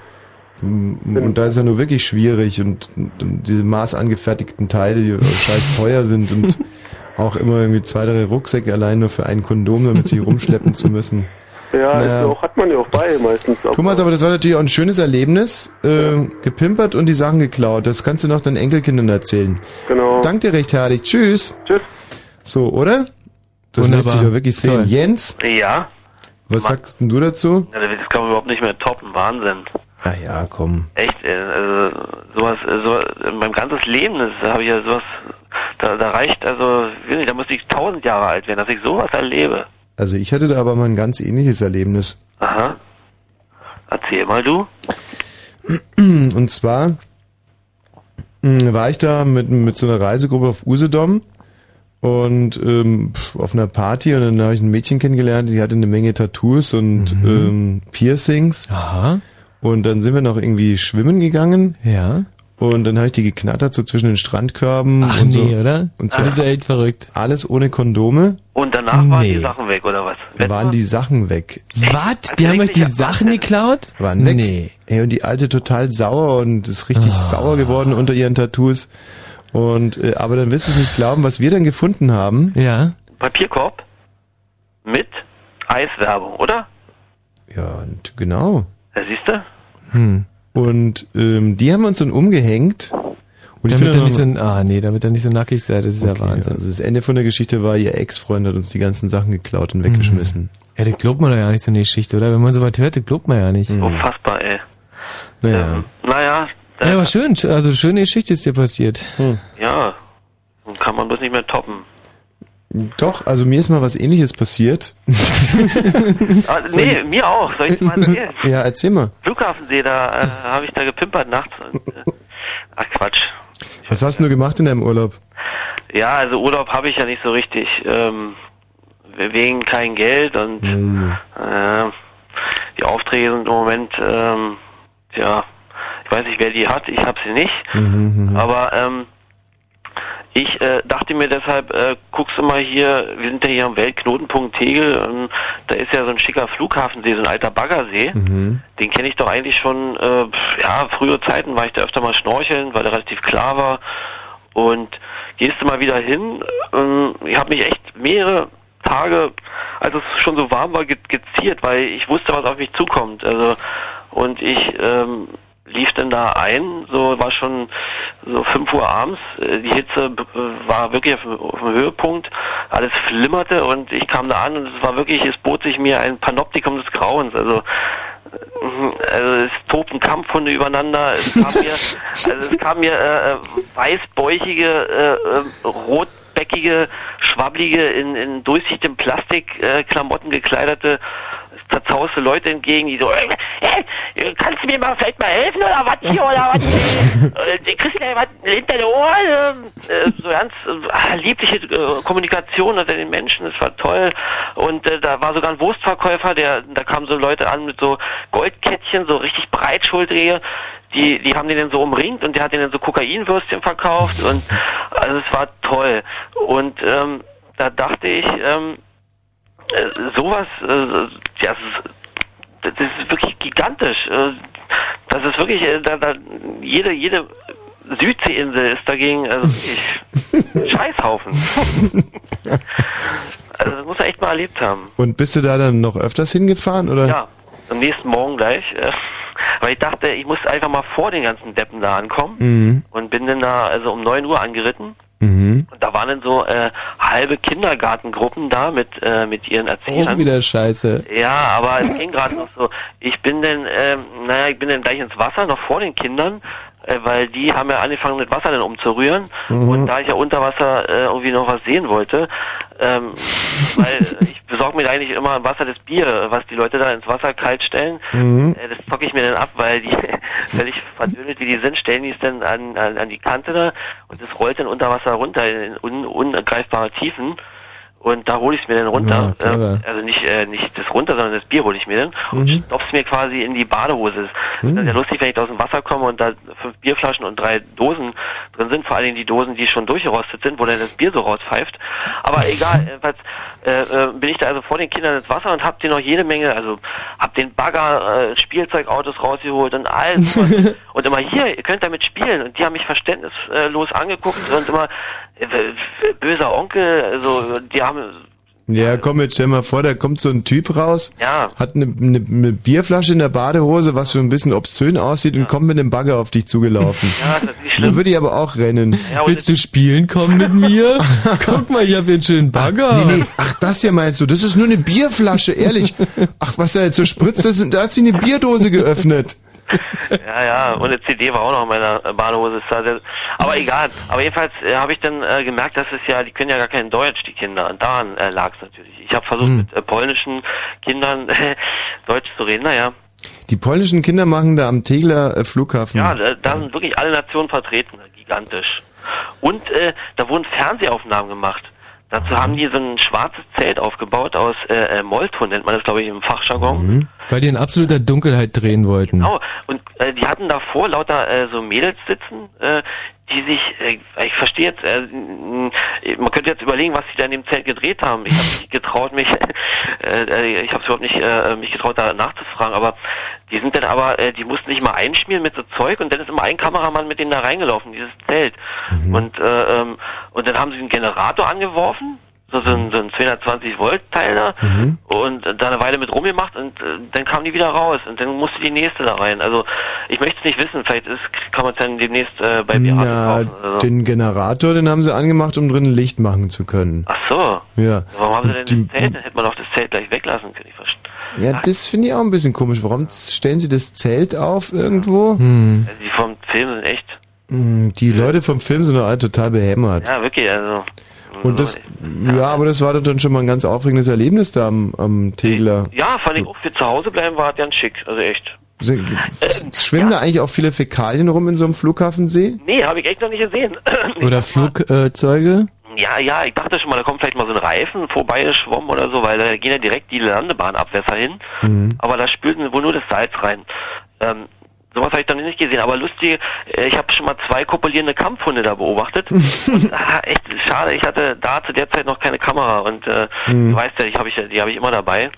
und da ist ja nur wirklich schwierig und, und, diese maßangefertigten Teile, die scheiß teuer sind und <laughs> auch immer irgendwie zwei, drei Rucksäcke allein nur für ein Kondom, damit sie rumschleppen zu müssen. Ja, Naja. auch, hat man ja auch bei meistens. Aber Thomas, aber das war natürlich auch ein schönes Erlebnis. Äh, gepimpert und die Sachen geklaut. Das kannst du noch deinen Enkelkindern erzählen. Genau. Dank dir recht herzlich. Tschüss. Tschüss. So, oder? Das Wunderbar. lässt sich doch wirklich sehen. Toll. Jens, Ja? Was sagst denn du dazu? Ja, Das kann man überhaupt nicht mehr toppen. Wahnsinn. Na ja, komm. Echt, also sowas, so, mein ganzes Leben, das habe ich ja sowas, da, da reicht, also, nicht, da müsste ich tausend Jahre alt werden, dass ich sowas erlebe. Also ich hatte da aber mal ein ganz ähnliches Erlebnis. Aha. Erzähl mal du. Und zwar mh, war ich da mit, mit so einer Reisegruppe auf Usedom und ähm, auf einer Party und dann habe ich ein Mädchen kennengelernt, die hatte eine Menge Tattoos und ähm, Piercings. Aha. Und dann sind wir noch irgendwie schwimmen gegangen. Ja. Und dann habe ich die geknattert so zwischen den Strandkörben. Ach und nee, so. oder? Und so. Das ist ja echt verrückt. Alles ohne Kondome. Und danach waren Nee. die Sachen weg, oder was? Da waren die Sachen weg. Was? Die haben euch die Sachen geklaut? Waren weg. Nee. Ey, und die alte total sauer und ist richtig Ah. sauer geworden unter ihren Tattoos. Und äh, aber dann wirst du es nicht glauben, was wir dann gefunden haben. Ja. Papierkorb mit Eiswerbung, oder? Ja, und genau. Ja, siehst du? Hm. Und ähm, die haben uns dann umgehängt. Und damit dann er nicht so, ah nee, damit er nicht so nackig sei, das ist ja Wahnsinn. also das Ende von der Geschichte war, ihr Ex-Freund hat uns die ganzen Sachen geklaut und weggeschmissen. Ja, das glaubt man doch ja nicht so eine Geschichte, oder? Wenn man so was hört, das glaubt man ja nicht. Unfassbar, ey. Naja. Naja, Ja, aber schön, also schöne Geschichte ist dir passiert. ja. Kann man bloß nicht mehr toppen. Doch, also mir ist mal was ähnliches passiert. <laughs> Ah, nee, mir auch. Soll ich mal erzählen? <laughs> ja, erzähl mal. Flughafensee, da äh, habe ich da gepimpert nachts. Und, äh, ach Quatsch. Was hast du gemacht in deinem Urlaub? Ja, also Urlaub habe ich ja nicht so richtig. Ähm, wegen kein Geld und äh, die Aufträge sind im Moment, ähm, ja, weiß nicht, wer die hat, ich habe sie nicht. Mhm, Aber ähm, ich äh, dachte mir deshalb, äh, guckst du mal hier, wir sind ja hier am Weltknotenpunkt Tegel, ähm, da ist ja so ein schicker Flughafensee, so ein alter Baggersee. Mhm. Den kenne ich doch eigentlich schon, äh, ja, frühere Zeiten war ich da öfter mal schnorcheln, weil der relativ klar war. Und gehst du mal wieder hin, ähm, ich habe mich echt mehrere Tage, als es schon so warm war, ge geziert, weil ich wusste, was auf mich zukommt. Also und ich ähm, lief dann da ein, so war schon so 5 Uhr abends, äh, die Hitze äh, war wirklich auf, dem- auf dem Höhepunkt, alles flimmerte und ich kam da an und es war wirklich, es bot sich mir ein Panoptikum des Grauens, also Mhm, also es tobten Kampfhunde übereinander, es kam mir, <laughs> also es kam mir äh, äh, weißbäuchige, äh, äh, rotbäckige, schwabbelige, in, in durchsichtigem Plastik äh, Klamotten gekleidete, zerzauste Leute entgegen, die so, äh, äh, kannst du mir mal vielleicht mal helfen oder was hier oder was? <laughs> äh, kriegst du da was hinter den Ohren? Äh, so ganz äh, liebliche äh, Kommunikation unter den Menschen, das war toll. Und äh, da war sogar ein Wurstverkäufer, der, da kamen so Leute an mit so Goldkettchen, so richtig breitschultrige. Die, die haben den dann so umringt und der hat denen so Kokainwürstchen verkauft und also es war toll. Und ähm, da dachte ich, ähm, äh, sowas, äh, ja, das ist wirklich gigantisch. Äh, Das ist wirklich, äh, da, da, jede, jede Südseeinsel ist dagegen, also ich, <laughs> Scheißhaufen. Also das muss er echt mal erlebt haben. Und bist du da dann noch öfters hingefahren, oder? Ja, am nächsten Morgen gleich. Äh, weil ich dachte, ich muss einfach mal vor den ganzen Deppen da ankommen. Mhm. Und bin dann da also um 9 Uhr angeritten. Mhm. Und da waren dann so äh, halbe Kindergartengruppen da mit, äh, mit ihren Erziehern. Auch wieder scheiße. Ja, aber es ging gerade noch so. Ich bin dann, ähm, naja, ich bin dann gleich ins Wasser, noch vor den Kindern, weil die haben ja angefangen, mit Wasser dann umzurühren. Mhm. Und da ich ja unter Wasser äh, irgendwie noch was sehen wollte, ähm, <laughs> weil ich besorge mir eigentlich immer im Wasser das Bier, was die Leute da ins Wasser kalt stellen. Mhm. Äh, das zocke ich mir dann ab, weil die <laughs> völlig verdödelt wie die sind, stellen die es dann an, an, an die Kante da und es rollt dann unter Wasser runter in un, ungreifbare Tiefen. Und da hole ich es mir dann runter. Ja, äh, also nicht, äh, nicht das runter, sondern das Bier hole ich mir dann und Mhm. stopf's mir quasi in die Badehose. Das ist ja lustig, wenn ich aus dem Wasser komme und da fünf Bierflaschen und drei Dosen drin sind, vor allen Dingen die Dosen, die schon durchgerostet sind, wo dann das Bier so rauspfeift. Aber egal, <laughs> jedenfalls äh, äh, bin ich da also vor den Kindern ins Wasser und hab dir noch jede Menge, also hab den Bagger, äh, Spielzeugautos rausgeholt und alles. <laughs> und, und immer hier, ihr könnt damit spielen. Und die haben mich verständnislos angeguckt und immer äh, böser Onkel, also die haben Ja, komm, jetzt stell mal vor, da kommt so ein Typ raus, Ja. hat eine, eine, eine Bierflasche in der Badehose, was so ein bisschen obszön aussieht und kommt mit dem Bagger auf dich zugelaufen. <laughs> Ja, das ist Da würde ich aber auch rennen. Ja, Willst du spielen? Komm mit mir. <laughs> Guck mal, ich hab hier einen schönen Bagger. Nee, nee, ach, das hier meinst du, das ist nur eine Bierflasche, ehrlich. <laughs> Ach, was er jetzt so spritzt, das, da hat sie eine Bierdose geöffnet. <laughs> Ja, ja, und eine CD war auch noch in meiner Badehose. Aber egal. Aber jedenfalls äh, habe ich dann äh, gemerkt, dass es ja, die können ja gar kein Deutsch, die Kinder. Und daran äh, lag es natürlich. Ich habe versucht, mit äh, polnischen Kindern <laughs> Deutsch zu reden. Naja, Die polnischen Kinder machen da am Tegler äh, Flughafen. ja, da, da sind wirklich alle Nationen vertreten. Gigantisch. Und äh, da wurden Fernsehaufnahmen gemacht. Dazu haben die so ein schwarzes Zelt aufgebaut aus äh, äh, Molton, nennt man das, glaube ich, im Fachjargon. Mhm. Weil die in absoluter Dunkelheit drehen wollten. Genau. Und äh, die hatten davor lauter äh, so Mädels sitzen, äh, die sich, äh, ich verstehe jetzt, äh, man könnte jetzt überlegen, was sie da in dem Zelt gedreht haben. Ich habe nicht getraut, mich, <laughs> äh, äh, ich habe überhaupt nicht äh, mich getraut, da nachzufragen, aber die sind dann aber, äh, die mussten sich mal einschmieren mit so Zeug und dann ist immer ein Kameramann mit denen da reingelaufen, dieses Zelt. Und äh, ähm, und dann haben sie einen Generator angeworfen, so, so ein, so ein 220 Volt Teil da. Und und äh, da eine Weile mit rumgemacht und äh, dann kam die wieder raus und dann musste die nächste da rein. Also ich möchte es nicht wissen, vielleicht ist, kann man es dann demnächst äh, bei Na, kaufen. Also. den Generator, den haben sie angemacht, um drinnen Licht machen zu können. Ach so. Ja. Warum haben sie denn Die- das Zelt? Dann hätte man doch das Zelt gleich weglassen können. Ich verstehe. Ja, das finde ich auch ein bisschen komisch. Warum stellen sie das Zelt auf irgendwo? Also die vom Film sind echt, Hm, Die Leute vom Film sind doch alle total behämmert. ja wirklich, also. Und das, ja, aber das war doch dann schon mal ein ganz aufregendes Erlebnis da am, am Tegler. Ja, fand ich auch für zu Hause bleiben war ganz schick, also echt. <laughs> Schwimmen da eigentlich auch viele Fäkalien rum in so einem Flughafensee? Nee, habe ich echt noch nicht gesehen. Oder <laughs> Flugzeuge? Ja, ja, ich dachte schon mal, da kommt vielleicht mal so ein Reifen vorbeigeschwommen oder so, weil da gehen ja direkt die Landebahnabwässer hin. Mhm. Aber da spülten wohl nur das Salz rein. Ähm, sowas habe ich dann nicht gesehen. Aber lustig, äh, ich habe schon mal zwei kopulierende Kampfhunde da beobachtet. <laughs> und, ah, echt schade, ich hatte da zu der Zeit noch keine Kamera. Und äh, Mhm. du weißt ja, die habe ich, die habe ich immer dabei.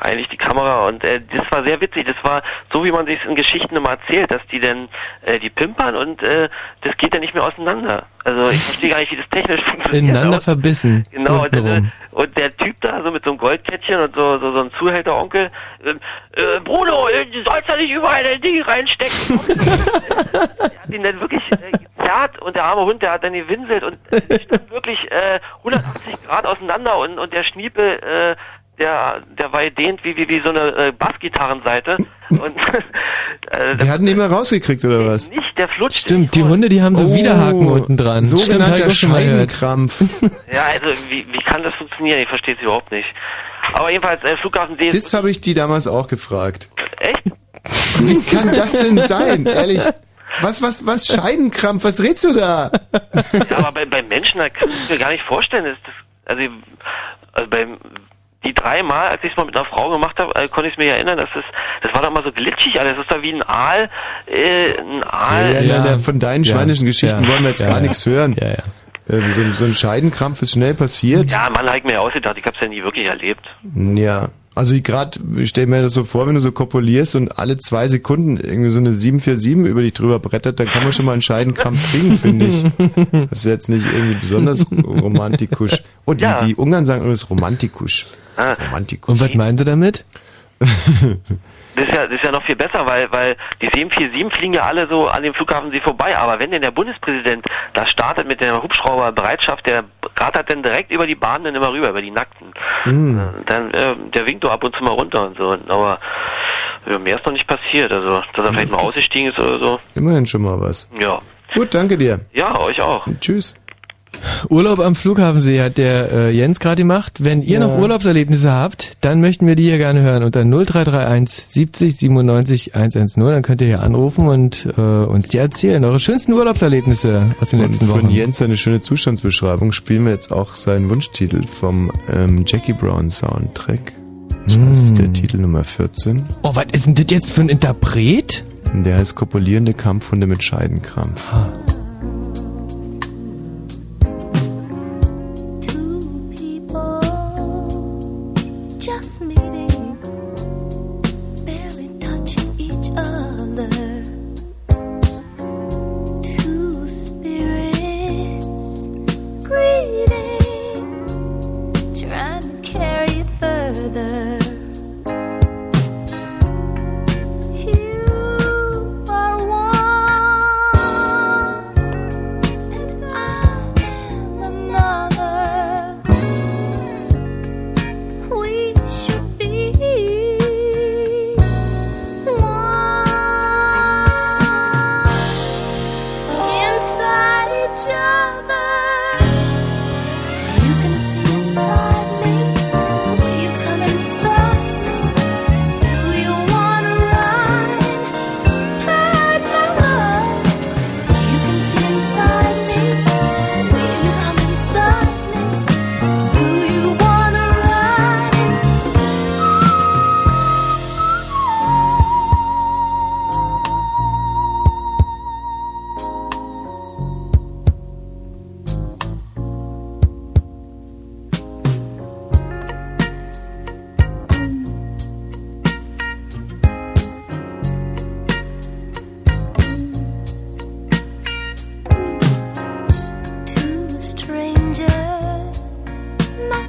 Eigentlich die Kamera. Und äh, das war sehr witzig. Das war so, wie man sich in Geschichten immer erzählt, dass die dann äh, die pimpern und äh, das geht dann nicht mehr auseinander. Also ich verstehe gar nicht, wie das technisch funktioniert. Ineinander verbissen. Genau, und, Untenrum. und der Typ da, so mit so einem Goldkettchen und so, so, so ein Zuhälteronkel, ähm, äh, Bruno, äh, du sollst da nicht überall dein Ding reinstecken. <laughs> der hat ihn dann wirklich äh, gezerrt und der arme Hund, der hat dann gewinselt und äh, die standen wirklich äh, 180 Grad auseinander und, und der Schniepel, äh, der, der war gedehnt wie, wie, wie so eine äh, Bassgitarrenseite. <laughs> Und äh, Die hatten den mal rausgekriegt, oder was? nicht, der flutscht. Stimmt, die Hunde, die haben so Oh, Widerhaken unten dran. Stimmt, auch schon mal gehört. Scheidenkrampf. <laughs> Ja, also wie, wie kann das funktionieren? Ich verstehe es überhaupt nicht. Aber jedenfalls, äh, Flughafensee Das habe ich die damals auch gefragt. Echt? Wie kann das denn sein? Ehrlich. Was, was, was? Scheidenkrampf? Was redst du da? Ja, aber bei, bei Menschen, da kann ich mir gar nicht vorstellen. Das, das, also, also bei die drei Mal, als ich es mal mit einer Frau gemacht habe, äh, konnte ich es mir erinnern, dass das, das war doch mal so glitschig alles. Das ist doch wie ein Aal, äh, ein Aal. Ja, ja, ja, von deinen Ja. schweinischen Geschichten Ja. wollen wir jetzt Ja, gar ja. nichts hören. Ja, ja. Äh, So, ein- so ein Scheidenkrampf ist schnell passiert. Ja, Mann, habe ich mir ausgedacht. Ich habe es ja nie wirklich erlebt. Ja. Also ich gerade, ich stell mir das so vor, wenn du so kopulierst und alle zwei Sekunden irgendwie so eine 747 über dich drüber brettert, dann kann man schon mal einen Scheidenkrampf kriegen, finde ich. Das ist jetzt nicht irgendwie besonders romantikusch. Oh, die, Ja. die Ungarn sagen übrigens romantikusch. Ah. Romantikusch. Und was meinen Sie damit? <laughs> Das ist ja, das ist ja noch viel besser, weil, weil die 747 fliegen ja alle so an dem Flughafensee vorbei. Aber wenn denn der Bundespräsident da startet mit der Hubschrauberbereitschaft, der rattert dann direkt über die Bahnen dann immer rüber, über die Nackten. Hm. Dann, äh, der winkt doch ab und zu mal runter und so. Aber ja, mehr ist noch nicht passiert. Also, dass er vielleicht mal ausgestiegen ist oder so. Immerhin schon mal was. Ja. Gut, danke dir. Ja, euch auch. Tschüss. Urlaub am Flughafensee hat der äh, Jens gerade gemacht. Wenn ihr Ja. noch Urlaubserlebnisse habt, dann möchten wir die hier gerne hören unter 0331 70 97 110. Dann könnt ihr hier anrufen und äh, uns die erzählen. Eure schönsten Urlaubserlebnisse aus den Und letzten von Wochen. Jens eine schöne Zustandsbeschreibung spielen wir jetzt auch seinen Wunschtitel vom ähm, Jackie Brown Soundtrack. Das ist der Titel Nummer 14. Oh, was ist denn das jetzt für ein Interpret? Der heißt Kopulierende Kampfhunde mit Scheidenkrampf. Just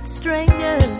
strangers.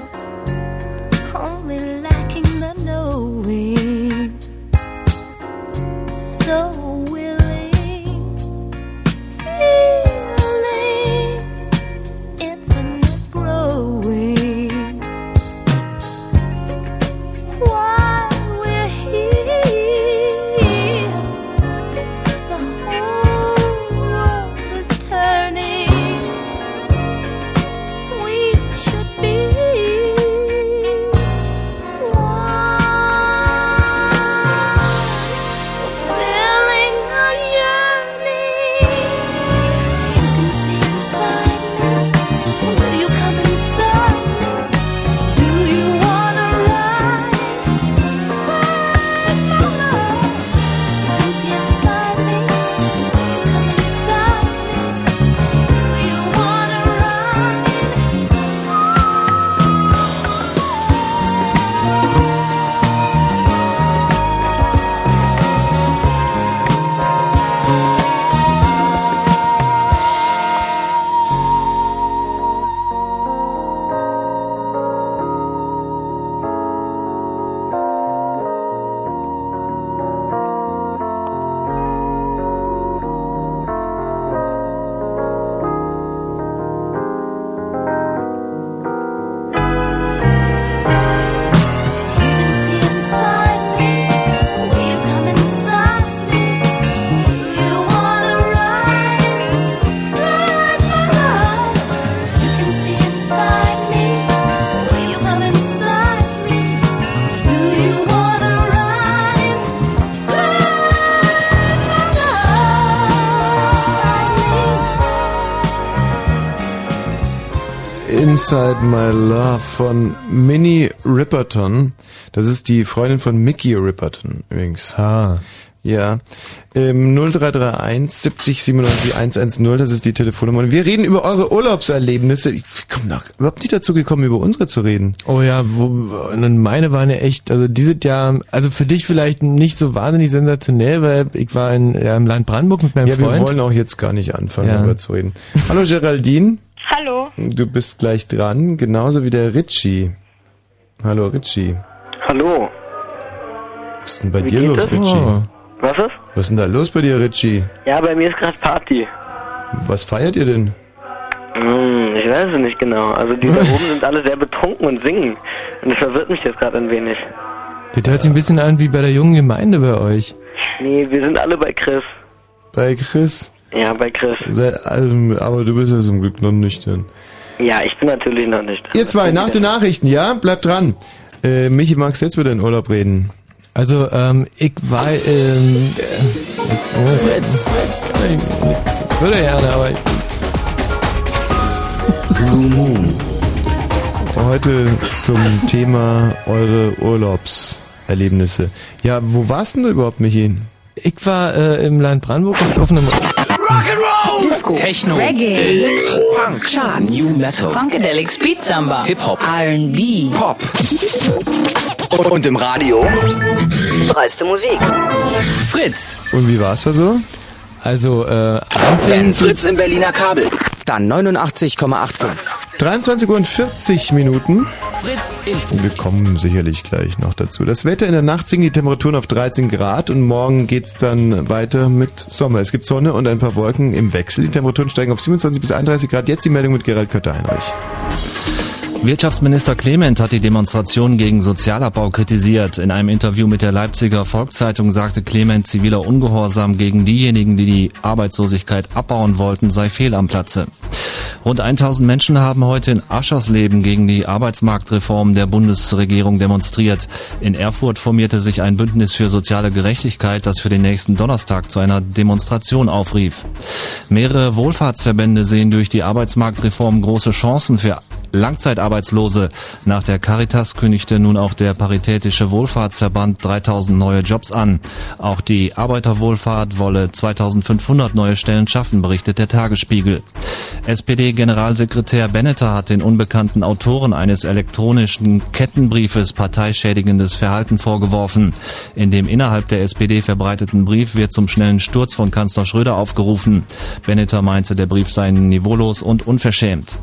Inside My Love von Minnie Ripperton. Das ist die Freundin von Mickey Ripperton übrigens. Ah. Ja. Ähm, 0331 70 97 110, das ist die Telefonnummer. Wir reden über eure Urlaubserlebnisse. Ich komme noch überhaupt nicht dazu gekommen, über unsere zu reden. Oh ja, wo, und meine waren ja echt, also die sind ja, also für dich vielleicht nicht so wahnsinnig sensationell, weil ich war in, ja, im Land Brandenburg mit meinem Ja, Freund. wir wollen auch jetzt gar nicht anfangen, Ja. darüber zu reden. Hallo Geraldine. Hallo. Du bist gleich dran, genauso wie der Ritchie. Hallo Ritchie. Hallo. Was ist denn bei Wie dir geht los, es? Ritchie? Oh. Was ist? Was ist denn da los bei dir, Ritchie? Ja, bei mir ist gerade Party. Was feiert ihr denn? Hm, ich weiß es nicht genau. Also die da oben sind alle sehr betrunken und singen. Und das verwirrt mich jetzt gerade ein wenig. Das hört sich ein bisschen an wie bei der jungen Gemeinde bei euch. Nee, wir sind alle bei Chris. Bei Chris? Ja, bei Chris. Allem- aber du bist ja zum Glück noch nüchtern. Ja, ich bin natürlich noch nicht. Ihr zwei, nach den Nachrichten, ja? Bleibt dran. Äh, Michi, magst du jetzt über deinen Urlaub reden? Also, ähm, ich war, ähm, äh, jetzt, jetzt, ich würde gerne, aber ich, Blue Moon. Heute zum Thema eure Urlaubserlebnisse. Ja, wo warst denn du überhaupt, Michi? ich war äh, im Land Brandenburg auf, auf einem Disco, Techno, Reggae, Elektro, Punk, Charts, New Metal, Funkadelic, Speed Samba, Hip-Hop, R&B, Pop. Und, und im Radio dreiste Musik. Fritz. Und wie war's da so? Also, äh, Wenn Fritz im Berliner Kabel, dann 89,85. 23 Uhr und 40 Minuten. Fritz Info. Wir kommen sicherlich gleich noch dazu. Das Wetter in der Nacht sinken die Temperaturen auf 13 Grad und morgen geht's dann weiter mit Sommer. Es gibt Sonne und ein paar Wolken im Wechsel. Die Temperaturen steigen auf 27 bis 31 Grad. Jetzt die Meldung mit Gerald Kötter-Heinrich. Wirtschaftsminister Clement hat die Demonstration gegen Sozialabbau kritisiert. In einem Interview mit der Leipziger Volkszeitung sagte Clement, ziviler Ungehorsam gegen diejenigen, die die Arbeitslosigkeit abbauen wollten, sei fehl am Platze. Rund 1000 Menschen haben heute in Aschersleben gegen die Arbeitsmarktreform der Bundesregierung demonstriert. In Erfurt formierte sich ein Bündnis für soziale Gerechtigkeit, das für den nächsten Donnerstag zu einer Demonstration aufrief. Mehrere Wohlfahrtsverbände sehen durch die Arbeitsmarktreform große Chancen für Langzeitarbeitslose. Nach der Caritas kündigte nun auch der Paritätische Wohlfahrtsverband 3000 neue Jobs an. Auch die Arbeiterwohlfahrt wolle 2500 neue Stellen schaffen, berichtet der Tagesspiegel. SPD-Generalsekretär Benneter hat den unbekannten Autoren eines elektronischen Kettenbriefes parteischädigendes Verhalten vorgeworfen. In dem innerhalb der SPD verbreiteten Brief wird zum schnellen Sturz von Kanzler Schröder aufgerufen. Benneter meinte, der Brief sei niveaulos und unverschämt.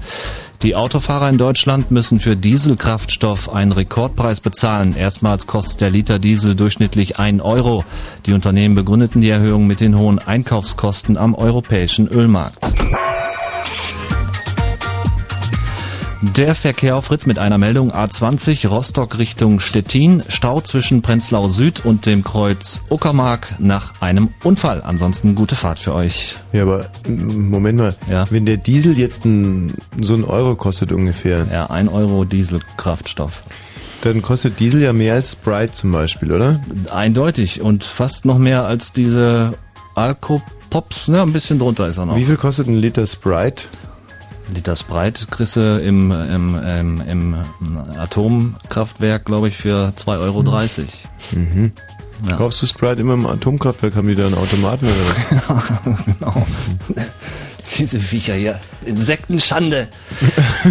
Die Autofahrer in Deutschland müssen für Dieselkraftstoff einen Rekordpreis bezahlen. Erstmals kostet der Liter Diesel durchschnittlich 1 Euro. Die Unternehmen begründeten die Erhöhung mit den hohen Einkaufskosten am europäischen Ölmarkt. Der Verkehr auf Fritz mit einer Meldung A20 Rostock Richtung Stettin. Stau zwischen Prenzlau Süd und dem Kreuz Uckermark nach einem Unfall. Ansonsten gute Fahrt für euch. Ja, aber mm, Moment mal. Ja. Wenn der Diesel jetzt ein, so ein Euro kostet ungefähr, Ja, 1 Euro Dieselkraftstoff. dann kostet Diesel ja mehr als Sprite zum Beispiel, oder? Eindeutig und fast noch mehr als diese Alkopops. Ne, ein bisschen drunter ist er noch. Wie viel kostet ein Liter Sprite? Liter Sprite kriegst du im, im, im, im Atomkraftwerk, glaube ich, für 2,30 Euro. Mhm. Ja. Kaufst du Sprite immer im Atomkraftwerk? Haben die da einen Automaten oder was? <laughs> genau. <laughs> Diese Viecher hier. Insektenschande.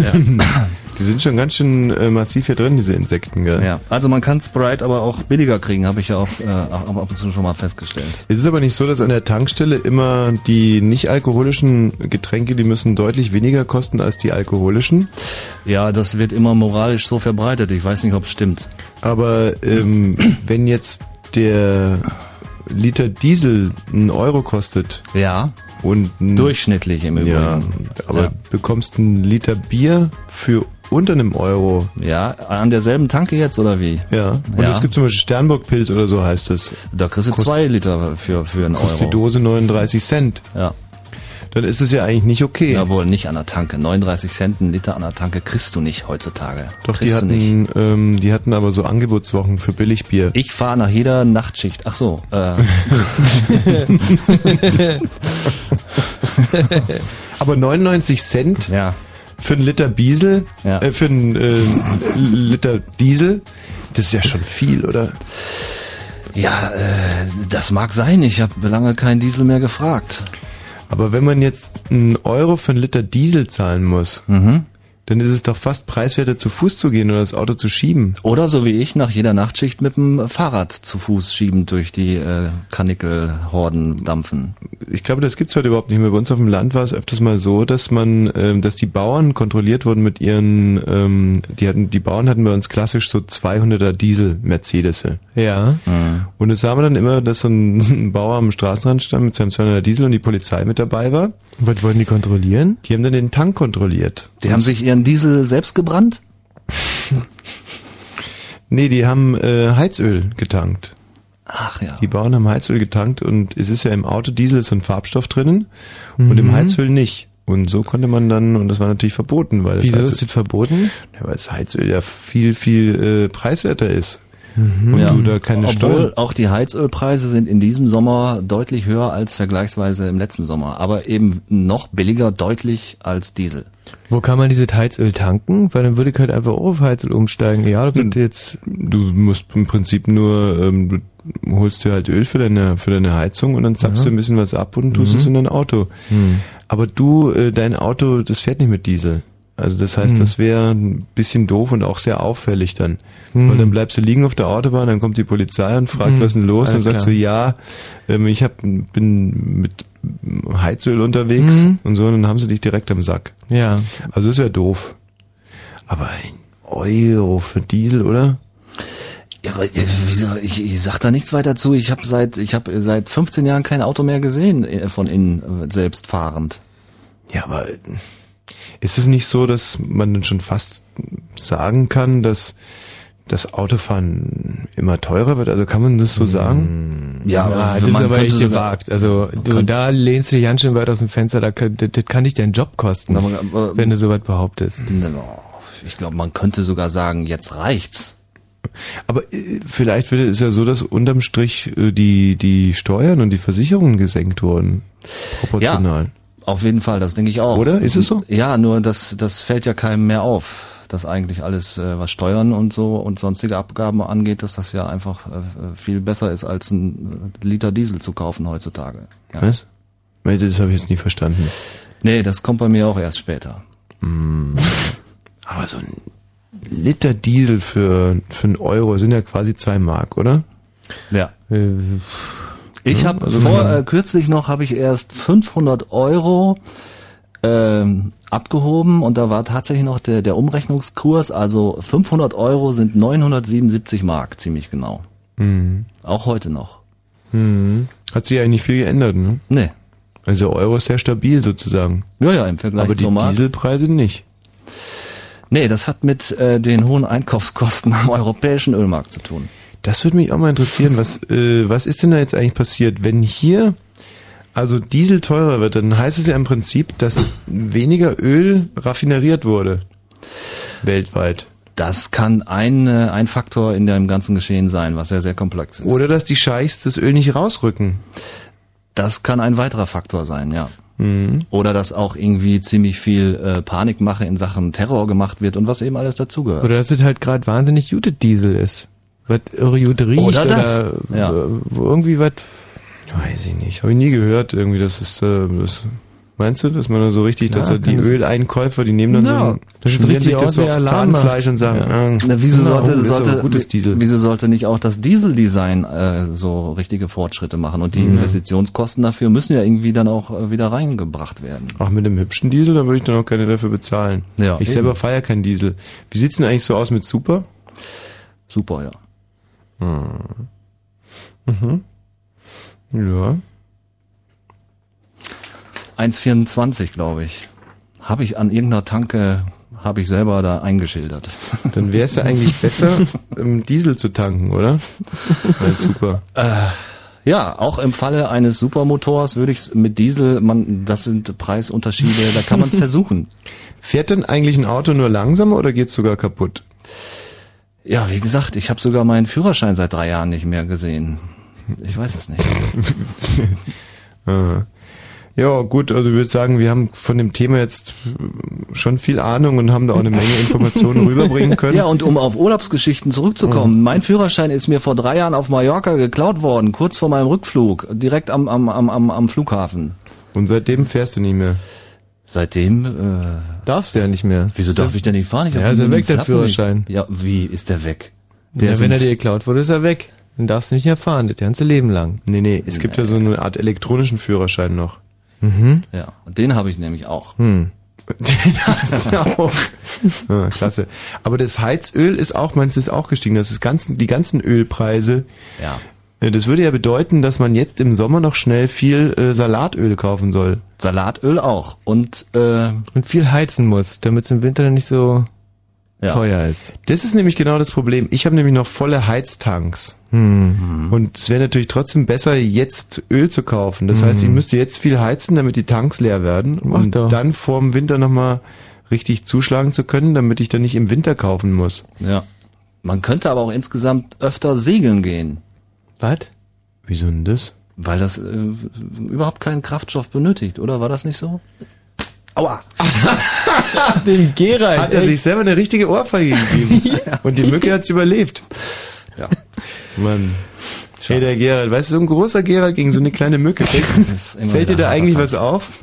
<laughs> Die sind schon ganz schön äh, massiv hier drin, diese Insekten, gell? Ja, also man kann Sprite aber auch billiger kriegen, habe ich ja auch äh, auch ab und zu schon mal festgestellt. Es ist aber nicht so, dass an der Tankstelle immer die nicht alkoholischen Getränke, die müssen deutlich weniger kosten als die alkoholischen. Ja, das wird immer moralisch so verbreitet. Ich weiß nicht, ob es stimmt. Aber ähm, <clears throat> wenn jetzt der Liter Diesel einen Euro kostet Ja, und durchschnittlich im Übrigen. ja, aber Ja. bekommst einen Liter Bier für unter einem Euro. Ja, an derselben Tanke jetzt oder wie? Ja. Und Ja. es gibt zum Beispiel Sternburg-Pilz oder so heißt es. Da kriegst du Kost- zwei Liter für, für einen Kostet die Euro. Dose 39 Cent. Ja. Dann ist es ja eigentlich nicht okay. Jawohl, nicht an der Tanke. 39 Cent ein Liter an der Tanke kriegst du nicht heutzutage. Doch, die kriegst hatten, ähm, die hatten aber so Angebotswochen für Billigbier. Ich fahre nach jeder Nachtschicht. Ach so. Äh, <laughs> aber 99 Cent ja. Für einen Liter Diesel, äh, für einen äh, <laughs> Liter Diesel, das ist ja schon viel, oder? Ja, äh, das mag sein. Ich habe lange keinen Diesel mehr gefragt. Aber wenn man jetzt einen Euro für einen Liter Diesel zahlen muss, Mhm. Dann ist es doch fast preiswerter zu Fuß zu gehen oder das Auto zu schieben. Oder so wie ich nach jeder Nachtschicht mit dem Fahrrad zu Fuß schiebend durch die äh, Kanickelhorden dampfen. Ich glaube, das gibt's heute überhaupt nicht mehr. Bei uns auf dem Land war es öfters mal so, dass man, ähm, dass die Bauern kontrolliert wurden mit ihren, ähm, die hatten, die Bauern hatten bei uns klassisch so 200er Diesel Mercedes. Ja. Und es sah man dann immer, dass so ein, <laughs> ein Bauer am Straßenrand stand mit seinem 200er Diesel und die Polizei mit dabei war. Was wollten die kontrollieren? Die haben dann den Tank kontrolliert. Die haben sich ihren Diesel selbst gebrannt? Nee, die haben äh, Heizöl getankt. Ach ja. Die Bauern haben Heizöl getankt und es ist ja im Auto Diesel ist so ein Farbstoff drinnen und im Mhm. Heizöl nicht. Und so konnte man dann, und das war natürlich verboten, weil Wieso das ist das verboten? Ja, weil das Heizöl ja viel, viel äh, preiswerter ist. Mhm. Und Ja. du da keine Obwohl Steuern. auch die Heizölpreise sind in diesem Sommer deutlich höher als vergleichsweise im letzten Sommer. Aber eben noch billiger deutlich als Diesel. Wo kann man dieses Heizöl tanken? Weil dann würde ich halt einfach auch auf Heizöl umsteigen. Ja, ob das jetzt. Du musst im Prinzip nur, ähm, du holst dir halt Öl für deine, für deine Heizung und dann zapfst Ja. du ein bisschen was ab und tust Mhm. es in dein Auto. Hm. Aber du, äh, dein Auto, das fährt nicht mit Diesel. Also das heißt, Hm. das wäre ein bisschen doof und auch sehr auffällig dann. Hm. Weil dann bleibst du liegen auf der Autobahn, dann kommt die Polizei und fragt, Hm. was ist denn los? Alles Dann sagst klar. du, ja, ähm, ich hab, bin mit Heizöl unterwegs Mhm. und so, und dann haben sie dich direkt am Sack. Ja. Also ist ja doof. Aber ein Euro für Diesel, oder? Ja, aber, äh, wieso, ich, ich sag da nichts weiter zu. Ich habe seit ich habe seit 15 Jahren kein Auto mehr gesehen äh, von innen äh, selbst fahrend. Ja, aber ist es nicht so, dass man dann schon fast sagen kann, dass das Autofahren immer teurer wird? Also kann man das so sagen? Ja, Ja, aber das ist man aber echt gewagt. Also du, da lehnst du dich ganz schön weit aus dem Fenster, da, kann- das, das kann dich deinen Job kosten, Aber, aber, wenn du sowas behauptest. Ich glaube, man könnte sogar sagen, jetzt reicht's. Aber äh, vielleicht wird es ja so, dass unterm Strich äh, die, die Steuern und die Versicherungen gesenkt wurden. Proportional. Auf jeden Fall, das denke ich auch. Oder? Ist es so? Ja, nur das, das fällt ja keinem mehr auf, dass eigentlich alles, äh, was Steuern und so und sonstige Abgaben angeht, dass das ja einfach äh, viel besser ist, als ein äh, Liter Diesel zu kaufen heutzutage. Ja. Was? Das habe ich jetzt nie verstanden. Nee, das kommt bei mir auch erst später. Aber so ein Liter Diesel für, für einen Euro sind ja quasi zwei Mark, oder? Ja. Äh, Ich habe also vor man- äh, kürzlich noch habe ich erst 500 Euro ähm, abgehoben und da war tatsächlich noch der, der Umrechnungskurs, also 500 Euro sind 977 Mark, ziemlich genau. Mhm. Auch heute noch. Mhm. Hat sich eigentlich nicht viel geändert, ne? Nee. Also Euro ist sehr stabil sozusagen. Ja, ja, im Vergleich Aber die Mark. Dieselpreise nicht. Nee, das hat mit äh, den hohen Einkaufskosten am europäischen Ölmarkt zu tun. Das würde mich auch mal interessieren, was, äh, was ist denn da jetzt eigentlich passiert? Wenn hier also Diesel teurer wird, dann heißt es ja im Prinzip, dass weniger Öl raffineriert wurde. Weltweit. Das kann ein, äh, ein Faktor in dem ganzen Geschehen sein, was ja sehr komplex ist. Oder dass die Scheichs das Öl nicht rausrücken. Das kann ein weiterer Faktor sein, ja. Mhm. Oder dass auch irgendwie ziemlich viel äh, Panikmache in Sachen Terror gemacht wird und was eben alles dazugehört. Oder dass es halt gerade wahnsinnig gute Diesel ist. Was irre gut riecht Oder oder. Ja. äh, irgendwie was. Weiß ich nicht. Habe ich nie gehört irgendwie, das ist äh, das Meinst du, dass man da so richtig, dass Ja, da die Öleinkäufer, die nehmen dann Ja, so ein, das ist schmieren richtig sich das so aufs. Zahnfleisch und sagen, Ja. ah, Na, wieso sollte, ist sollte gutes Diesel. wieso sollte nicht auch das Dieseldesign äh, so richtige Fortschritte machen und die Mhm. Investitionskosten dafür müssen ja irgendwie dann auch äh, wieder reingebracht werden. Ach, mit einem hübschen Diesel, da würde ich dann auch keine dafür bezahlen. Ja, ich eben. selber feiere keinen Diesel. Wie sieht's denn eigentlich so aus mit Super? Super, ja. Mhm. Ja. 1,24 glaube ich. Habe ich an irgendeiner Tanke, habe ich selber da eingeschildert. <laughs> Dann wäre es ja eigentlich besser, ähm, Diesel zu tanken, oder? <laughs> Als Super. Äh, ja, auch im Falle eines Supermotors würde ich mit Diesel, man, das sind Preisunterschiede, da kann man es <laughs> versuchen. Fährt denn eigentlich ein Auto nur langsamer oder geht's sogar kaputt? Ja, wie gesagt, ich habe sogar meinen Führerschein seit drei Jahren nicht mehr gesehen. Ich weiß es nicht. <laughs> Ah. Ja, gut, also ich würde sagen, wir haben von dem Thema jetzt schon viel Ahnung und haben da auch eine Menge Informationen <laughs> rüberbringen können. Ja, und um auf Urlaubsgeschichten zurückzukommen, mein Führerschein ist mir vor drei Jahren auf Mallorca geklaut worden, kurz vor meinem Rückflug, direkt am, am, am, am Flughafen. Und seitdem fährst du nicht mehr. Seitdem äh, Darfst du ja nicht mehr. Wieso darf ich denn nicht fahren? Ich Ja, ist er weg, der Führerschein. nicht. Ja, wie ist der weg? Der ja, ist wenn er dir geklaut wurde, ist er weg. Dann darfst du nicht mehr fahren, das ganze Leben lang. Nee, nee, es gibt ja so eine Art elektronischen Führerschein noch. Mhm. Ja, und den habe ich nämlich auch. Hm. <laughs> Den hast du auch. Ja, <laughs> klasse. Aber das Heizöl ist auch, meinst du, ist auch gestiegen. Das ist ganzen, die ganzen Ölpreise. Ja. Äh, Das würde ja bedeuten, dass man jetzt im Sommer noch schnell viel äh, Salatöl kaufen soll. Salatöl auch. Und, äh, Und viel heizen muss, damit es im Winter dann nicht so Ja. teuer ist. Das ist nämlich genau das Problem. Ich habe nämlich noch volle Heiztanks. Hm. Und es wäre natürlich trotzdem besser, jetzt Öl zu kaufen. Das Mhm. heißt, ich müsste jetzt viel heizen, damit die Tanks leer werden, Mach um doch. dann vorm Winter nochmal richtig zuschlagen zu können, damit ich dann nicht im Winter kaufen muss. Ja. Man könnte aber auch insgesamt öfter segeln gehen. Was? Wieso denn das? Weil das äh, überhaupt keinen Kraftstoff benötigt, oder? War das nicht so? Aua! <laughs> Dem Gerald. Hat er ey. sich selber eine richtige Ohrfeige gegeben. <laughs> Und die Mücke hat's überlebt. Ja. Mann. Hey, der Gerald, weißt du, so ein großer Gerald gegen so eine kleine Mücke. Fällt, fällt dir da eigentlich was auf? <laughs>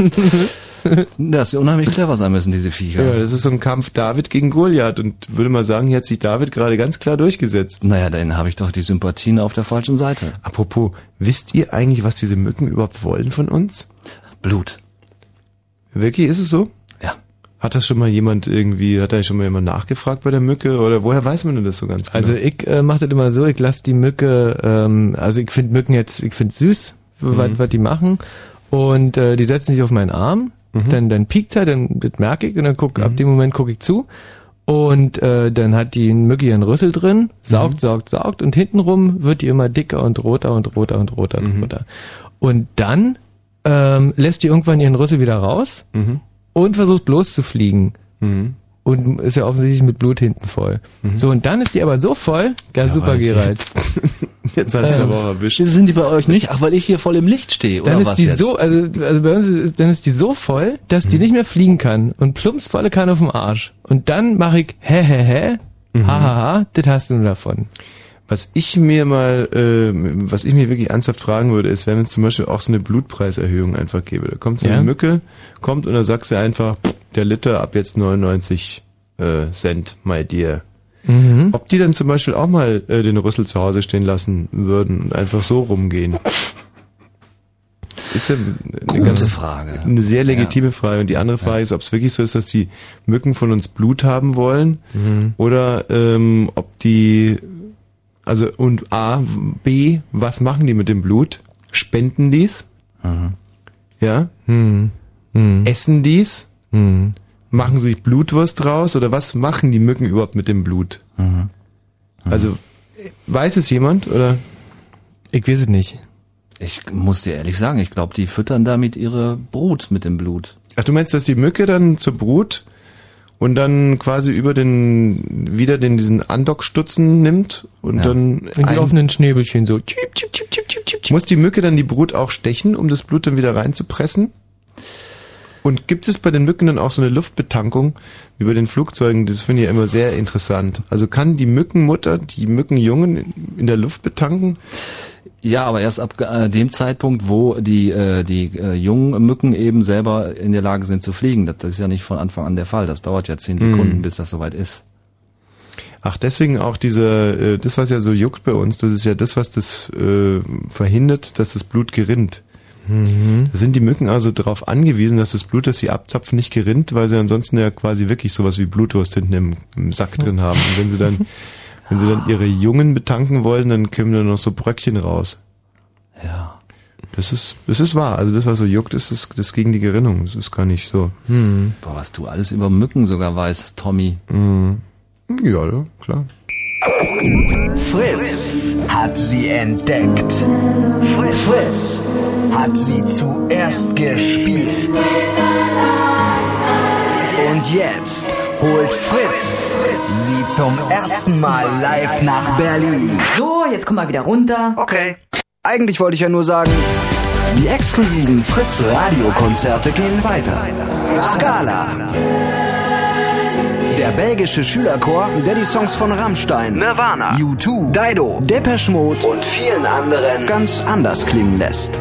<laughs> Das ist unheimlich clever sein müssen, diese Viecher. Ja, das ist so ein Kampf David gegen Goliath und würde mal sagen, hier hat sich David gerade ganz klar durchgesetzt. Naja, dann habe ich doch die Sympathien auf der falschen Seite. Apropos, wisst ihr eigentlich, was diese Mücken überhaupt wollen von uns? Blut. Wirklich, ist es so? Ja. Hat das schon mal jemand irgendwie, hat da schon mal jemand nachgefragt bei der Mücke oder woher weiß man denn das so ganz genau? Also ich äh, mache das immer so, ich lasse die Mücke, ähm, also ich finde Mücken jetzt, ich finde süß, was, was die machen. Und äh, die setzen sich auf meinen Arm, dann, dann piekt er, dann das merke ich und dann guck, ab dem Moment gucke ich zu. Und äh, dann hat die Mücke ihren Rüssel drin, saugt, saugt, saugt und hintenrum wird die immer dicker und roter und roter und roter und roter. Und dann ähm, lässt die irgendwann ihren Rüssel wieder raus Mhm. und versucht loszufliegen. Und ist ja offensichtlich mit Blut hinten voll. So, und dann ist die aber so voll, ja, super, halt Gerald. <laughs> Jetzt hast du Ähm, aber auch erwischt. Sind die bei euch nicht? Ach, weil ich hier voll im Licht stehe, oder Dann ist was die jetzt? so, also, also bei uns ist, dann ist die so voll, dass die nicht mehr fliegen kann und plumps volle kann auf dem Arsch. Und dann mache ich hä hä hä, ha ha ha, das hast du nur davon. Was ich mir mal, äh, was ich mir wirklich ernsthaft fragen würde, ist, wenn es zum Beispiel auch so eine Blutpreiserhöhung einfach gäbe. Da kommt so eine Ja. Mücke, kommt und dann sagst du einfach, pff, der Liter ab jetzt 99 äh, Cent, my dear. Mhm. Ob die dann zum Beispiel auch mal äh, den Rüssel zu Hause stehen lassen würden und einfach so rumgehen? Ist ja eine Gute ganz- Frage. Eine sehr legitime Frage. Und die andere Frage ist, ob es wirklich so ist, dass die Mücken von uns Blut haben wollen Mhm. oder ähm, ob die, also und A, B, was machen die mit dem Blut? Spenden die's? Ja? Hm. Hm. Essen die's? Hm. Machen sie sich Blutwurst draus oder was machen die Mücken überhaupt mit dem Blut? Also, weiß es jemand oder? Ich weiß es nicht. Ich muss dir ehrlich sagen, ich glaube, die füttern damit ihre Brut mit dem Blut. Ach, du meinst, dass die Mücke dann zur Brut und dann quasi über den, wieder den, diesen Andockstutzen nimmt und Ja. dann In die offenen Schnäbelchen so. muss die Mücke dann die Brut auch stechen, um das Blut dann wieder reinzupressen? Und gibt es bei den Mücken dann auch so eine Luftbetankung wie bei den Flugzeugen? Das finde ich ja immer sehr interessant. Also kann die Mückenmutter die Mückenjungen in der Luft betanken? Ja, aber erst ab äh, dem Zeitpunkt, wo die äh, die äh, jungen Mücken eben selber in der Lage sind zu fliegen. Das ist ja nicht von Anfang an der Fall. Das dauert ja zehn Sekunden, Mhm. bis das soweit ist. Ach, deswegen auch diese, äh, das was ja so juckt bei uns, das ist ja das, was das äh, verhindert, dass das Blut gerinnt. Mhm. Da sind die Mücken also darauf angewiesen, dass das Blut, das sie abzapfen, nicht gerinnt, weil sie ansonsten ja quasi wirklich sowas wie Blutwurst hinten im, im Sack drin haben. Und wenn sie dann, <laughs> wenn sie dann ihre Jungen betanken wollen, dann kommen da noch so Bröckchen raus. Ja. Das ist, das ist wahr. Also das, was so juckt, ist das, das gegen die Gerinnung. Das ist gar nicht so. Hm. Boah, was du alles über Mücken sogar weißt, Tommy. Mhm. Ja, ja, klar. Fritz hat sie entdeckt. Fritz hat sie zuerst gespielt. Und jetzt holt Fritz sie zum ersten Mal live nach Berlin. So, jetzt komm mal wieder runter. Okay. Eigentlich wollte ich ja nur sagen, Die exklusiven Fritz-Radio-Konzerte gehen weiter. Scala. Der belgische Schülerchor, der die Songs von Rammstein, Nirvana, U2, Dido, Depeche Mode und vielen anderen ganz anders klingen lässt.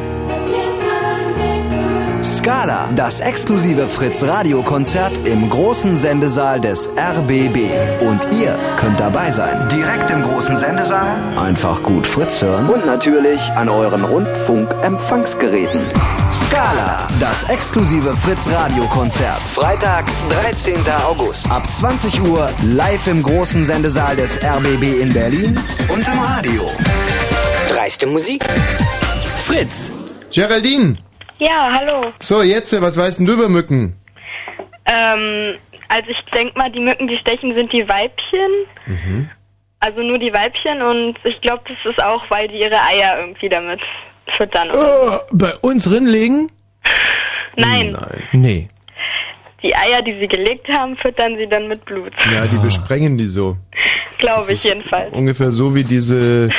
Scala, das exklusive Fritz-Radio-Konzert im großen Sendesaal des RBB. Und ihr könnt dabei sein. Direkt im großen Sendesaal, einfach gut Fritz hören und natürlich an euren Rundfunkempfangsgeräten. Scala, das exklusive Fritz-Radio-Konzert. Freitag, 13. August. Ab 20 Uhr live im großen Sendesaal des RBB in Berlin und im Radio. Dreiste Musik. Fritz. Geraldine! Ja, hallo. So, jetzt, was weißt denn du über Mücken? Ähm, also ich denke mal, die Mücken, die stechen, sind die Weibchen. Mhm. Also nur die Weibchen und ich glaube, das ist auch, weil die ihre Eier irgendwie damit füttern. Oder? Oh, bei uns rinlegen? Nein, Nee. die Eier, die sie gelegt haben, füttern sie dann mit Blut. Ja, die besprengen die so. Glaube ich jedenfalls. Ungefähr so wie diese,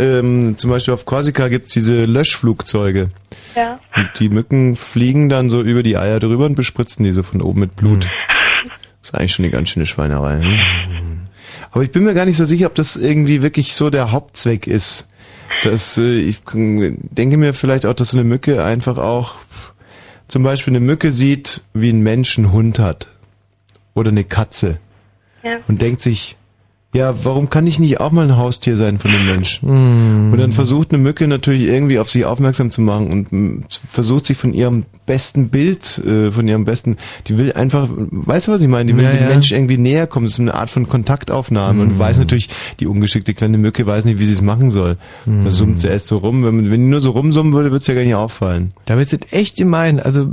ähm, zum Beispiel auf Korsika gibt's diese Löschflugzeuge. Ja. Und die Mücken fliegen dann so über die Eier drüber und bespritzen die so von oben mit Blut. Das ist eigentlich schon eine ganz schöne Schweinerei. Ne? Aber ich bin mir gar nicht so sicher, ob das irgendwie wirklich so der Hauptzweck ist. Das, äh, ich denke mir vielleicht auch, dass so eine Mücke einfach auch zum Beispiel eine Mücke sieht, wie ein Mensch einen Hund hat. Oder eine Katze. Ja. Und denkt sich, ja, warum kann ich nicht auch mal ein Haustier sein von dem Mensch? Hm. Und dann versucht eine Mücke natürlich irgendwie auf sich aufmerksam zu machen und mm, versucht sich von ihrem besten Bild, äh, von ihrem besten, die will einfach, weißt du was ich meine? Die will Ja, dem ja. Mensch irgendwie näher kommen. Das ist eine Art von Kontaktaufnahme und Mhm. weiß natürlich, die ungeschickte kleine Mücke weiß nicht, wie sie es machen soll. Mhm. Da summt sie erst so rum. Wenn, wenn die nur so rumsummen würde, würde es ja gar nicht auffallen. Da wird es echt gemein. Also äh,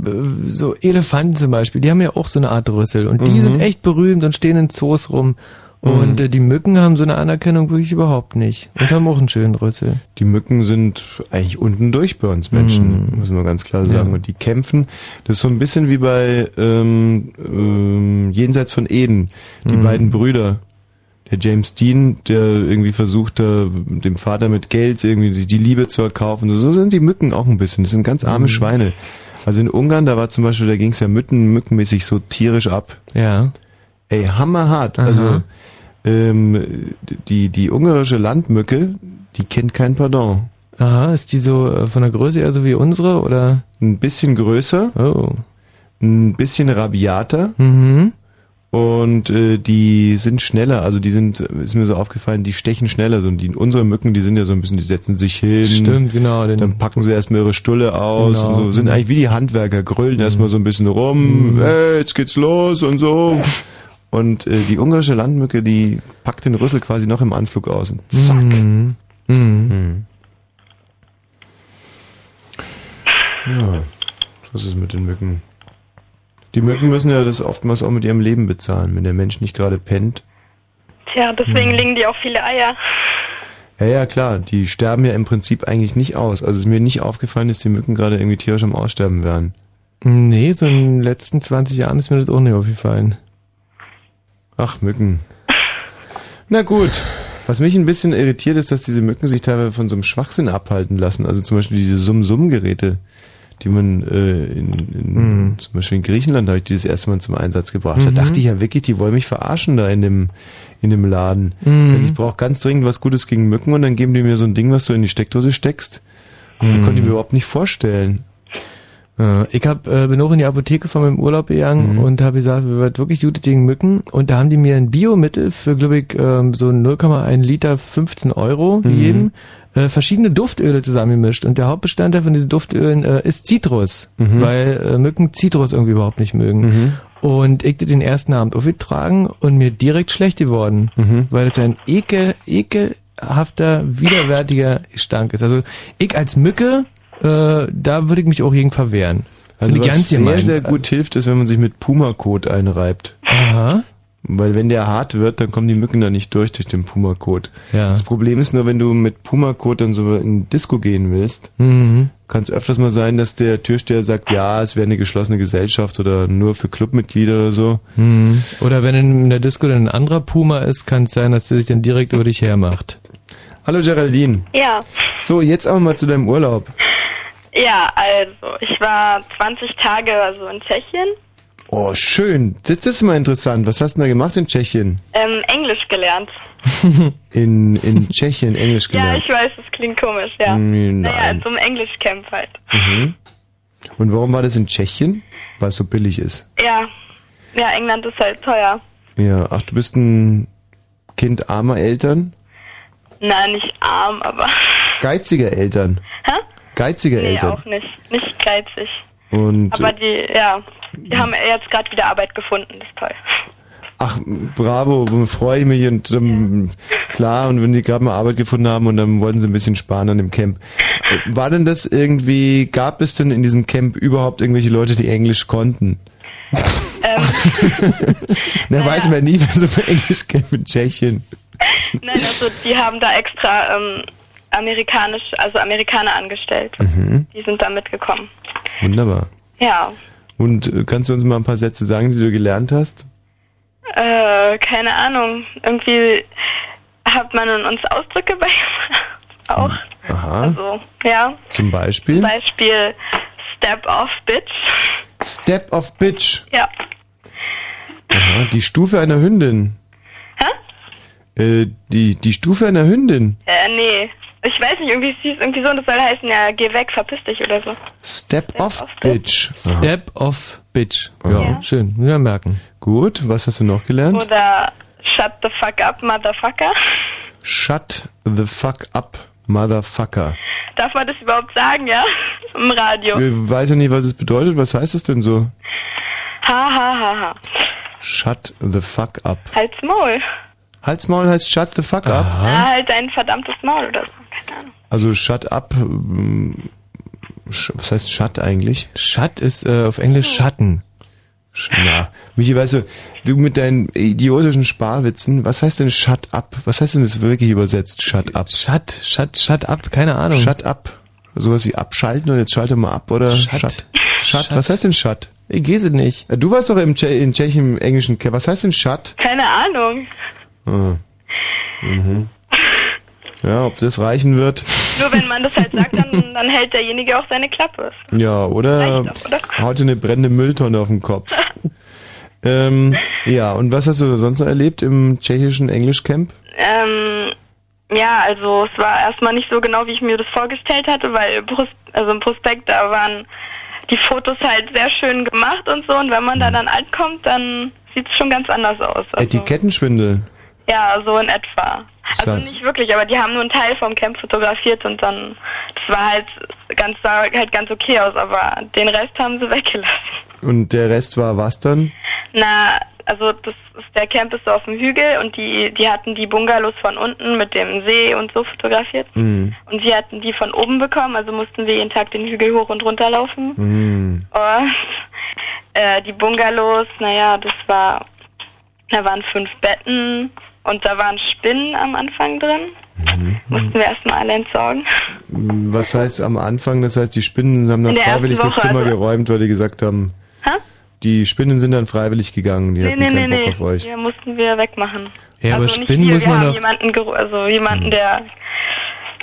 so Elefanten zum Beispiel, die haben ja auch so eine Art Rüssel und die Mhm. sind echt berühmt und stehen in Zoos rum. Und Mhm. äh, die Mücken haben so eine Anerkennung wirklich überhaupt nicht und haben auch einen schönen Rüssel. Die Mücken sind eigentlich unten durch bei uns Menschen, muss man ganz klar sagen. Ja. Und die kämpfen, das ist so ein bisschen wie bei ähm, ähm, Jenseits von Eden, die Mhm. beiden Brüder. Der James Dean, der irgendwie versucht, dem Vater mit Geld irgendwie die Liebe zu erkaufen. So sind die Mücken auch ein bisschen. Das sind ganz arme Mhm. Schweine. Also in Ungarn, da war zum Beispiel, da ging es ja Mücken, mückenmäßig so tierisch ab. Ja. Ey, hammerhart. Aha. Also ähm, die, die ungarische Landmücke, die kennt kein Pardon. Aha, ist die so äh, von der Größe eher so wie unsere oder? Ein bisschen größer. Oh. Ein bisschen rabiater. Mhm. Und äh, die sind schneller, also die sind, ist mir so aufgefallen, die stechen schneller. So, die, unsere Mücken, die sind ja so ein bisschen, die setzen sich hin. Stimmt, genau. Dann packen sie erstmal ihre Stulle aus Genau. und so. Sind Mhm. eigentlich wie die Handwerker, grölen erstmal so ein bisschen rum. Mhm. Hey, jetzt geht's los und so. Und äh, die ungarische Landmücke, die packt den Rüssel quasi noch im Anflug aus und zack. Mhm. Mhm. Ja, was ist mit den Mücken? Die Mücken müssen ja das oftmals auch mit ihrem Leben bezahlen, wenn der Mensch nicht gerade pennt. Tja, deswegen legen die auch viele Eier. Ja, ja, klar, die sterben ja im Prinzip eigentlich nicht aus. Also es ist mir nicht aufgefallen, dass die Mücken gerade irgendwie tierisch am Aussterben wären. Nee, so in den letzten 20 Jahren ist mir das auch nicht aufgefallen. Ach, Mücken. Na gut. Was mich ein bisschen irritiert, ist, dass diese Mücken sich teilweise von so einem Schwachsinn abhalten lassen. Also zum Beispiel diese Summ-Summ-Geräte, die man äh, in, in Mhm. zum Beispiel in Griechenland habe ich die das erste Mal zum Einsatz gebracht. Da Mhm. dachte ich ja wirklich, die wollen mich verarschen da in dem in dem Laden. Mhm. Sag ich, ich brauche ganz dringend was Gutes gegen Mücken und dann geben die mir so ein Ding, was du in die Steckdose steckst. Und Mhm. konnte ich mir überhaupt nicht vorstellen. Ja, ich hab, äh, bin auch in die Apotheke von meinem Urlaub gegangen Mhm. und habe gesagt, wir wird wirklich gut gegen Mücken. Und da haben die mir ein Biomittel für, glaube ich, ähm, so 0,1 Liter 15 Euro Mhm. gegeben, äh, verschiedene Duftöle zusammengemischt. Und der Hauptbestandteil von diesen Duftölen äh, ist Zitrus, Mhm. weil äh, Mücken Zitrus irgendwie überhaupt nicht mögen. Und ich den ersten Abend aufgetragen und mir direkt schlecht geworden, Mhm. weil es ein ekel, ekelhafter, widerwärtiger Gestank ist. Also ich als Mücke, äh, da würde ich mich auch gegen verwehren. Also Finde was ganz sehr, gemein. sehr gut hilft, ist, wenn man sich mit Pumakot einreibt. Aha. Weil wenn der hart wird, dann kommen die Mücken da nicht durch durch den Pumakot. Ja. Das Problem ist nur, wenn du mit Pumakot dann so in Disco gehen willst, Mhm. kann es öfters mal sein, dass der Türsteher sagt, ja, es wäre eine geschlossene Gesellschaft oder nur für Clubmitglieder oder so. Mhm. Oder wenn in der Disco dann ein anderer Puma ist, kann es sein, dass der sich dann direkt über dich hermacht. Hallo Geraldine. Ja. So, jetzt aber mal zu deinem Urlaub. Ja, also, ich war 20 Tage also in Tschechien, Oh, schön. Das ist mal interessant. Was hast du denn da gemacht in Tschechien? ähm, Englisch gelernt. <laughs> In, in Tschechien Englisch Ja, gelernt. ich weiß, das klingt komisch, ja. Mm, Naja, nein. in so einem Englischcamp halt. Mhm. Und warum war das in Tschechien? Weil es so billig ist. Ja. Ja, England ist halt teuer. Ja, ach, du bist ein Kind armer Eltern? Na, nicht arm, aber. <laughs> Geiziger Eltern? Hä? Geiziger Nee, Eltern? auch nicht. Nicht geizig. Und Aber die, ja, die haben jetzt gerade wieder Arbeit gefunden, das ist toll. ach, bravo, freue ich mich und ähm, klar, und wenn die gerade mal Arbeit gefunden haben und dann wollten sie ein bisschen sparen an dem Camp. Äh, War denn das irgendwie, gab es denn in diesem Camp überhaupt irgendwelche Leute, die Englisch konnten? <laughs> Na, weiß man nie, <laughs> bei so einem Englischcamp in Tschechien. <laughs> Nein, also die haben da extra ähm, amerikanisch, also Amerikaner angestellt. Mhm. Die sind da mitgekommen. Wunderbar. Ja. Und äh, kannst du uns mal ein paar Sätze sagen, die du gelernt hast? Äh, keine Ahnung. Irgendwie hat man uns Ausdrücke <laughs> beigebracht. Auch. Aha. Also, ja. Zum Beispiel? Zum Beispiel Step off, Bitch. Step of Bitch. Ja. Aha, die Stufe einer Hündin. Hä? Äh, die, die Stufe einer Hündin. Äh, nee. Ich weiß nicht, irgendwie es hieß irgendwie so und das soll heißen, ja, geh weg, verpiss dich oder so. Step, of Bitch. Aha. Step of Bitch. Ja, Ja. schön. Wieder merken. Gut, was hast du noch gelernt? Oder shut the fuck up, motherfucker. Shut the fuck up, motherfucker. Darf man das überhaupt sagen, ja? <laughs> Im Radio. Ich weiß ja nicht, was es bedeutet. Was heißt es denn so? Ha, ha, ha, ha. Shut the fuck up. Halt's Maul. Halsmaul heißt shut the fuck up. Ja, halt dein verdammtes Maul oder so. Keine Ahnung. Also shut up. sch- Was heißt shut eigentlich? Shut ist äh, auf Englisch Schatten. Sch- Na, Michi, weißt du, du mit deinen idiotischen Sparwitzen, was heißt denn shut up? Was heißt denn das wirklich übersetzt, shut up? Shut, shut, shut up, keine Ahnung. Shut up. Sowas wie abschalten und jetzt schalte mal ab oder Shut. shut? Shut. Shut. Was heißt denn shut? Ich gese nicht. Ja, Du warst doch im Tsche in Tschechien im Englischen. Was heißt denn shut? Keine Ahnung. Ah. Mhm. Ja, ob das reichen wird. Nur wenn man das halt sagt, dann, dann hält derjenige auch seine Klappe. Ja, oder, doch, oder? haut eine brennende Mülltonne auf den Kopf. <laughs> ähm, ja, und was hast du sonst noch erlebt im tschechischen Englischcamp? Ähm, ja, also es war erstmal nicht so genau, wie ich mir das vorgestellt hatte, weil also im Prospekt, da waren die Fotos halt sehr schön gemacht und so und wenn man da dann ankommt, dann sieht es schon ganz anders aus. Also, Etikettenschwindel. Ja, so in etwa. Also nicht wirklich, aber die haben nur einen Teil vom Camp fotografiert und dann, das war halt ganz, sah halt ganz okay aus, aber den Rest haben sie <laughs> weggelassen. Und der Rest war was dann? Na, also das ist, der Camp ist so auf dem Hügel und die, die hatten die Bungalows von unten mit dem See und so fotografiert. Mhm. Und sie hatten die von oben bekommen, also mussten wir jeden Tag den Hügel hoch und runter laufen. Mhm. Und äh, die Bungalows, naja, das war, da waren fünf Betten und da waren Spinnen am Anfang drin. Mussten wir erstmal alle entsorgen. Was heißt am Anfang? Das heißt, die Spinnen haben dann freiwillig das Woche, Zimmer also- geräumt, weil die gesagt haben, Hä? die Spinnen sind dann freiwillig gegangen. Die Nee, hatten nee, nee, keinen Bock nee. auf euch. Die mussten wir wegmachen. Ja, aber also nicht Spinnen wir, muss wir man haben doch- jemanden, also jemanden, der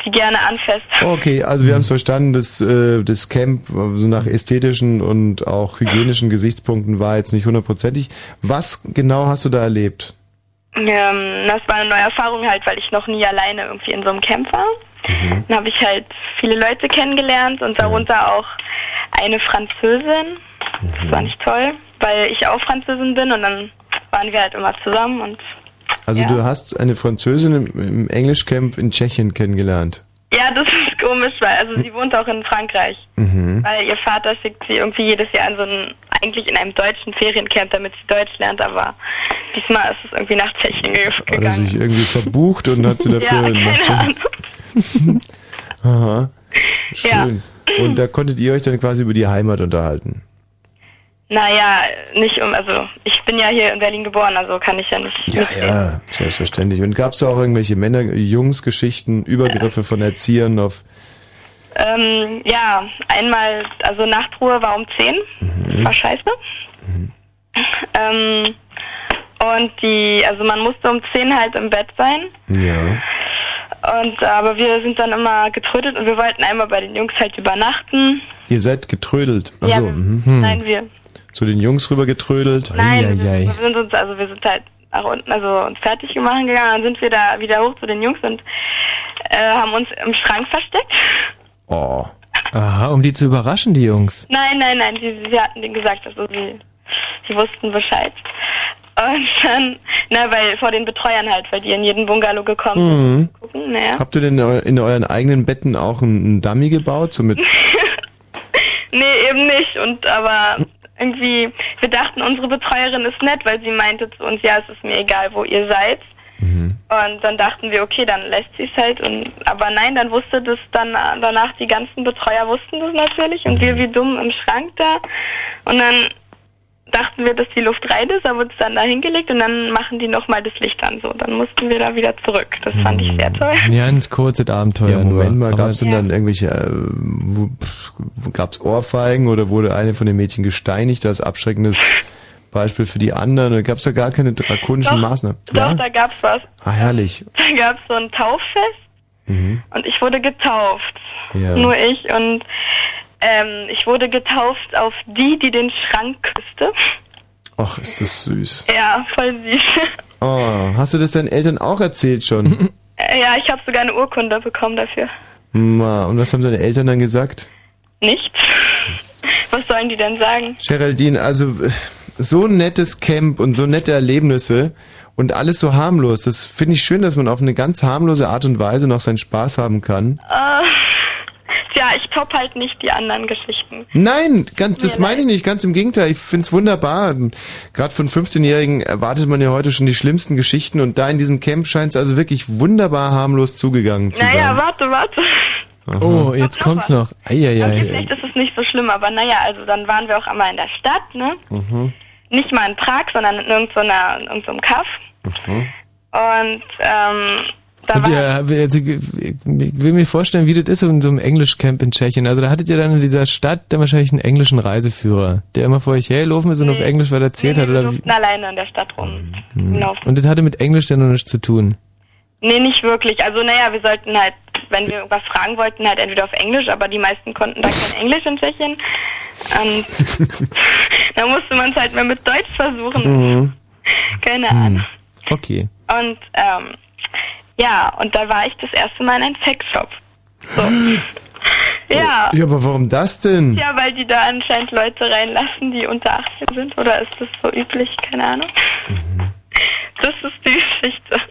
die gerne anfasst. Okay, also wir haben es verstanden, dass äh, das Camp so nach ästhetischen und auch hygienischen Gesichtspunkten war jetzt nicht hundertprozentig. Was genau hast du da erlebt? Ähm, das war eine neue Erfahrung halt, weil ich noch nie alleine irgendwie in so einem Camp war. Dann habe ich halt viele Leute kennengelernt und darunter auch eine Französin. Das war nicht toll, weil ich auch Französin bin und dann waren wir halt immer zusammen und Also Ja. du hast eine Französin im, im Englischcamp in Tschechien kennengelernt. Ja, das ist komisch, weil also sie wohnt auch in Frankreich. Mhm. Weil ihr Vater schickt sie irgendwie jedes Jahr in so ein, eigentlich in einem deutschen Feriencamp, damit sie Deutsch lernt, aber diesmal ist es irgendwie nach Tschechien ge Hat er gegangen. sich irgendwie verbucht und hat sie <laughs> dafür ja, nach Tschechien. <laughs> Aha. Ja. Schön. Und da konntet ihr euch dann quasi über die Heimat unterhalten. Naja, nicht um, also ich bin ja hier in Berlin geboren, also kann ich ja nicht Ja, ja, selbstverständlich. Und gab es da auch irgendwelche Männer, Jungs-Geschichten, Übergriffe von Erziehern auf Ähm, ja, einmal, also Nachtruhe war um 10, Mhm. war scheiße. Ähm, und die, also man musste um 10 halt im Bett sein. Ja. Und äh, aber wir sind dann immer getrödelt und wir wollten einmal bei den Jungs halt übernachten. Ihr seid getrödelt. Ja, Achso, wir- mhm. Nein, wir. Zu den Jungs rüber getrödelt. Nein, wir, wir sind uns, also wir sind halt nach unten, also uns fertig gemacht gegangen, dann sind wir da wieder hoch zu den Jungs und äh, haben uns im Schrank versteckt. Oh. Aha, um die zu überraschen, die Jungs. Nein, nein, nein, sie, sie hatten denen gesagt, also sie, sie wussten Bescheid. Und dann, na, weil vor den Betreuern halt, weil die in jeden Bungalow gekommen sind. Mhm. Gucken, naja. Habt ihr denn in euren eigenen Betten auch einen einen Dummy gebaut? So mit <laughs> Nee, eben nicht. Und aber <laughs> irgendwie, wir dachten, unsere Betreuerin ist nett, weil sie meinte zu uns, ja, es ist mir egal, wo ihr seid. Und dann dachten wir, okay, dann lässt sie es halt. Und, aber nein, dann wusste das dann danach, die ganzen Betreuer wussten das natürlich und wir wie dumm im Schrank da. Und dann dachten wir, dass die Luft rein ist, haben uns dann da hingelegt und dann machen die nochmal das Licht an. So, dann mussten wir da wieder zurück. Das fand ich sehr toll. Ein ganz kurzes Abenteuer Ja, Moment nur. mal, Aber- gab es denn dann irgendwelche, äh, pff, gab's Ohrfeigen oder wurde eine von den Mädchen gesteinigt als abschreckendes <laughs> Beispiel für die anderen? Oder gab es da gar keine drakonischen Doch, Maßnahmen? Doch, da gab's was. Ah, herrlich. Da gab's so ein Tauffest Mhm. und ich wurde getauft. Ja. Nur ich und ähm, ich wurde getauft auf die, die den Schrank küsste. Ach, ist das süß. Ja, voll süß. <laughs> Oh, hast du das deinen Eltern auch erzählt schon? <laughs> Äh, ja, ich habe sogar eine Urkunde bekommen dafür. Ma, und was haben deine Eltern dann gesagt? Nichts. <laughs> Was sollen die denn sagen? Geraldine, also äh, so ein nettes Camp und so nette Erlebnisse und alles so harmlos. Das finde ich schön, dass man auf eine ganz harmlose Art und Weise noch seinen Spaß haben kann. Äh, <laughs> tja, ich top halt nicht die anderen Geschichten. Nein, ganz, das meine ich nicht, ganz im Gegenteil. Ich find's wunderbar. Gerade von 15-Jährigen erwartet man ja heute schon die schlimmsten Geschichten und da in diesem Camp scheint's also wirklich wunderbar harmlos zugegangen zu Naja, sein. warte, warte. Oh, jetzt kommt's noch. Eieiei. Vielleicht ist es nicht so schlimm, aber naja, also dann waren wir auch einmal in der Stadt, ne? Mhm. Nicht mal in Prag, sondern in irgendeiner, in irgendeinem Kaff. Mhm. Und ähm, Und ihr, also, ich will mir vorstellen, wie das ist in so einem Englischcamp in Tschechien. Also da hattet ihr dann in dieser Stadt dann wahrscheinlich einen englischen Reiseführer, der immer vor euch hergelaufen ist und auf Englisch was erzählt hat. wir Oder wie? durften alleine in der Stadt rum. Hm. Laufen. Und das hatte mit Englisch dann noch nichts zu tun. Nee, nicht wirklich. Also naja, wir sollten halt, wenn wir irgendwas fragen wollten, halt entweder auf Englisch, aber die meisten konnten da kein Englisch in Tschechien. Und <laughs> da musste man es halt mal mit Deutsch versuchen. Mhm. Keine Hm. Ahnung. Okay. Und ähm, ja, und da war ich das erste Mal in einem Sexshop. So. ja. Ja, aber warum das denn? Ja, weil die da anscheinend Leute reinlassen, die unter 18 sind. Oder ist das so üblich? Keine Ahnung. Das ist die Geschichte.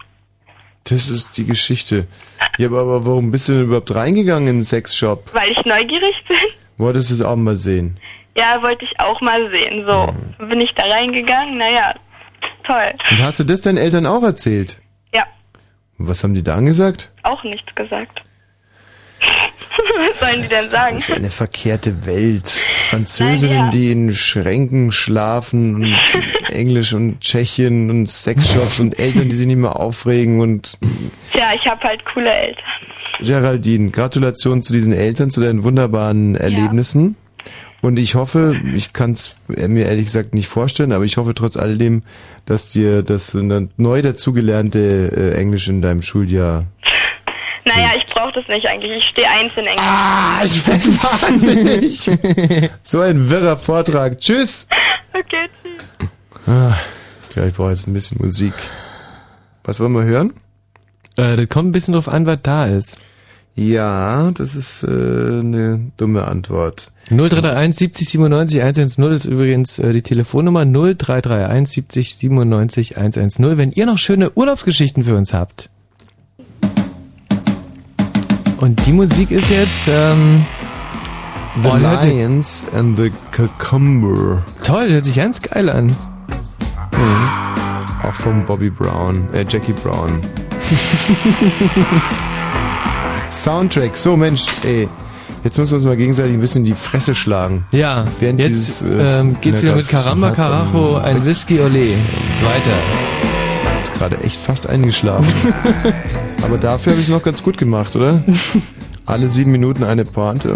Das ist die Geschichte. Ja, aber, aber warum bist du denn überhaupt reingegangen in den Sexshop? Weil ich neugierig bin. Wolltest du es auch mal sehen? Ja, wollte ich auch mal sehen. So, bin ich da reingegangen. Naja, toll. Und hast du das deinen Eltern auch erzählt? Ja, was haben die dann gesagt? auch nichts gesagt. <laughs> Was sollen die denn sagen? Das ist eine verkehrte Welt. Französinnen, Nein, ja. die in Schränken schlafen und <laughs> Englisch und Tschechien und Sexshops und Eltern, die sich nicht mehr aufregen und Tja, ich habe halt coole Eltern. Geraldine, Gratulation zu diesen Eltern, zu deinen wunderbaren Erlebnissen. Und ich hoffe, ich kann es mir ehrlich gesagt nicht vorstellen, aber ich hoffe trotz alledem, dass dir das neu dazugelernte äh, Englisch in deinem Schuljahr. Naja, ich brauche das nicht eigentlich. Ich stehe eins in Englisch. Ah, ich werd <laughs> wahnsinnig. so ein wirrer Vortrag. Tschüss. Okay, tschüss. Ah, ja, ich brauche jetzt ein bisschen Musik. Was wollen wir hören? Äh, das kommt ein bisschen drauf an, was da ist. Ja, das ist äh, eine dumme Antwort. 0331 70 97 110 ist übrigens äh, die Telefonnummer 0331 70 97 110. Wenn ihr noch schöne Urlaubsgeschichten für uns habt. Und die Musik ist jetzt ähm, The boah, hört sich- Lions and the Cucumber. Toll, hört sich ganz geil an. Mhm. Auch von Bobby Brown, äh, Jackie Brown. <laughs> Soundtrack, so Mensch, ey. Jetzt müssen wir uns mal gegenseitig ein bisschen in die Fresse schlagen. Ja, Während jetzt dieses, äh, ähm, geht's wieder mit Caramba Carajo, ein Whisky Olé. Weiter. Ist gerade echt fast eingeschlafen. <laughs> Aber dafür habe ich es noch ganz gut gemacht, oder? <laughs> Alle sieben Minuten eine Pointe.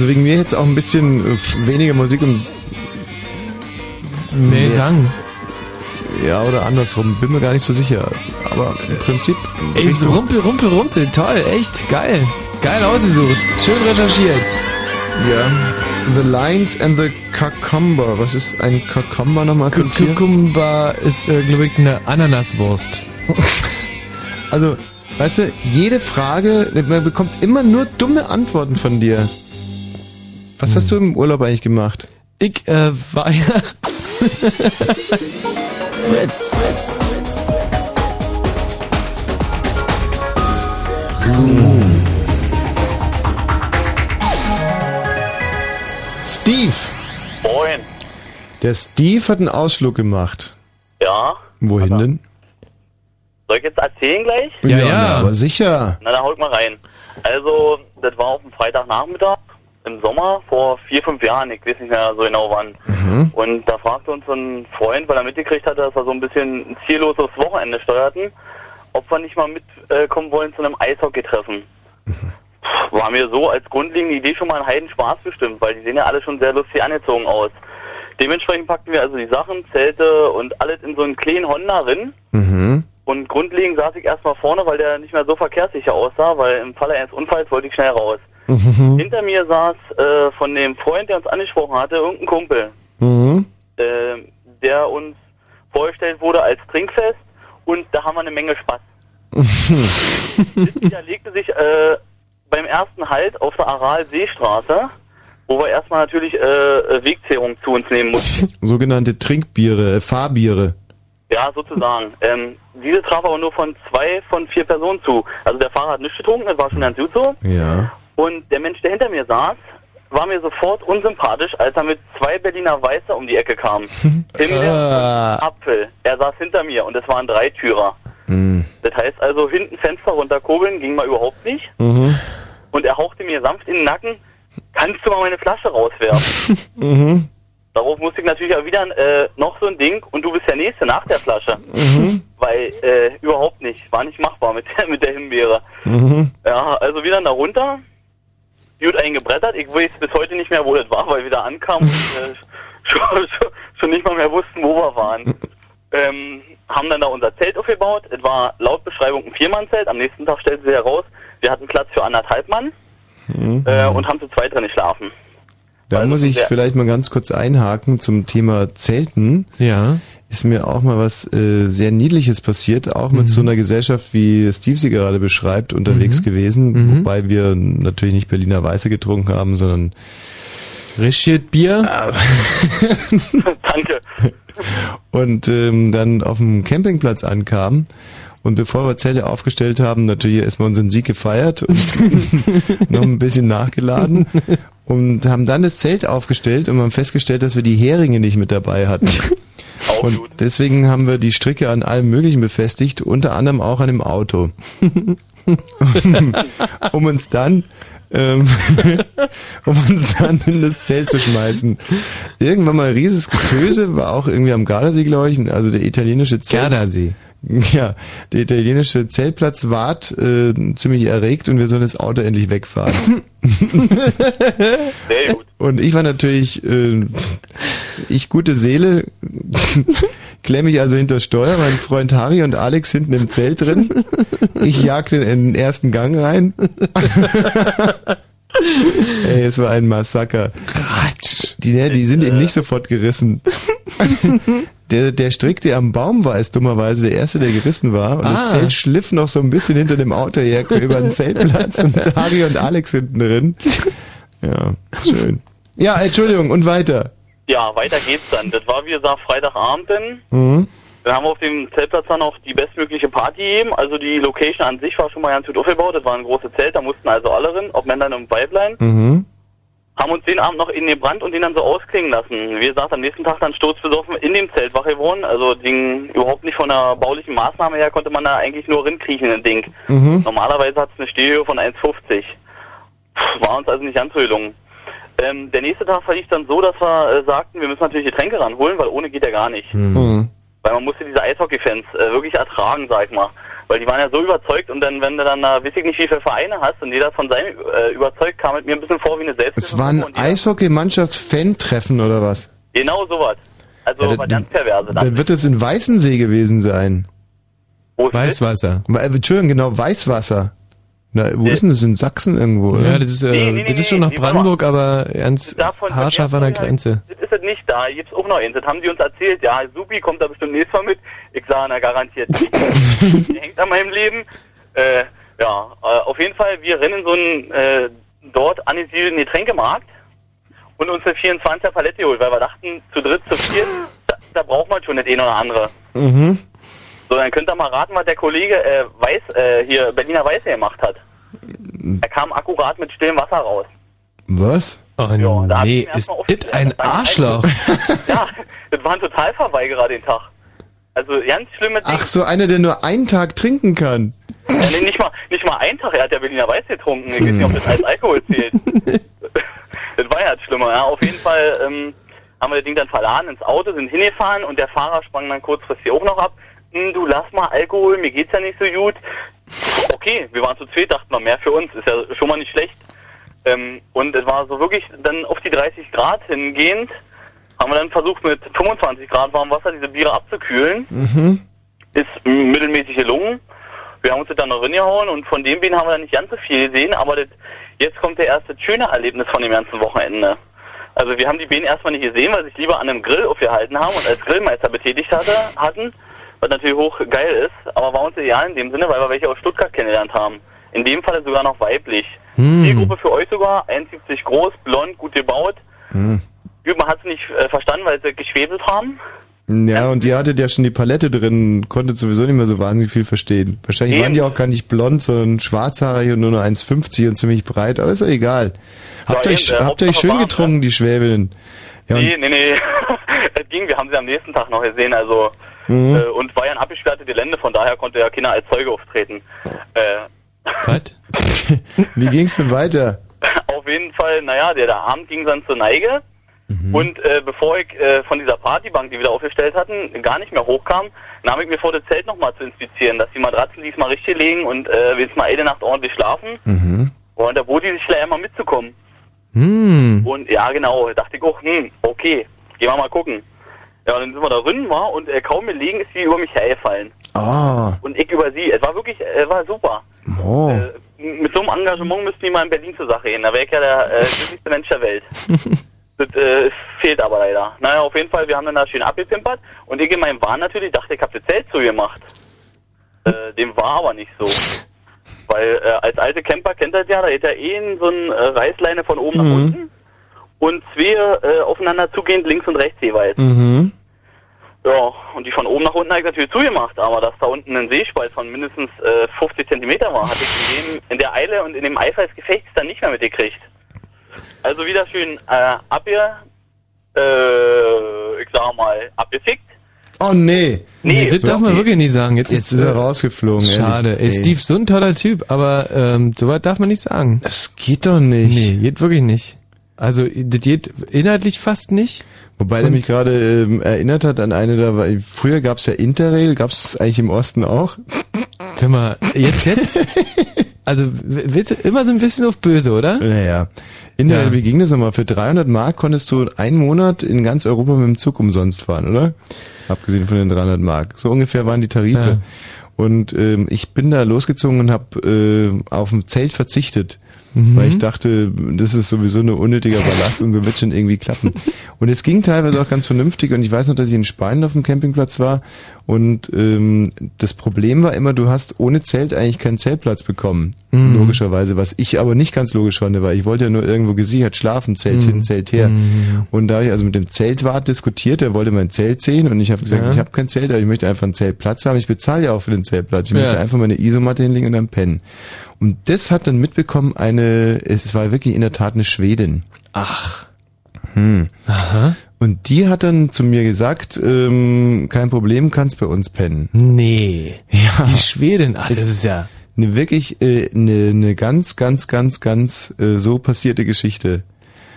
Also wegen mir jetzt auch ein bisschen äh, weniger Musik und Mehr Sang. Ja, oder andersrum, bin mir gar nicht so sicher. Aber im Prinzip. Ey, so Rumpel, Rumpel, Rumpel, toll, echt, geil. Geil ausgesucht, schön recherchiert. Ja. The Lions and the Cucumber. Was ist ein Cucumber nochmal? Cucumber ist, äh, glaube ich, eine Ananaswurst. <laughs> Also, weißt du, jede Frage, man bekommt immer nur dumme Antworten von dir. Was hast du im Urlaub eigentlich gemacht? Ich äh, war ja. Fritz. Blue. Steve! Moin. Der Steve hat einen Ausflug gemacht. Ja. Wohin denn? Soll ich jetzt erzählen gleich? Ja, ja. aber sicher. Na, dann haut mal rein. Also, das war auf dem Freitagnachmittag im Sommer vor vier, fünf Jahren. Ich weiß nicht mehr so genau wann. Mhm. Und da fragte uns ein Freund, weil er mitgekriegt hatte, dass wir so ein bisschen ein zielloses Wochenende steuerten, ob wir nicht mal mitkommen wollen zu einem Eishockey-Treffen. Pff, War mir so als grundlegende Idee schon mal ein Heidenspaß bestimmt, weil die sehen ja alle schon sehr lustig angezogen aus. Dementsprechend packten wir also die Sachen, Zelte und alles in so einen kleinen Honda drin. Mhm. Und grundlegend saß ich erstmal vorne, weil der nicht mehr so verkehrssicher aussah, weil im Falle eines Unfalls wollte ich schnell raus. Mhm. Hinter mir saß äh, von dem Freund, der uns angesprochen hatte, irgendein Kumpel, Mhm. äh, der uns vorgestellt wurde als Trinkfest und da haben wir eine Menge Spaß. <laughs> Das widerlegte sich äh, beim ersten Halt auf der Aral-Seestraße, wo wir erstmal natürlich äh, Wegzehrung zu uns nehmen mussten. <laughs> Sogenannte Trinkbiere, äh, Fahrbiere. Ja, sozusagen. Ähm, diese traf aber nur von zwei von vier Personen zu. Also der Fahrer hat nichts getrunken, das war schon ganz gut so. Ja. Und der Mensch, der hinter mir saß, war mir sofort unsympathisch, als er mit zwei Berliner Weiße um die Ecke kam. <laughs> Himmel Ah. und Apfel. Er saß hinter mir und es waren drei Türer. Mhm. Das heißt also, hinten Fenster runterkurbeln ging mal überhaupt nicht. Mhm. Und er hauchte mir sanft in den Nacken, kannst du mal meine Flasche rauswerfen? <laughs> Mhm. Darauf musste ich natürlich auch wieder äh, noch so ein Ding und du bist der Nächste nach der Flasche. Mhm. Weil äh, überhaupt nicht, war nicht machbar mit der, mit der Himbeere. Mhm. Ja, also wieder da runter, gut eingebrettert. Ich weiß bis heute nicht mehr, wo das war, weil wir da ankamen und <laughs> äh, schon, <laughs> schon, schon nicht mal mehr wussten, wo wir waren. <laughs> Ähm, haben dann da unser Zelt aufgebaut. Es war laut Beschreibung ein Viermann-Zelt. Am nächsten Tag stellte sich heraus, wir hatten Platz für anderthalb Mann Mhm. äh, und haben zu zweit drin geschlafen. Da muss ich vielleicht mal ganz kurz einhaken zum Thema Zelten. Ja. Ist mir auch mal was äh, sehr Niedliches passiert, auch mit so einer Gesellschaft, wie Steve sie gerade beschreibt, unterwegs Mhm. gewesen, Mhm. wobei wir natürlich nicht Berliner Weiße getrunken haben, sondern Rischiert Bier. <laughs> Danke. und ähm, dann auf dem Campingplatz ankamen. Und bevor wir Zelte aufgestellt haben, natürlich erstmal unseren Sieg gefeiert und <laughs> noch ein bisschen nachgeladen und haben dann das Zelt aufgestellt und haben festgestellt, dass wir die Heringe nicht mit dabei hatten. <laughs> Und deswegen haben wir die Stricke an allem Möglichen befestigt, unter anderem auch an dem Auto. <laughs> um uns dann ähm, <laughs> um uns dann in das Zelt zu schmeißen. Irgendwann mal ein rieses Getöse, war auch irgendwie am Gardasee, glaube ich, also der italienische Zelt. Gardasee. Ja, der italienische Zeltplatz ward äh, ziemlich erregt und wir sollen das Auto endlich wegfahren. <laughs> Sehr gut. Und ich war natürlich, äh, ich gute Seele, <laughs> klemme ich also hinter Steuer, mein Freund Harry und Alex hinten im Zelt drin. Ich jagte in den ersten Gang rein. <laughs> Ey, es war ein Massaker. Ratsch. Die, ne, die sind eben nicht sofort gerissen. <laughs> Der, der Strick, der am Baum war, ist dummerweise der erste, der gerissen war. Und Ah. das Zelt schliff noch so ein bisschen hinter dem Auto her über den Zeltplatz und Harry und Alex hinten drin. Ja, schön. Ja, Entschuldigung, und weiter. Ja, weiter geht's dann. Das war, wie gesagt, Freitagabend dann. Mhm. Dann haben wir auf dem Zeltplatz dann auch die bestmögliche Party gegeben. Also die Location an sich war schon mal ganz gut aufgebaut. Das war ein großes Zelt, da mussten also alle rein, ob Männlein und Weiblein. Mhm. Haben uns den Abend noch in den Brand und den dann so ausklingen lassen. Wie gesagt, am nächsten Tag dann sturzbesoffen in dem Zelt wach geworden. Also Ding überhaupt nicht von der baulichen Maßnahme her konnte man da eigentlich nur rinkriechen, ein Ding. Mhm. Normalerweise hat es eine Stehhöhe von 1,50. Pff, War uns also nicht ganz so gelungen. Ähm, der nächste Tag verlief dann so, dass wir äh, sagten, wir müssen natürlich Getränke ranholen, weil ohne geht ja gar nicht. Mhm. Weil man musste diese Eishockey-Fans äh, wirklich ertragen, sag ich mal. Weil die waren ja so überzeugt und dann, wenn du dann, da, weiß ich nicht, wie viele Vereine hast und jeder von seinem äh, überzeugt, kam es mir ein bisschen vor wie eine Selbst. Es war ein Eishockey-Mannschafts-Fan-Treffen oder was? Genau sowas. Also Ja, war dann- ganz perverse. Dann wird es in Weißensee gewesen sein. Weißwasser. Äh, Entschuldigung, genau, Weißwasser. Na, wo ist denn das? In Sachsen irgendwo, oder? Ja, das ist, äh, das ist schon nach Brandenburg, aber ganz haarscharf an der Grenze. Das ist es nicht da, hier gibt's auch noch eins. Das haben die uns erzählt. Ja, Supi kommt da bestimmt nächstes Mal mit. Ich sage, na garantiert nicht. <laughs> die hängt an meinem Leben. Äh, ja, äh, auf jeden Fall, wir rennen so einen äh, dort angesiedelten Getränkemarkt und uns eine 24er Palette geholt, weil wir dachten, zu dritt, zu viert, da, da braucht man schon das eine oder andere. Mhm. So, dann könnt ihr mal raten, was der Kollege äh, Weiß, äh, hier Berliner Weiße gemacht hat. Er kam akkurat mit stillem Wasser raus. Was? Oh da hab ich nee, ist das ein Arschloch? ja, das war ein Totalverweigerer den Tag. Also ganz schlimme Dinge. Ach so, einer, der nur einen Tag trinken kann. Ja, nee, nicht mal, nicht mal einen Tag, er hat ja Berliner Weiß getrunken. Ich weiß nicht, ob das als Alkohol zählt. <laughs> das war ja das Schlimme. Ja, auf jeden Fall ähm, haben wir das Ding dann verladen ins Auto, sind hingefahren und der Fahrer sprang dann kurzfristig auch noch ab. Du lass mal Alkohol, mir geht's ja nicht so gut. Okay, wir waren zu zweit, dachten wir, mehr für uns, ist ja schon mal nicht schlecht. Ähm, und es war so wirklich dann auf die 30 Grad hingehend, haben wir dann versucht mit 25 Grad warmem Wasser diese Biere abzukühlen. Mhm. Ist mittelmäßig gelungen. Wir haben uns das dann noch reingehauen und von dem Bienen haben wir dann nicht ganz so viel gesehen, aber das, jetzt kommt der erste schöne Erlebnis von dem ganzen Wochenende. Also wir haben die Bienen erstmal nicht gesehen, weil sie sich lieber an einem Grill aufgehalten haben und als Grillmeister betätigt hatte, hatten, was natürlich hoch geil ist, aber war uns ideal in dem Sinne, weil wir welche aus Stuttgart kennengelernt haben. In dem Falle sogar noch weiblich. Hm. Zielgruppe für euch sogar, 1,70 groß, blond, gut gebaut. Hm. Man hat es nicht äh, verstanden, weil sie geschwebelt haben. Ja, und ihr hattet ja schon die Palette drin, konntet sowieso nicht mehr so wahnsinnig viel verstehen. Wahrscheinlich Eben. waren die auch gar nicht blond, sondern schwarzhaarig und nur noch 1,50 und ziemlich breit, aber ist ja egal. Habt Ja, ihr euch, eben, äh, habt euch schön warm, getrunken, die Schwäbeln? Ja, nee, nee, nee. <laughs> Es ging, wir haben sie am nächsten Tag noch gesehen, also Mhm. äh, und war ja ein abgesperrtes Gelände, von daher konnte ja keiner als Zeuge auftreten. Äh, Was? <laughs> Wie ging's denn weiter? auf jeden Fall, naja, der, der Abend ging dann zur Neige. Mhm. Und äh, bevor ich äh, von dieser Partybank, die wir da aufgestellt hatten, gar nicht mehr hochkam, nahm ich mir vor, das Zelt nochmal zu inspizieren, dass die Matratzen diesmal richtig legen und äh, wir jetzt mal eine Nacht ordentlich schlafen. Mhm. Und da bot die sich gleich einmal mitzukommen. Hm. Und ja, genau, da dachte ich auch, hm, okay, gehen wir mal gucken. Ja, und dann sind wir da drin war und äh, kaum gelegen ist sie über mich hergefallen. Ah, Und ich über sie. Es war wirklich, es war super. oh. Mit so einem Engagement müssten die mal in Berlin zur Sache gehen. Da wäre ich ja der äh, glücklichste Mensch der Welt. <laughs> Das äh, fehlt aber leider. Naja, auf jeden Fall, wir haben dann da schön abgepimpert und ich in meinem Wahn natürlich dachte, ich habe das Zelt zugemacht. Äh, dem war aber nicht so. <laughs> Weil äh, als alte Camper kennt das ja, da geht ja eh in so eine äh, Reißleine von oben nach unten und zwei äh, aufeinander zugehend links und rechts jeweils. Mhm. Ja, und die von oben nach unten habe ich natürlich zugemacht, aber dass da unten ein Seespalt von mindestens äh, 50 Zentimeter war, hatte ich in, dem, in der Eile und in dem Eifer des Gefechts dann nicht mehr mitgekriegt. Also wieder schön äh, abge... Äh, ich sag mal, abgefickt. Oh nee. Nee, das So, darf man wirklich nicht sagen. Jetzt, Jetzt ist er rausgeflogen, Schade. Ey. Steve, so ein toller Typ, aber ähm, sowas darf man nicht sagen. Das geht doch nicht. Nee, geht wirklich nicht. Also, das geht inhaltlich fast nicht. Wobei der mich gerade ähm, erinnert hat an eine da, weil früher gab's ja Interrail, gab's eigentlich im Osten auch. Sag mal, jetzt, jetzt? <laughs> Also, willst du immer so ein bisschen auf böse, oder? Naja. Interrail, Ja. wie ging das nochmal? Für 300 Mark konntest du einen Monat in ganz Europa mit dem Zug umsonst fahren, oder? Abgesehen von den 300 Mark. So ungefähr waren die Tarife. Ja. Und ähm, ich bin da losgezogen und habe äh, auf ein Zelt verzichtet. Mhm. Weil ich dachte, das ist sowieso nur unnötiger Ballast und so wird schon irgendwie klappen. Und es ging teilweise auch ganz vernünftig und ich weiß noch, dass ich in Spanien auf dem Campingplatz war und ähm, das Problem war immer, du hast ohne Zelt eigentlich keinen Zeltplatz bekommen. Mhm. Logischerweise, was ich aber nicht ganz logisch fand, weil ich wollte ja nur irgendwo gesichert schlafen, Zelt hin, Zelt her. Mhm. Und da habe ich also mit dem Zeltwart diskutiert, der wollte mein Zelt sehen und ich habe gesagt, Ja. ich habe kein Zelt, aber ich möchte einfach einen Zeltplatz haben. Ich bezahle ja auch für den Zeltplatz. Ich Ja. möchte einfach meine Isomatte hinlegen und dann pennen. Und das hat dann mitbekommen eine, es war wirklich in der Tat eine Schwedin. Ach. Hm. Aha. Und die hat dann zu mir gesagt, ähm, kein Problem, kannst bei uns pennen. Nee. Ja. Die Schwedin, ach, das ist ja... Eine wirklich, äh, eine, eine ganz, ganz, ganz, ganz äh, so passierte Geschichte.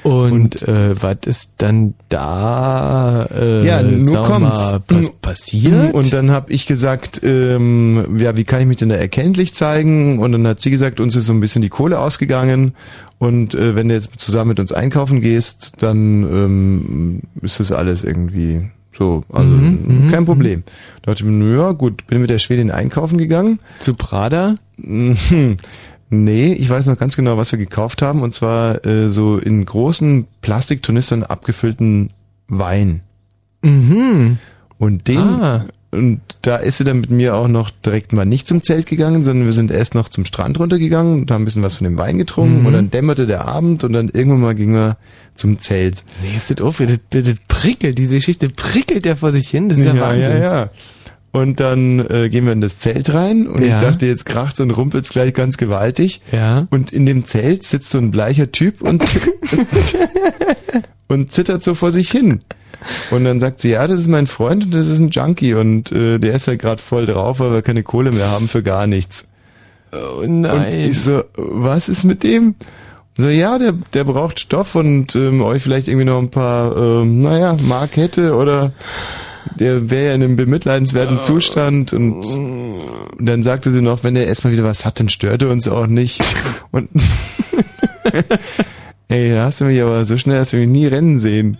Und, äh, was ist dann da äh, Ja, nun kommt's. was passiert? Und dann habe ich gesagt, ähm, ja, wie kann ich mich denn da erkenntlich zeigen? Und dann hat sie gesagt, uns ist so ein bisschen die Kohle ausgegangen. Und äh, wenn du jetzt zusammen mit uns einkaufen gehst, dann ähm, ist das alles irgendwie so, also Mhm, kein Problem. Da dachte ich mir, ja gut, bin mit der Schwedin einkaufen gegangen. Zu Prada? <laughs> Nee, ich weiß noch ganz genau, was wir gekauft haben. Und zwar äh, so in großen Plastiktornistern abgefüllten Wein. Mhm. Und den, Ah. und da ist sie dann mit mir auch noch direkt mal nicht zum Zelt gegangen, sondern wir sind erst noch zum Strand runtergegangen und haben ein bisschen was von dem Wein getrunken Mhm. und dann dämmerte der Abend und dann irgendwann mal gingen wir zum Zelt. Nee, ist das auf, das, das, das prickelt, diese Geschichte prickelt ja vor sich hin, das ist ja, Wahnsinn. Ja, ja. Und dann äh, gehen wir in das Zelt rein und ich Ja. dachte, jetzt kracht's und rumpelt's gleich ganz gewaltig. Ja. Und in dem Zelt sitzt so ein bleicher Typ und, <laughs> und zittert so vor sich hin. Und dann sagt sie, ja, das ist mein Freund und das ist ein Junkie und äh, der ist ja gerade voll drauf, weil wir keine Kohle mehr haben für gar nichts. Oh nein. Und ich so, was ist mit dem? So, ja, der, der braucht Stoff und ähm, euch vielleicht irgendwie noch ein paar, ähm, naja, Mark hätte oder der wäre ja in einem bemitleidenswerten Zustand und, und dann sagte sie noch, wenn er erstmal wieder was hat, dann stört er uns auch nicht. Und <laughs> ey, da hast du mich aber so schnell hast du mich nie rennen sehen.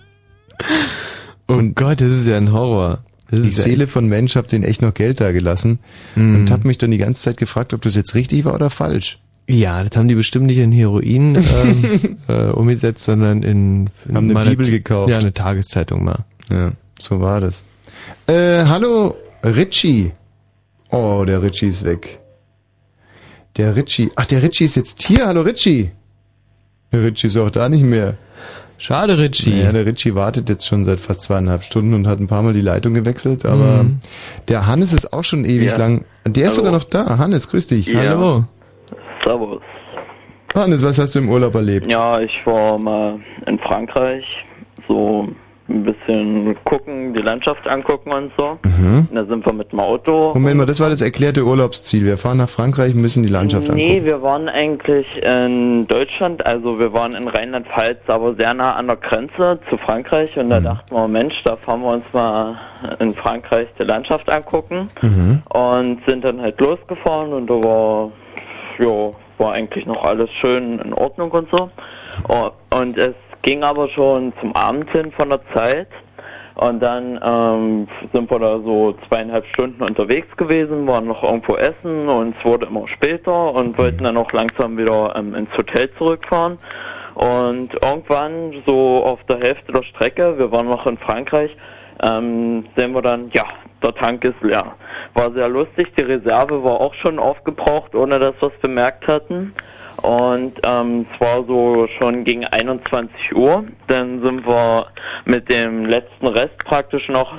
Oh Gott, das ist ja ein Horror. Das die Seele von Mensch hab den echt noch Geld da gelassen Mhm. und hab mich dann die ganze Zeit gefragt, ob das jetzt richtig war oder falsch. Ja, das haben die bestimmt nicht in Heroin ähm, <laughs> äh, umgesetzt, sondern in, in Haben eine Bibel gekauft. Ja, eine Tageszeitung mal. Ja, so war das. Äh, hallo, Richie. Oh, der Richie ist weg. Der Richie. Ach, der Richie ist jetzt hier. Hallo, Richie. Der Richie ist auch da nicht mehr. Schade, Richie. Ja, der Richie wartet jetzt schon seit fast zweieinhalb Stunden und hat ein paar Mal die Leitung gewechselt, aber Mhm. der Hannes ist auch schon ewig Ja. lang. Der ist Hallo. sogar noch da. Hannes, grüß dich. Ja. Hallo. Servus. Hannes, was hast du im Urlaub erlebt? Ja, ich war mal in Frankreich, so ein bisschen gucken, die Landschaft angucken und so. Mhm. Und da sind wir mit dem Auto. Moment mal, das war das erklärte Urlaubsziel. Wir fahren nach Frankreich, müssen die Landschaft Nee, angucken. wir waren eigentlich in Deutschland, also wir waren in Rheinland-Pfalz, aber sehr nah an der Grenze zu Frankreich und da Mhm. dachten wir, Mensch, da fahren wir uns mal in Frankreich die Landschaft angucken Mhm. und sind dann halt losgefahren und da war, ja, war eigentlich noch alles schön in Ordnung und so. Oh, Und es ging aber schon zum Abend hin von der Zeit. Und dann ähm, sind wir da so zweieinhalb Stunden unterwegs gewesen, waren noch irgendwo essen und es wurde immer später und wollten dann auch langsam wieder ähm, ins Hotel zurückfahren. Und irgendwann so auf der Hälfte der Strecke, wir waren noch in Frankreich, ähm, sehen wir dann, ja, der Tank ist leer. War sehr lustig, die Reserve war auch schon aufgebraucht, ohne dass wir es bemerkt hatten. Und ähm, es war so schon gegen 21 Uhr. Dann sind wir mit dem letzten Rest praktisch noch,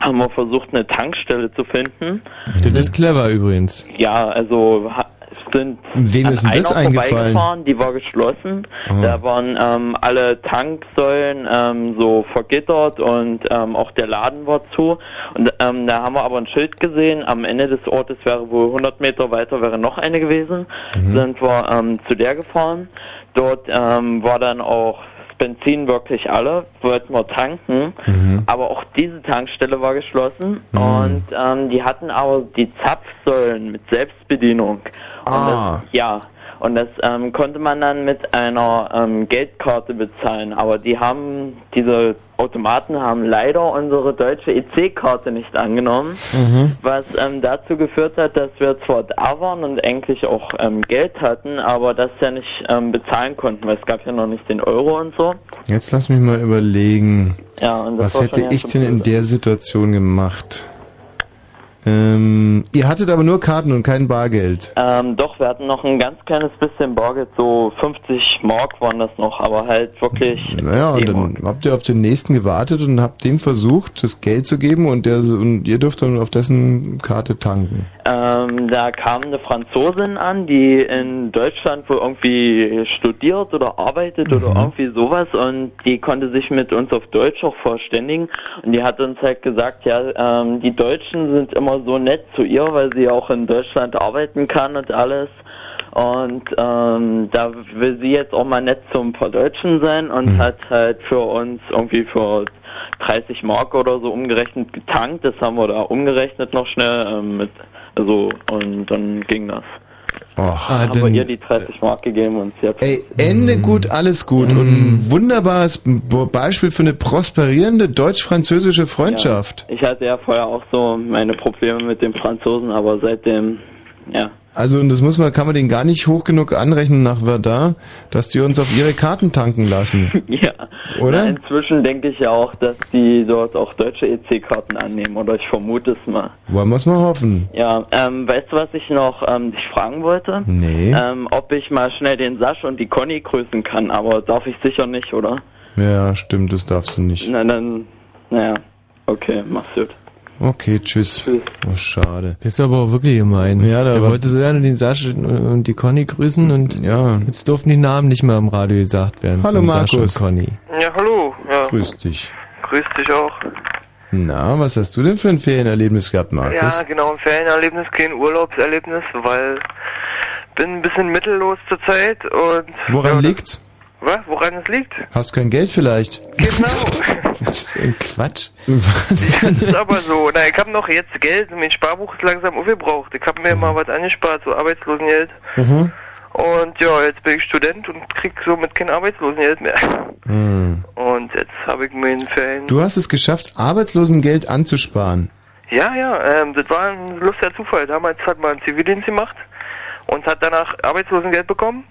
haben wir versucht, eine Tankstelle zu finden. Das ist clever übrigens. Ja, also ha- sind Wem an ist denn das eingefallen? vorbeigefahren, die war geschlossen. Oh. Da waren ähm, alle Tanksäulen ähm, so vergittert und ähm, auch der Laden war zu. Und ähm, da haben wir aber ein Schild gesehen. Am Ende des Ortes wäre wohl 100 Meter weiter wäre noch eine gewesen. Mhm. Sind wir ähm, zu der gefahren. Dort ähm, war dann auch Benzin wirklich alle, wollten wir tanken, Mhm. aber auch diese Tankstelle war geschlossen und ähm, die hatten aber die Zapfsäulen mit Selbstbedienung. Und Ah. das, ja, und das ähm, konnte man dann mit einer ähm, Geldkarte bezahlen, aber die haben, diese Automaten haben leider unsere deutsche EC-Karte nicht angenommen, Mhm. was ähm, dazu geführt hat, dass wir zwar da waren und eigentlich auch ähm, Geld hatten, aber das ja nicht ähm, bezahlen konnten, weil es gab ja noch nicht den Euro und so. Jetzt lass mich mal überlegen. Ja, Was hätte ich denn in der Situation gemacht? Ähm, ihr hattet aber nur Karten und kein Bargeld. Ähm, doch, wir hatten noch ein ganz kleines bisschen Bargeld, so 50 Mark waren das noch, aber halt wirklich. Naja, und dann habt ihr auf den nächsten gewartet und habt dem versucht, das Geld zu geben und der und ihr dürft dann auf dessen Karte tanken. Ähm, da kam eine Franzosin an, die in Deutschland wohl irgendwie studiert oder arbeitet oder irgendwie sowas und die konnte sich mit uns auf Deutsch auch verständigen und die hat uns halt gesagt, ja, ähm, die Deutschen sind immer so nett zu ihr, weil sie auch in Deutschland arbeiten kann und alles. Und ähm, da will sie jetzt auch mal nett zum Verdeutschen sein und Mhm. hat halt für uns irgendwie für 30 Mark oder so umgerechnet getankt. Das haben wir da umgerechnet noch schnell. Ähm, mit, also und dann ging das. Och, haben wir ihr die 30 Mark gegeben und sie hat Ey, Ende gut, alles gut. Und ein wunderbares B- Beispiel für eine prosperierende deutsch-französische Freundschaft. Ich hatte ja vorher auch so meine Probleme mit den Franzosen, aber seitdem, ja. Also, und das muss man, kann man denen gar nicht hoch genug anrechnen nach Verdun, dass die uns auf ihre Karten tanken lassen. <laughs> ja. Oder? Na, inzwischen denke ich ja auch, dass die dort auch deutsche EC-Karten annehmen, oder ich vermute es mal. Wollen wir es mal hoffen. Ja, ähm, weißt du, was ich noch ähm, dich fragen wollte? Nee. Ähm, ob ich mal schnell den Sasch und die Conny grüßen kann, aber darf ich sicher nicht, oder? Ja, stimmt, das darfst du nicht. Na dann, naja, okay, mach's gut. Okay, tschüss. Oh, schade. Das ist aber auch wirklich gemein. Ja, da der wollte so gerne den Sascha und die Conny grüßen und ja. jetzt durften die Namen nicht mehr im Radio gesagt werden. Hallo, Markus. Und Conny. Ja, hallo. Ja. Grüß dich. Grüß dich auch. Na, was hast du denn für ein Ferienerlebnis gehabt, Markus? Ja, genau, ein Ferienerlebnis, kein Urlaubserlebnis, weil bin ein bisschen mittellos zurzeit und Woran liegt's? Was, woran es liegt? Hast kein Geld vielleicht? Genau. <laughs> Was ist ein Quatsch? Was <laughs> Das ist aber so. Na, ich habe noch jetzt Geld, mein Sparbuch ist langsam aufgebraucht. Ich habe mir mal was angespart, so Arbeitslosengeld. Mhm. Und ja, jetzt bin ich Student und krieg somit kein Arbeitslosengeld mehr. Hm. Und jetzt habe ich mir in Ferien... Du hast es geschafft, Arbeitslosengeld anzusparen. Ja, ja, ähm, das war ein lustiger Zufall. Damals hat man Zivildienst gemacht und hat danach Arbeitslosengeld bekommen.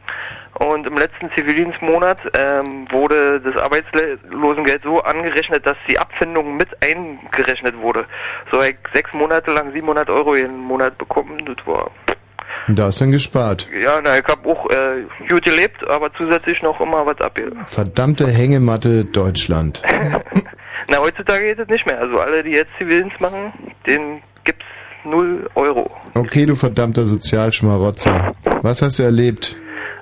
Und im letzten Zivildienstmonat ähm, wurde das Arbeitslosengeld so angerechnet, dass die Abfindung mit eingerechnet wurde. So habe ich sechs Monate lang 700 Euro jeden Monat bekommen. Das war, Und da hast du dann gespart. ja, na, ich habe auch äh, gut gelebt, aber zusätzlich noch immer was abgegeben. Verdammte Hängematte Deutschland. <laughs> Na, heutzutage geht es nicht mehr. Also alle, die jetzt Zivildienst machen, denen gibt's null Euro. Okay, du verdammter Sozialschmarotzer. Was hast du erlebt?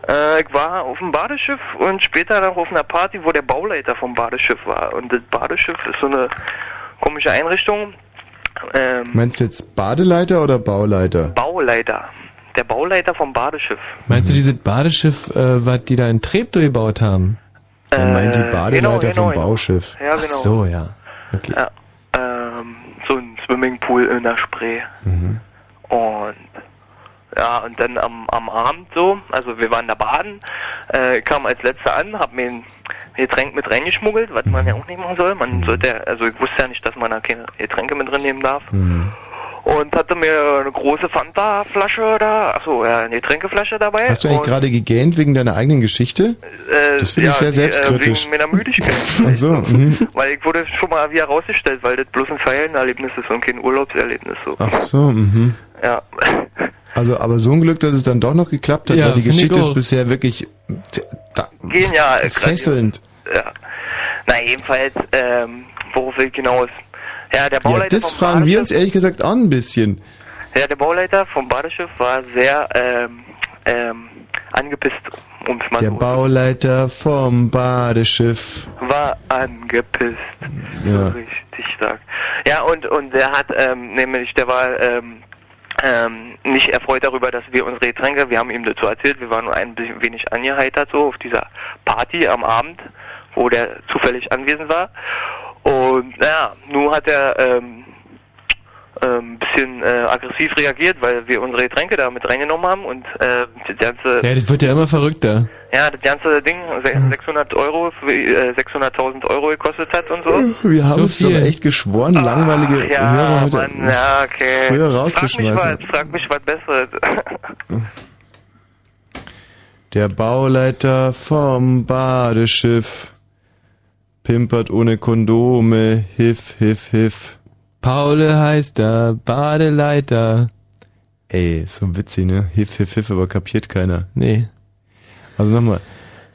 Äh, ich war auf dem Badeschiff und später noch auf einer Party, wo der Bauleiter vom Badeschiff war. Und das Badeschiff ist so eine komische Einrichtung. Ähm, Meinst du jetzt Badeleiter oder Bauleiter? Bauleiter. Der Bauleiter vom Badeschiff. Meinst du dieses Badeschiff, äh, was die da in Treptow gebaut haben? Er meint die Äh, Badeleiter genau, vom genau. Bauschiff. Ja, genau. Ach so, ja. Okay. Ja, Swimmingpool in der Spree. Mhm. Und ja, und dann am, am Abend so, also wir waren da baden, äh, kam als letzter an, hab mir ein Getränk mit reingeschmuggelt, was man ja auch nicht machen soll. Man sollte ja, also ich wusste ja nicht, dass man da keine Getränke mit drin nehmen darf. Mhm. Und hatte mir eine große Fanta-Flasche da, achso, ja, eine Getränkeflasche dabei. Hast du eigentlich gerade gegähnt wegen deiner eigenen Geschichte? äh, Das finde ich ja, sehr die, selbstkritisch. Äh, wegen meiner Müdigkeit. <laughs> Ach so, mhm. <laughs> Weil ich wurde schon mal wieder rausgestellt, weil das bloß ein Ferienerlebnis ist und kein Urlaubserlebnis. So. Ach so, mhm. Ja. <laughs> Also, aber so ein Glück, dass es dann doch noch geklappt hat, Ja, weil die ich Geschichte ist bisher wirklich t- da, Genial. fesselnd. Ja. Na, jedenfalls, ähm, worauf will ich hinaus? Ja, der Ja, Bauleiter das vom fragen wir Badeschiff, uns ehrlich gesagt auch ein bisschen. ja, der Bauleiter vom Badeschiff war sehr, ähm, ähm, angepisst, um es mal Der so Bauleiter vom Badeschiff. war angepisst. Ja. Richtig stark. Ja, und, und der hat, ähm, nämlich, der war, ähm, ähm, nicht erfreut darüber, dass wir unsere Getränke, wir haben ihm dazu erzählt, wir waren nur ein bisschen wenig angeheitert so auf dieser Party am Abend, wo der zufällig anwesend war. Und naja, nun hat er ähm, ähm, ein bisschen äh, aggressiv reagiert, weil wir unsere Getränke da mit reingenommen haben und äh, das ganze Ja, das wird ja immer verrückter. ja, das ganze Ding se- 600 Euro, äh, 600.000 Euro gekostet hat und so. Wir haben So uns doch echt geschworen, langweilige Ach, ja, Hörer heute Mann, ja, okay. früher Frag rauszuschmeißen. mich was, frag mich was Besseres. <laughs> Der Bauleiter vom Badeschiff pimpert ohne Kondome, hiff, hiff, hiff. Paul heißt er, Badeleiter. Ey, so witzig, ne? Hiff, hiff, hiff, aber kapiert keiner. Nee. Also nochmal.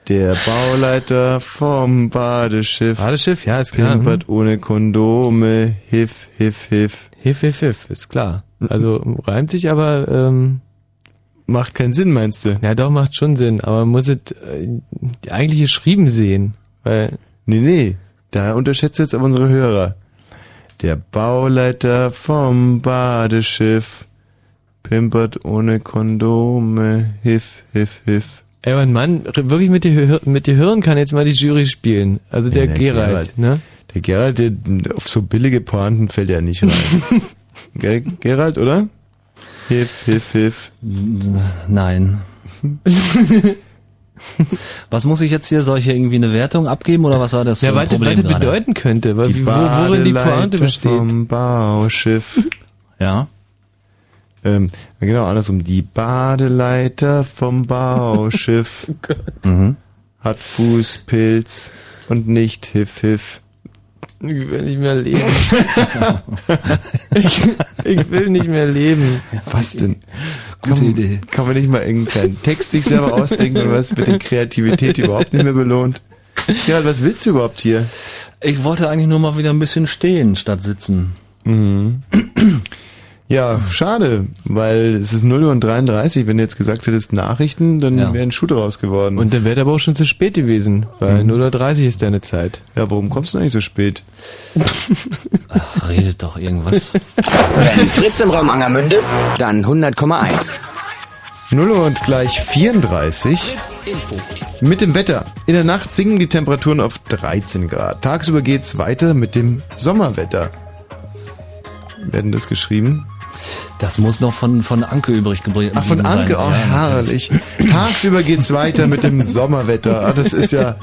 Der Bauleiter vom Badeschiff. Badeschiff, ja, ist klar. Pimpert ohne Kondome, hiff, hiff, hiff. Hiff, hiff, hiff, ist klar. Also reimt sich aber, ähm, Macht keinen Sinn, meinst du? ja doch, macht schon Sinn, aber man muss es äh, eigentlich geschrieben sehen, weil, Nee, nee. Da unterschätzt jetzt aber unsere Hörer. Der Bauleiter vom Badeschiff Pimpert ohne Kondome. Hif, hif, hif. Ey, mein Mann, wirklich mit dir, mit dir hören kann jetzt mal die Jury spielen. Also der, Ja, Gerald, ne? Der Gerald, der, auf so billige Pointen fällt er nicht rein. <laughs> Gell, Gerald, oder? Hif, hif, hif. Nein. <laughs> <laughs> Was muss ich jetzt hier? Soll ich hier irgendwie eine Wertung abgeben oder was war das für Ja, ein warte, Problem warte gerade? bedeuten könnte, weil wie, wo, worin die Pointe Badeleiter besteht. vom Bauschiff. <laughs> Ja. Ähm, genau, andersrum. Die Badeleiter vom Bauschiff <laughs> Mhm. hat Fußpilz und nicht Hif, Hif. Ich will nicht mehr leben. ich, ich will nicht mehr leben. Was denn? Gute kann, Idee. Kann man nicht mal irgendeinen Text sich selber ausdenken und was mit der Kreativität überhaupt nicht mehr belohnt? Gerald, was willst du überhaupt hier? Ich wollte eigentlich nur mal wieder ein bisschen stehen statt sitzen. Mhm. Ja, schade, weil es ist 0 Uhr und 33. Wenn du jetzt gesagt hättest Nachrichten, dann Ja. wäre ein Schuh draus geworden. Und dann wäre aber auch schon zu spät gewesen, weil Mhm. 0.30 Uhr ist deine Zeit. Ja, warum kommst du eigentlich so spät? <laughs> Ach, redet doch irgendwas. Wenn Fritz im Raum Angermünde, dann 100,1. 0 Uhr und gleich 34. Mit dem Wetter. In der Nacht sinken die Temperaturen auf 13 Grad. Tagsüber geht's weiter mit dem Sommerwetter. Werden das geschrieben? Das muss noch von, von Anke übrig geblieben Ach, von sein. Anke, oh, Ja, herrlich. Tagsüber geht's weiter mit dem Sommerwetter. Ah, das ist ja.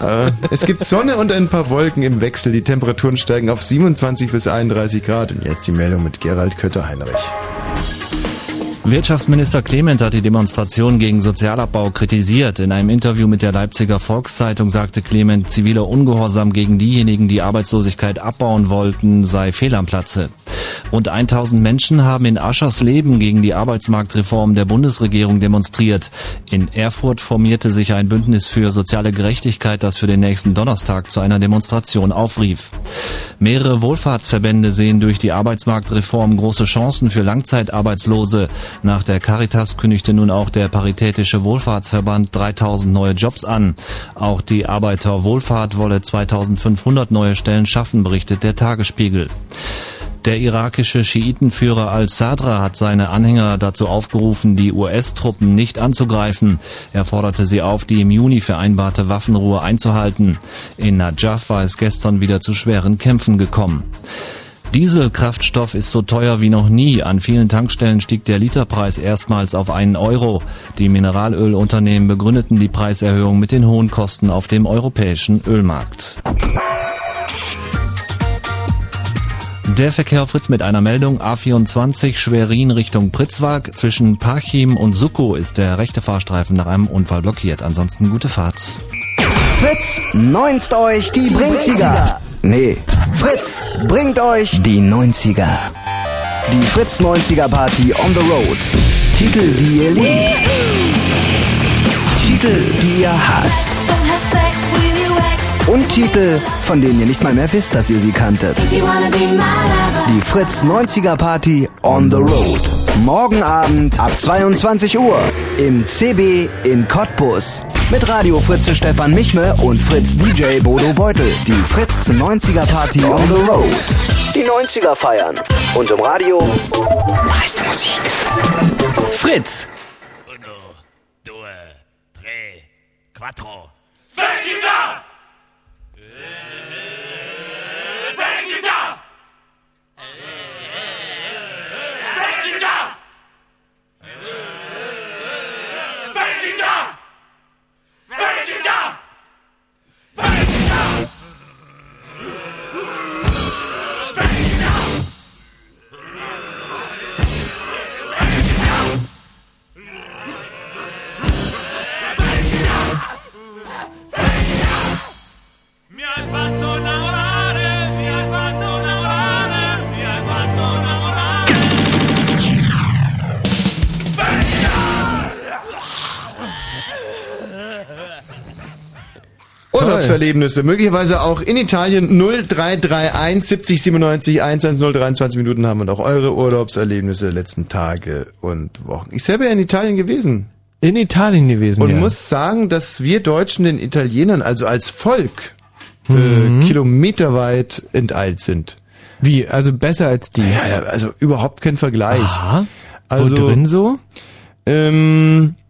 Äh, es gibt Sonne und ein paar Wolken im Wechsel. Die Temperaturen steigen auf 27 bis 31 Grad. Und jetzt die Meldung mit Gerald Kötter-Heinrich. Wirtschaftsminister Clement hat die Demonstration gegen Sozialabbau kritisiert. In einem Interview mit der Leipziger Volkszeitung sagte Clement, ziviler Ungehorsam gegen diejenigen, die Arbeitslosigkeit abbauen wollten, sei fehl am Platze. Rund 1000 Menschen haben in Aschersleben gegen die Arbeitsmarktreform der Bundesregierung demonstriert. In Erfurt formierte sich ein Bündnis für soziale Gerechtigkeit, das für den nächsten Donnerstag zu einer Demonstration aufrief. Mehrere Wohlfahrtsverbände sehen durch die Arbeitsmarktreform große Chancen für Langzeitarbeitslose. Nach der Caritas kündigte nun auch der Paritätische Wohlfahrtsverband 3000 neue Jobs an. Auch die Arbeiterwohlfahrt wolle 2500 neue Stellen schaffen, berichtet der Tagesspiegel. Der irakische Schiitenführer al-Sadra hat seine Anhänger dazu aufgerufen, die US-Truppen nicht anzugreifen. Er forderte sie auf, die im Juni vereinbarte Waffenruhe einzuhalten. In Najaf war es gestern wieder zu schweren Kämpfen gekommen. Dieselkraftstoff ist so teuer wie noch nie. An vielen Tankstellen stieg der Literpreis erstmals auf einen Euro. Die Mineralölunternehmen begründeten die Preiserhöhung mit den hohen Kosten auf dem europäischen Ölmarkt. Der Verkehr Fritz mit einer Meldung A24 Schwerin Richtung Pritzwalk. Zwischen Parchim und Suko ist der rechte Fahrstreifen nach einem Unfall blockiert. Ansonsten gute Fahrt. Fritz, neunst euch die Brinziger. Nee, Fritz bringt euch die 90er. Die Fritz 90er Party on the Road. Titel, die ihr liebt. Titel, die ihr hasst. Und Titel, von denen ihr nicht mal mehr wisst, dass ihr sie kanntet. Die Fritz 90er Party on the Road. Morgen Abend ab 22 Uhr im CB in Cottbus. Mit Radio Fritze Stefan Michme und Fritz DJ Bodo Beutel. Die Fritz 90er Party on the Road. Die 90er feiern. Und im Radio meiste Musik. Fritz. Quattro. Vegeta! Vegeta! Urlaubserlebnisse, möglicherweise auch in Italien 0331 70 97 110 23 Minuten haben wir noch eure Urlaubserlebnisse der letzten Tage und Wochen. Ich selber ja in Italien gewesen. In Italien gewesen, Und ja. muss sagen, dass wir Deutschen den Italienern, also als Volk, Mhm. äh, kilometerweit enteilt sind. Wie? Also besser als die? Ja, also überhaupt kein Vergleich. Also, Wo drin so? Ähm, äh,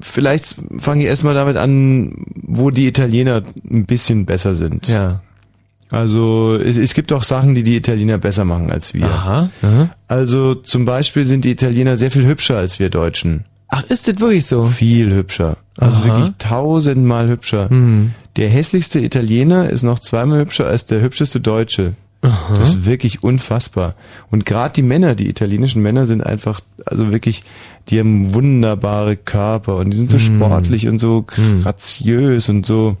vielleicht fange ich erstmal damit an, wo die Italiener ein bisschen besser sind. Ja. Also es, es gibt auch Sachen, die die Italiener besser machen als wir. Aha, aha. Also zum Beispiel sind die Italiener sehr viel hübscher als wir Deutschen. Ach, ist das wirklich so? Viel hübscher. Also Aha. wirklich tausendmal hübscher. Hm. Der hässlichste Italiener ist noch zweimal hübscher als der hübscheste Deutsche. Aha. Das ist wirklich unfassbar. Und gerade die Männer, die italienischen Männer sind einfach, also wirklich, die haben wunderbare Körper und die sind so Hm. sportlich und so graziös und so.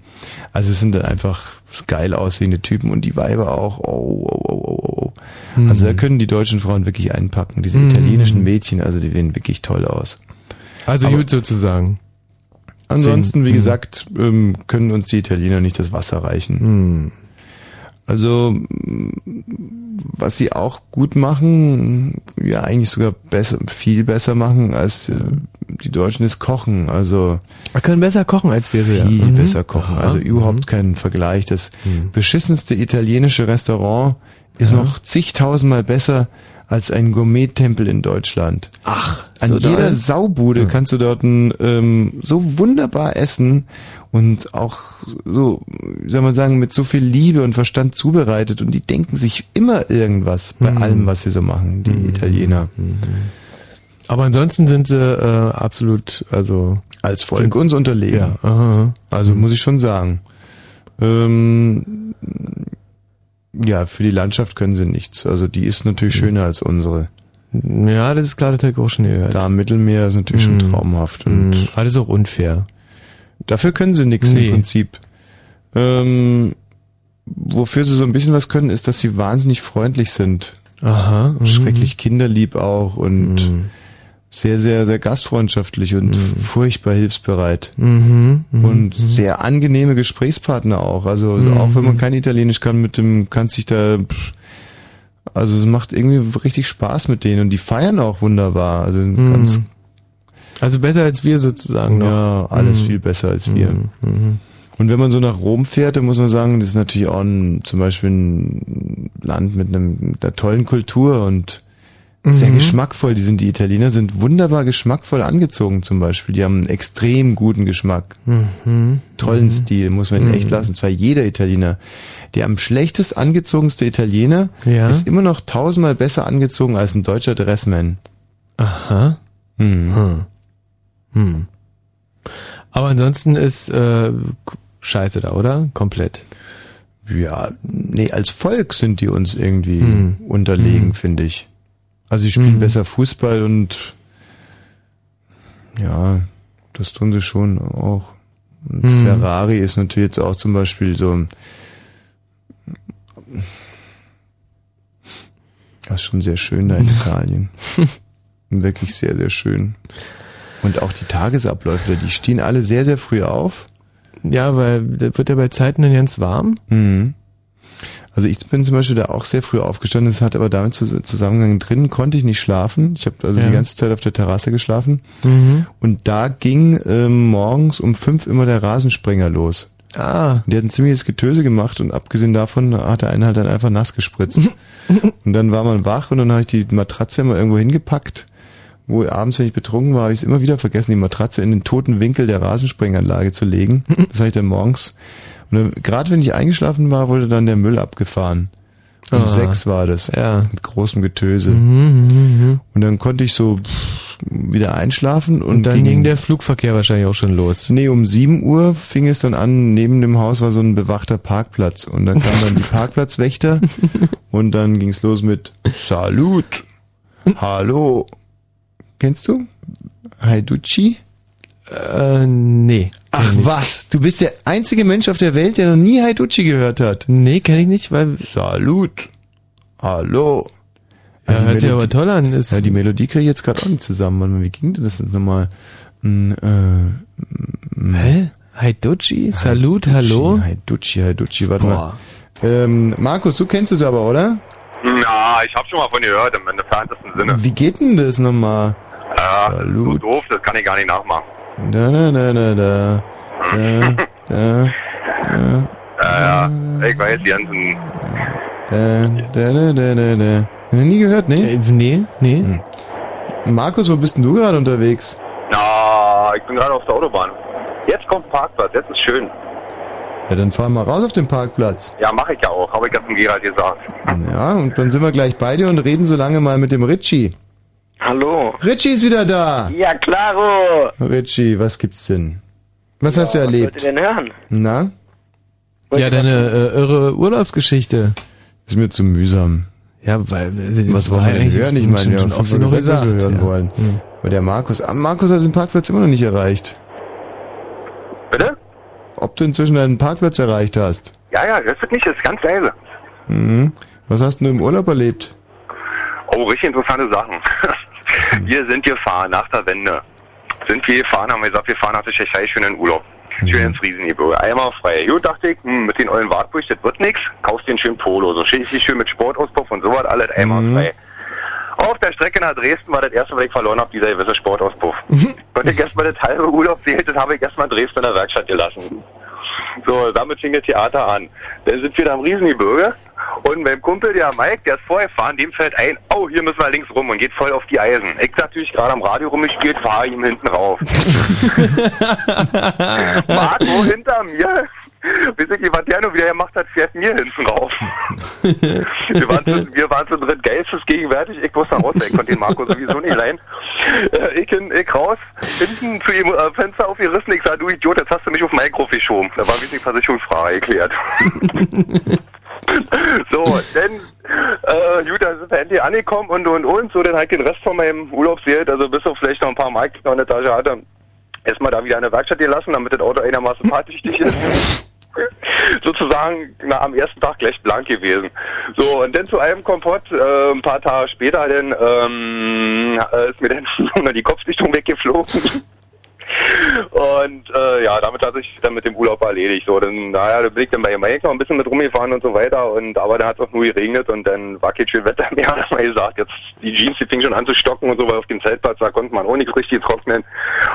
Also es sind dann einfach geil aussehende Typen und die Weiber auch. Oh, oh, oh, oh, oh. Hm. Also da können die deutschen Frauen wirklich einpacken. Diese Hm. italienischen Mädchen, also die sehen wirklich toll aus. Also Aber- gut sozusagen. Ansonsten, wie Hm. gesagt, ähm, können uns die Italiener nicht das Wasser reichen. Also, was sie auch gut machen, ja eigentlich sogar besser, viel besser machen als äh, die Deutschen ist Kochen. Also Wir können besser kochen als wir. ja. viel Mhm. besser kochen. Also überhaupt kein Vergleich. Das Mhm. beschissenste italienische Restaurant ist Ja. noch zigtausendmal besser als ein Gourmet-Tempel in Deutschland. Ach, An so jeder? Saubude Ja. kannst du dort ein, ähm, so wunderbar essen und auch so, wie soll man sagen, mit so viel Liebe und Verstand zubereitet und die denken sich immer irgendwas bei Mhm. allem, was sie so machen, die Italiener. Aber ansonsten sind sie äh, absolut, also Als Volk uns unterlegen. Ja. Also muss ich schon sagen. Ähm, ja, für die Landschaft können sie nichts. Also die ist natürlich schöner als unsere. Ja, das ist klar, das habe ich auch schon gehört. Da am Mittelmeer ist natürlich schon Mhm. traumhaft. Und Mhm. Alles auch unfair. Dafür können sie nichts Nee. im Prinzip. Ähm, wofür sie so ein bisschen was können, ist, dass sie wahnsinnig freundlich sind. Aha. mhm. Schrecklich kinderlieb auch und Mhm. sehr, sehr, sehr gastfreundschaftlich und furchtbar hilfsbereit. Mhm. Mhm. Und sehr angenehme Gesprächspartner auch. Also Mhm. auch wenn man kein Italienisch kann, mit dem kann sich da pff, also es macht irgendwie richtig Spaß mit denen und die feiern auch wunderbar. Also Mhm. ganz Also besser als wir sozusagen noch. ja, alles Mhm. viel besser als wir. Mhm. Und wenn man so nach Rom fährt, dann muss man sagen, das ist natürlich auch ein, zum Beispiel ein Land mit, einem, einer tollen Kultur und sehr Mhm. geschmackvoll. Die sind, die Italiener sind wunderbar geschmackvoll angezogen zum Beispiel. Die haben einen extrem guten Geschmack. Mhm. Tollen Stil, muss man ihnen Mhm. echt lassen. Zwar jeder Italiener. Der am schlechtest angezogenste Italiener Ja. ist immer noch tausendmal besser angezogen als ein deutscher Dressman. Aha. Mhm. Hm. Hm. Aber ansonsten ist äh, scheiße da, oder? Komplett. Ja, nee, als Volk sind die uns irgendwie Hm. unterlegen, Hm. finde ich. Also sie spielen Hm. besser Fußball und ja, das tun sie schon auch. Und Hm. Ferrari ist natürlich jetzt auch zum Beispiel so. Das ist schon sehr schön da in <laughs> Italien. Wirklich sehr, sehr schön. Und auch die Tagesabläufe, die stehen alle sehr, sehr früh auf. Ja, weil da wird ja bei Zeiten dann ganz warm. Mhm. Also ich bin zum Beispiel da auch sehr früh aufgestanden. Das hat aber damit zu- Zusammenhang drinnen konnte ich nicht schlafen. Ich habe also Ja. die ganze Zeit auf der Terrasse geschlafen. Mhm. Und da ging ähm, morgens um fünf immer der Rasensprenger los. Ah. Der hat ein ziemliches Getöse gemacht und abgesehen davon hat der eine halt dann einfach nass gespritzt. <laughs> und dann war man wach und dann habe ich die Matratze immer irgendwo hingepackt. Wo abends, wenn ich betrunken war, habe ich es immer wieder vergessen, die Matratze in den toten Winkel der Rasensprenganlage zu legen. Das habe ich dann morgens. Und dann, gerade wenn ich eingeschlafen war, wurde dann der Müll abgefahren. Um Ah. sechs war das. Ja. Mit großem Getöse. Mhm, mhm. Und dann konnte ich so wieder einschlafen und, Und dann ging, ging der Flugverkehr wahrscheinlich auch schon los. Nee, um 7 Uhr fing es dann an, neben dem Haus war so ein bewachter Parkplatz. Und dann kamen dann die <laughs> Parkplatzwächter und dann ging's los mit Salut, <laughs> Hallo. Kennst du? Haiducci? Äh, nee. Ach was, du bist der einzige Mensch auf der Welt, der noch nie Haiducci gehört hat. Nee, kenne ich nicht, weil... Salut, Hallo. Ja, die hört sich Melodie- aber toll an. Ist, Ja, die Melodie kriege ich jetzt gerade auch nicht zusammen. Warte mal, wie ging denn das nochmal? Hm, äh, Hä? Haiducci? Salut, hallo? Haiducci, Haiducci, warte Boah. mal. Ähm, Markus, du kennst es aber, oder? Ja, ich habe schon mal von gehört, im entferntesten Sinne. Wie geht denn das nochmal? Ja, so doof, das kann ich gar nicht nachmachen. Da, da, da, da, da. Da, da, da, Ja, ja, ich weiß, die ganzen... da, da, da, da, da, da. Nie gehört, nee? Äh, nee, nee. Markus, wo bist denn du gerade unterwegs? Na, ich bin gerade auf der Autobahn. Jetzt kommt Parkplatz, jetzt ist schön. Ja, dann fahr mal raus auf den Parkplatz. Ja, mache ich ja auch, habe ich ja zum Gerald gesagt. Ja, und dann sind wir gleich bei dir und reden so lange mal mit dem Ritchie. Hallo. Ritchie ist wieder da. Ja, klaro. Ritchie, was gibt's denn? Was hast du erlebt? Was wollt ihr denn hören? Na? Ja, deine äh, irre Urlaubsgeschichte. Ist mir zu mühsam. Ja, weil Was wollen wir denn hören? Ich meine, wir haben oft schon genug gesagt, was wir gesagt, hören ja. wollen. Aber der Markus, ah, Markus hat den Parkplatz immer noch nicht erreicht. Bitte? Ob du inzwischen deinen Parkplatz erreicht hast? Ja, ja, das wird nicht, das ist ganz leise. Mhm. Was hast denn du im Urlaub erlebt? Oh, richtig interessante Sachen. <laughs> wir sind gefahren nach der Wende. Sind wir gefahren, haben wir gesagt, wir fahren nach der Tschechei schön in den Urlaub. Schön ins Riesengebirge. Einmal frei. Gut, dachte ich, hm, mit den ollen Wartburg, das wird nix. Kaufst dir einen schönen Polo. So richtig schön mit Sportauspuff und sowas, alles einmal frei. Auf der Strecke nach Dresden war das erste, was ich verloren habe, dieser gewisse Sportauspuff. <laughs> Und ich erstmal das halbe Urlaub fehlt, das habe ich erstmal in Dresden in der Werkstatt gelassen. So, damit fing das Theater an. Dann sind wir da am Riesengebirge und mein Kumpel, der Mike, der ist vorher fahren, dem fällt ein, oh, hier müssen wir links rum und geht voll auf die Eisen. Ich natürlich gerade am Radio rumgespielt, fahre ihm hinten rauf. <laughs> Marco hinter mir, weiß ich was der nur wieder gemacht hat, fährt mir hinten rauf. wir, waren zu, wir waren zu dritt geistesgegenwärtig, ich wusste raus, ich konnte den Marco sowieso nicht leihen. Äh, ich, hin, ich raus, hinten zu ihm äh, Fenster aufgerissen, ich sag, du Idiot, jetzt hast du mich auf mein Grof geschoben. Da war wie Versicherungsfrage geklärt. <laughs> so, dann, äh, gut, dann sind wir endlich angekommen und und und, so, dann halt den Rest von meinem Urlaubsgeld, also bis auf vielleicht noch ein paar Mark, die noch in der Tasche hatte, erstmal da wieder in der Werkstatt gelassen, damit das Auto einigermaßen fahrtüchtig ist. sozusagen na, am ersten Tag gleich blank gewesen. So, und dann zu einem Kompott, äh, ein paar Tage später dann ähm, äh, ist mir dann <laughs> die Kopfdichtung weggeflogen. Und äh, ja, damit hat sich dann mit dem Urlaub erledigt. So, dann, naja, da bin ich dann bei noch ein bisschen mit rumgefahren und so weiter. Und aber dann hat es auch nur geregnet und dann war kein schön Wetter mehr. <laughs> Haben wir gesagt, jetzt die Jeans, die fingen schon an zu stocken und so, weil auf dem Zeltplatz, da konnte man auch nichts richtig trocknen.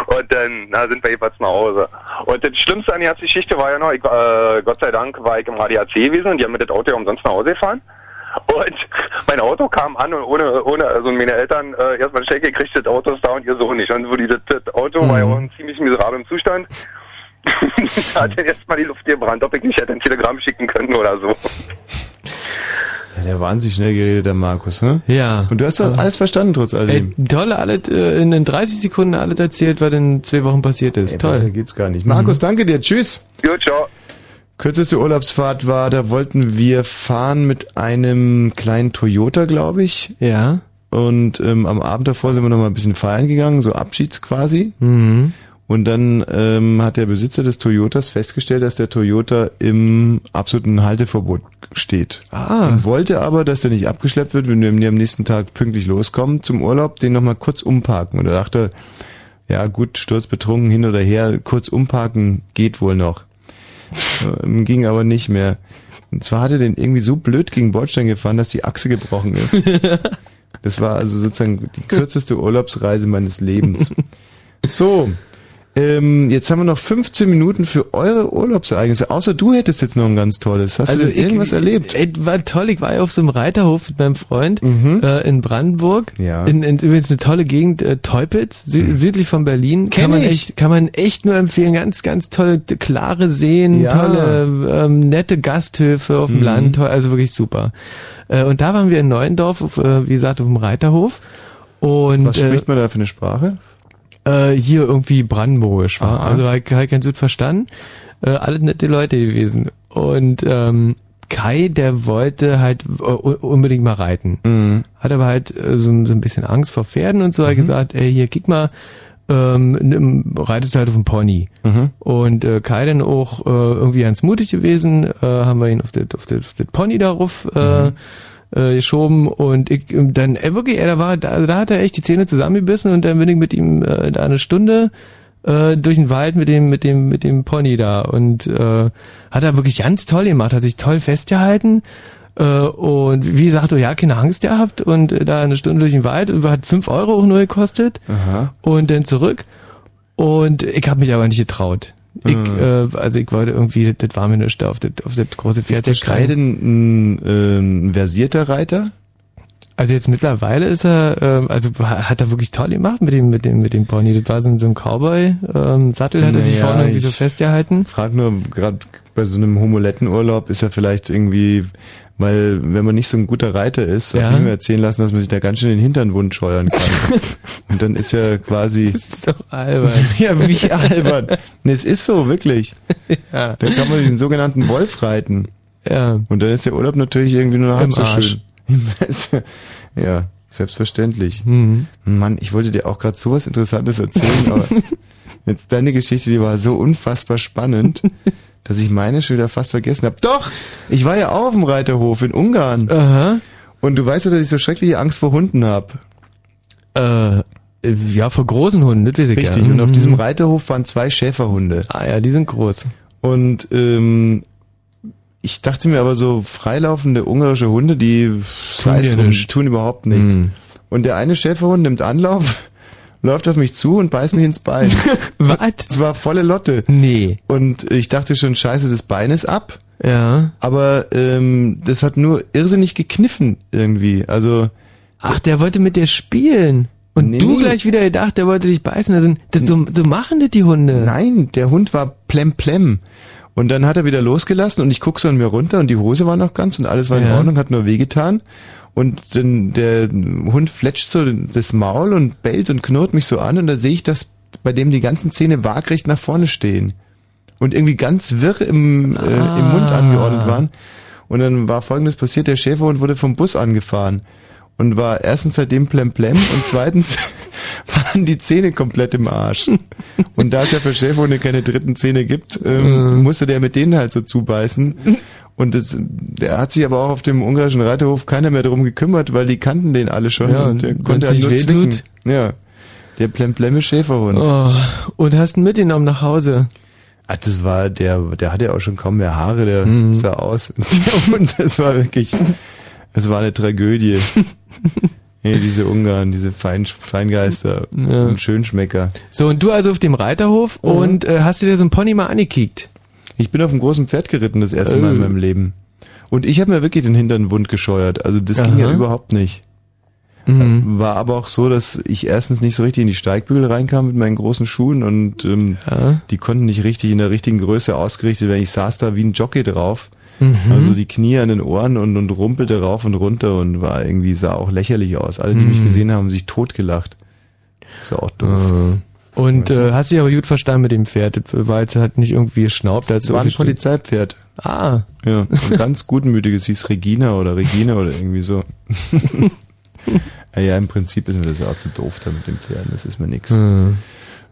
Und dann na, sind wir jedenfalls nach Hause. Und das Schlimmste an der ganzen Geschichte war ja noch, ich, äh, Gott sei Dank war ich im ADAC gewesen und die haben mir das Auto ja umsonst nach Hause gefahren. Und mein Auto kam an und ohne, ohne, also meine Eltern äh, erstmal Check gekriegt, das Auto ist da und ihr Sohn nicht. Und wo die, das, das Auto war ja auch in ziemlich miserablen Zustand. <laughs> da hat er erstmal die Luft gebrannt, ob ich nicht hätte ein Telegramm schicken können oder so. Ja, der wahnsinnig schnell geredet, der Markus, ne? Ja. Und du hast doch alles verstanden, trotz Ey, alledem. toll, alles, äh, in den 30 Sekunden alles erzählt, was in zwei Wochen passiert ist. Ey, toll. besser geht's gar nicht. Markus, danke dir. Tschüss. Gut, ciao. Kürzeste Urlaubsfahrt war, da wollten wir fahren mit einem kleinen Toyota, glaube ich. Ja. Und ähm, am Abend davor sind wir noch mal ein bisschen feiern gegangen, so Abschied quasi. Mhm. Und dann ähm, hat der Besitzer des Toyotas festgestellt, dass der Toyota im absoluten Halteverbot steht. Ah. Und wollte aber, dass der nicht abgeschleppt wird, wenn wir am nächsten Tag pünktlich loskommen zum Urlaub, den nochmal kurz umparken. Und er dachte, ja gut, sturzbetrunken hin oder her, kurz umparken geht wohl noch. Ähm, ging aber nicht mehr. Und zwar hat er den irgendwie so blöd gegen Bordstein gefahren, dass die Achse gebrochen ist. <laughs> Das war also sozusagen die kürzeste Urlaubsreise meines Lebens. So, ähm, jetzt haben wir noch 15 Minuten für eure Urlaubsereignisse. Außer du hättest jetzt noch ein ganz tolles. Hast du denn ich- irgendwas erlebt? Ey, war toll, ich war ja auf so einem Reiterhof mit meinem Freund äh, in Brandenburg. Mhm. Ja. In, in übrigens eine tolle Gegend, äh, Teupitz, sü südlich von Berlin. Kenn kann man ich. echt, kann man echt nur empfehlen. Ganz, ganz tolle, klare Seen, Ja. tolle, ähm, nette Gasthöfe auf dem Mhm. Land, also wirklich super. Äh, und da waren wir in Neuendorf, auf, äh, wie gesagt, auf dem Reiterhof. Und Was äh, spricht man da für eine Sprache? Äh, hier irgendwie brandenburgisch war. Also halt, halt kein Süd verstanden. Äh, alle nette Leute gewesen. Und ähm, Kai, der wollte halt äh, unbedingt mal reiten. Mhm. Hat aber halt äh, so, so ein bisschen Angst vor Pferden und so. Hat gesagt, ey, hier, kick mal, ähm, nimm, reitest halt auf dem Pony. Mhm. Und äh, Kai dann auch äh, irgendwie ganz mutig gewesen, äh, haben wir ihn auf das auf das- auf das Pony darauf äh, äh, geschoben und ich dann äh, wirklich, er da war, da, da hat er echt die Zähne zusammengebissen und dann bin ich mit ihm äh, da eine Stunde äh, durch den Wald mit dem mit dem mit dem Pony da und äh, hat er wirklich ganz toll gemacht, hat sich toll festgehalten äh, und wie gesagt, oh ja, keine Angst gehabt und äh, da eine Stunde durch den Wald, hat fünf Euro auch nur gekostet Aha. und dann zurück und ich habe mich aber nicht getraut. Ich, Mhm. äh, also ich wollte irgendwie, das war mir nicht auf das, auf das große Pferd Ist der zu Kai steigen. denn ein, ähm, versierter Reiter? Also jetzt mittlerweile ist er, ähm, also hat er wirklich toll gemacht mit dem, mit dem, mit dem Pony. Das war so, ein- so ein Cowboy-Sattel, hat er sich Naja, vorne irgendwie so ich festgehalten. Frag nur, gerade bei so einem Homolettenurlaub ist er vielleicht irgendwie, weil wenn man nicht so ein guter Reiter ist, Ja. hab ich mir erzählen lassen, dass man sich da ganz schön den Hintern wund scheuern kann. <laughs> Und dann ist er quasi... Das ist doch albern. <laughs> ja, wie albern. Nee, es ist so, wirklich. Ja. Dann kann man diesen sogenannten Wolf reiten. Ja. Und dann ist der Urlaub natürlich irgendwie nur halb Im so Arsch. schön. <laughs> ja, selbstverständlich. Mhm. Mann, ich wollte dir auch gerade sowas Interessantes erzählen, aber jetzt deine Geschichte, die war so unfassbar spannend, dass ich meine schon wieder fast vergessen habe. Doch, ich war ja auch auf dem Reiterhof in Ungarn. Aha. Und du weißt ja, dass ich so schreckliche Angst vor Hunden habe. Äh, ja, vor großen Hunden, das weiß ich Richtig, ja. und auf Mhm. diesem Reiterhof waren zwei Schäferhunde. Ah ja, die sind groß. Und ähm, ich dachte mir aber so, freilaufende ungarische Hunde, die die tun überhaupt nichts. Mhm. Und der eine Schäferhund nimmt Anlauf, läuft auf mich zu und beißt mich ins Bein. <laughs> Was? Es war volle Lotte. Nee. Und ich dachte schon, scheiße, das Bein ist ab. Ja. Aber ähm, das hat nur irrsinnig gekniffen irgendwie. Also Ach, der wollte mit dir spielen. Und Nee, du gleich wieder gedacht, der wollte dich beißen. Also, das so, so machen das die Hunde. Nein, der Hund war plemplem. Und dann hat er wieder losgelassen und ich guck so an mir runter und die Hose war noch ganz und alles war in Ja. Ordnung, hat nur wehgetan. Und dann der Hund fletscht so das Maul und bellt und knurrt mich so an und da sehe ich, dass bei dem die ganzen Zähne waagrecht nach vorne stehen. Und irgendwie ganz wirr im, äh, im Mund Ah. angeordnet waren. Und dann war folgendes passiert, der Schäferhund wurde vom Bus angefahren. Und war erstens seitdem plemplem und zweitens <laughs> waren die Zähne komplett im Arsch. Und da es ja für Schäferhunde keine dritten Zähne gibt, ähm, musste der mit denen halt so zubeißen. Und das, der hat sich aber auch auf dem ungarischen Reiterhof keiner mehr darum gekümmert, weil die kannten den alle schon Ja, und der konnte halt nur zwicken. wehtut. Ja. Der plemplemme Schäferhund. Oh, und hast ihn mitgenommen nach Hause. Ah, das war, der, der hatte ja auch schon kaum mehr Haare, der Mhm. sah aus. <laughs> Und das war wirklich, das war eine Tragödie. <laughs> hey, diese Ungarn, diese Fein, Feingeister Ja. und Schönschmecker. So, und du also auf dem Reiterhof Mhm. und äh, hast du dir so ein Pony mal angekickt? Ich bin auf einem großen Pferd geritten das erste Mal in Äh. meinem Leben. Und ich habe mir wirklich den Hintern wund gescheuert. Also das ging ja Aha. überhaupt nicht. Mhm. War aber auch so, dass ich erstens nicht so richtig in die Steigbügel reinkam mit meinen großen Schuhen und ähm, Ja. die konnten nicht richtig in der richtigen Größe ausgerichtet werden. Ich saß da wie ein Jockey drauf. Mhm. Also die Knie an den Ohren und, und rumpelte rauf und runter und war irgendwie, sah auch lächerlich aus. Alle, die mich Mhm. gesehen haben, haben sich totgelacht. Ist ja auch doof. Und äh, hast dich aber gut verstanden mit dem Pferd, war jetzt halt nicht irgendwie geschnaubt. Als war ein Polizeipferd. Ah. Ja, ein ganz gutmütiges, hieß Regina oder Regina oder irgendwie so. <laughs> ja, im Prinzip ist mir das auch zu doof da mit den Pferden, das ist mir nix. Hm.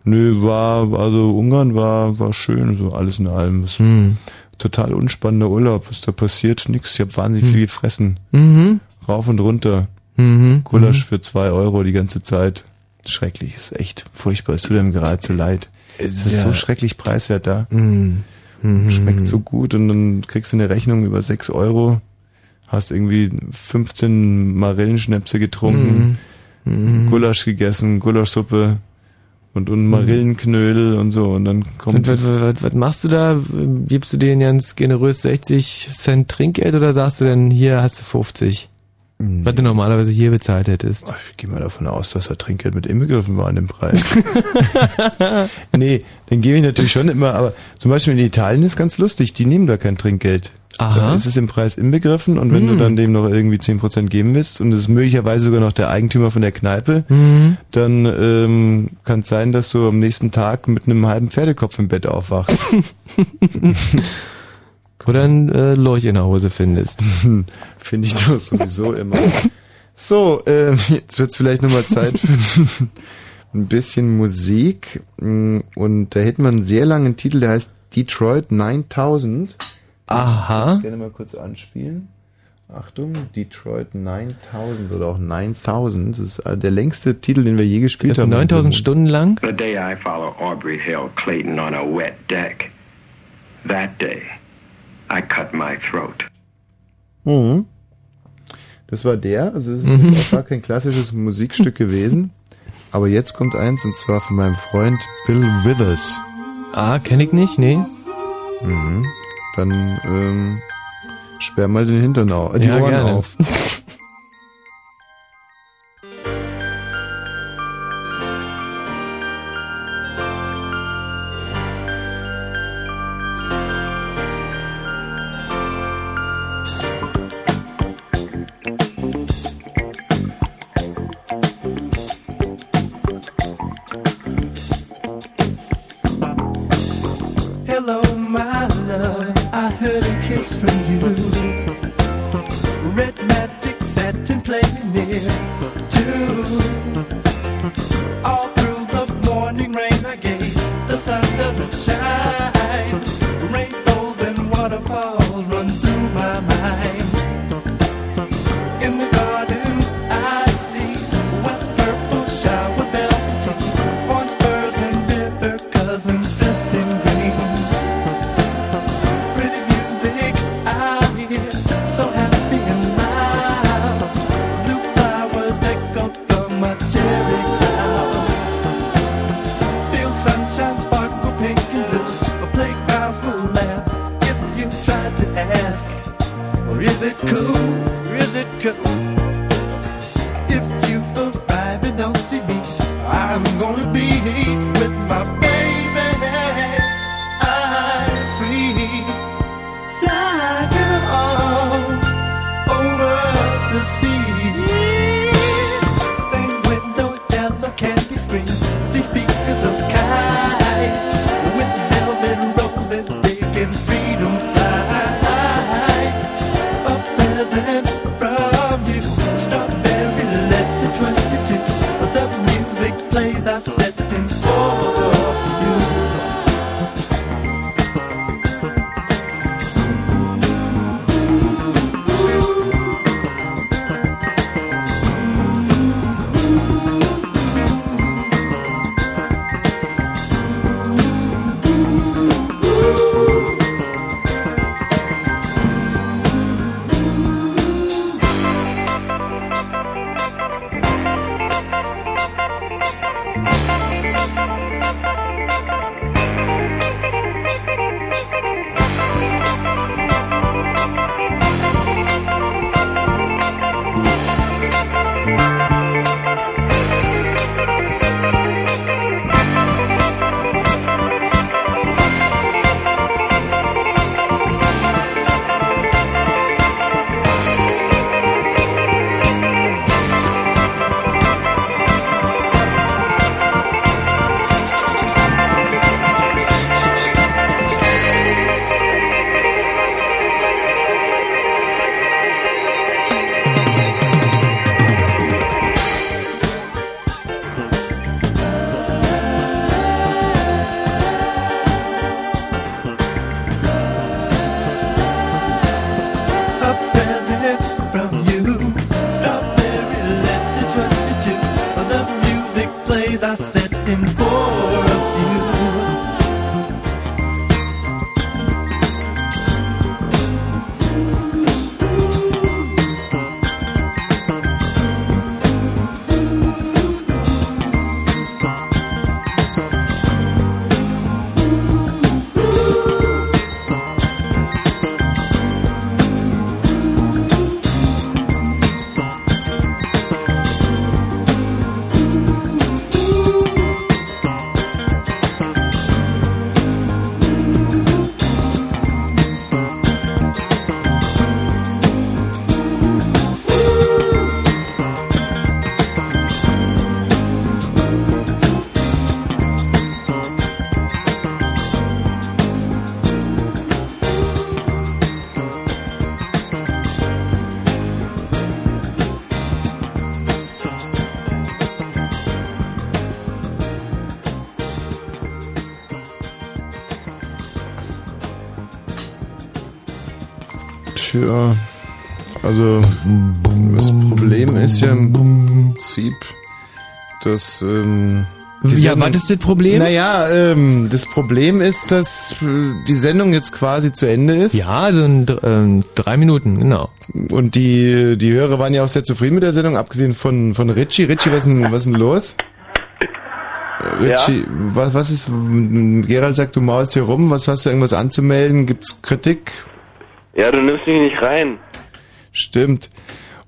Nö, war, also Ungarn war, war schön, so alles in allem. Hm. Total unspannender Urlaub, was da passiert, nix. Ich habe wahnsinnig viel gefressen. Mhm. Rauf und runter. Mhm. Gulasch für zwei Euro die ganze Zeit. Schrecklich, ist echt furchtbar. Es tut einem geradezu leid. Es ist ja- so schrecklich preiswert da. Mhm. Mhm. Schmeckt so gut und dann kriegst du eine Rechnung über 6 Euro, hast irgendwie 15 Marillenschnäpse getrunken, Mhm. Gulasch gegessen, Gulaschsuppe und, und Marillenknödel und so und dann kommt Und was, was, was machst du da? Gibst du denen ganz generös 60 Cent Trinkgeld oder sagst du denn, hier hast du 50? Was du normalerweise hier bezahlt hättest. Ich gehe mal davon aus, dass da Trinkgeld mit inbegriffen war in dem Preis. <laughs> nee, den gebe ich natürlich schon immer, aber zum Beispiel in Italien ist ganz lustig, die nehmen da kein Trinkgeld. Aha. Da ist es im Preis inbegriffen und wenn Mm. du dann dem noch irgendwie 10% geben willst und es ist möglicherweise sogar noch der Eigentümer von der Kneipe, Mhm. dann ähm, kann es sein, dass du am nächsten Tag mit einem halben Pferdekopf im Bett aufwachst. <laughs> Oder ein äh, Lorch in der Hose findest. <laughs> Finde ich doch sowieso immer. So, ähm, jetzt wird's vielleicht nochmal Zeit für ein bisschen Musik. Mm, Und da hätten wir einen sehr langen Titel, der heißt Detroit 9000. Aha. Ich würde gerne mal kurz anspielen. Achtung, Detroit 9000 oder auch 9000. Das ist äh, der längste Titel, den wir je gespielt ist haben. 9000 Stunden lang. The day I follow Aubrey Hill Clayton on a wet deck, that day I cut my throat. Mhm. Das war der, also es ist Mhm. jetzt auch gar kein klassisches Musikstück gewesen. Aber jetzt kommt eins und zwar von meinem Freund Bill Withers. Ah, kenne ich nicht, nee. Mhm. Dann ähm, sperr mal den Hintern auf, äh, die Ja, Ohren gerne. auf. <laughs> Tja, also das Problem ist ja im Prinzip, dass ähm, Ja, Sendung- was ist das Problem? Naja, ähm, das Problem ist, dass äh, die Sendung jetzt quasi zu Ende ist. Ja, also in ähm, drei Minuten, genau. Und die, die Hörer waren ja auch sehr zufrieden mit der Sendung, abgesehen von, von Richie. Richie, was ist denn, was ist denn los? Äh, Richie, was, was ist, Gerald sagt, du maulst hier rum, was hast du irgendwas anzumelden? Gibt's Kritik? Ja, nimmst mich nicht rein. Stimmt.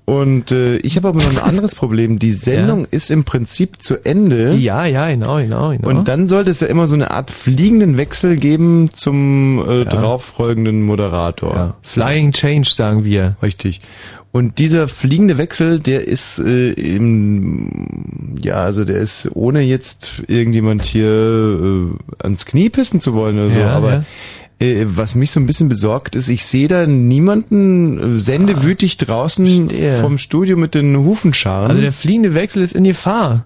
Und äh, ich habe aber noch ein anderes Problem. Die Sendung ist im Prinzip zu Ende. Ja, ja, genau, genau, genau. Und dann sollte es ja immer so eine Art fliegenden Wechsel geben zum äh, darauffolgenden Moderator. Flying Change, sagen wir. Richtig. Und dieser fliegende Wechsel, der ist äh, im, ja, also der ist ohne jetzt irgendjemand hier äh, ans Knie pissen zu wollen oder so, Ja, aber ja. Äh, was mich so ein bisschen besorgt ist, ich sehe da niemanden äh, sendewütig draußen vom Studio mit den Hufenscharen. Also der fliegende Wechsel ist in Gefahr.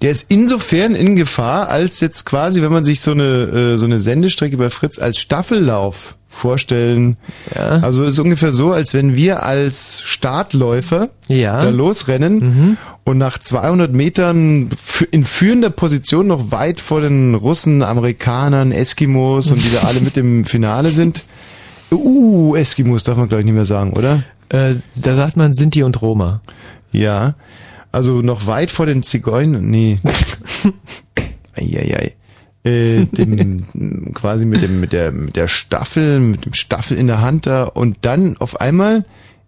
Der ist insofern in Gefahr, als jetzt quasi, wenn man sich so eine, äh, so eine Sendestrecke bei Fritz als Staffellauf vorstellen. Ja. Also ist ungefähr so, als wenn wir als Startläufer Ja. da losrennen und nach 200 Metern in führender Position noch weit vor den Russen, Amerikanern, Eskimos und die da alle mit im Finale sind. Uh, Eskimos darf man glaube ich nicht mehr sagen, oder? Äh, da sagt man Sinti und Roma. Ja, also noch weit vor den Zigeunern, nee. <laughs> Eieiei. Äh, dem, <laughs> quasi mit dem, mit der, mit der Staffel, mit dem Staffel in der Hand da und dann auf einmal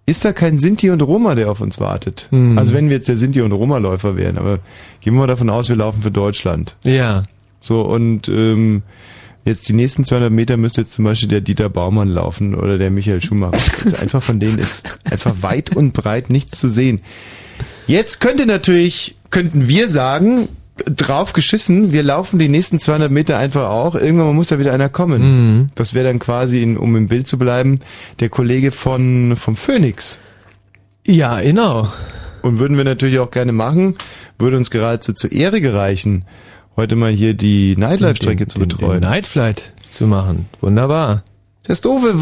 ist da kein Sinti und Roma, der auf uns wartet. Hm. Also wenn wir jetzt der Sinti und Roma-Läufer wären, aber gehen wir mal davon aus, wir laufen für Deutschland. Ja. So, und ähm, jetzt die nächsten 200 Meter müsste jetzt zum Beispiel der Dieter Baumann laufen oder der Michael Schumacher. Also einfach von denen ist einfach weit und breit nichts zu sehen. Jetzt könnte natürlich, könnten wir sagen, drauf geschissen, wir laufen die nächsten 200 Meter einfach auch. Irgendwann muss da wieder einer kommen. Mhm. Das wäre dann quasi, in, um im Bild zu bleiben, der Kollege von, vom Phoenix. Ja, genau. Und würden wir natürlich auch gerne machen, würde uns geradezu zur Ehre gereichen, heute mal hier die Nightlife-Strecke zu betreuen. Den Nightflight zu machen. Wunderbar. Das Doofe,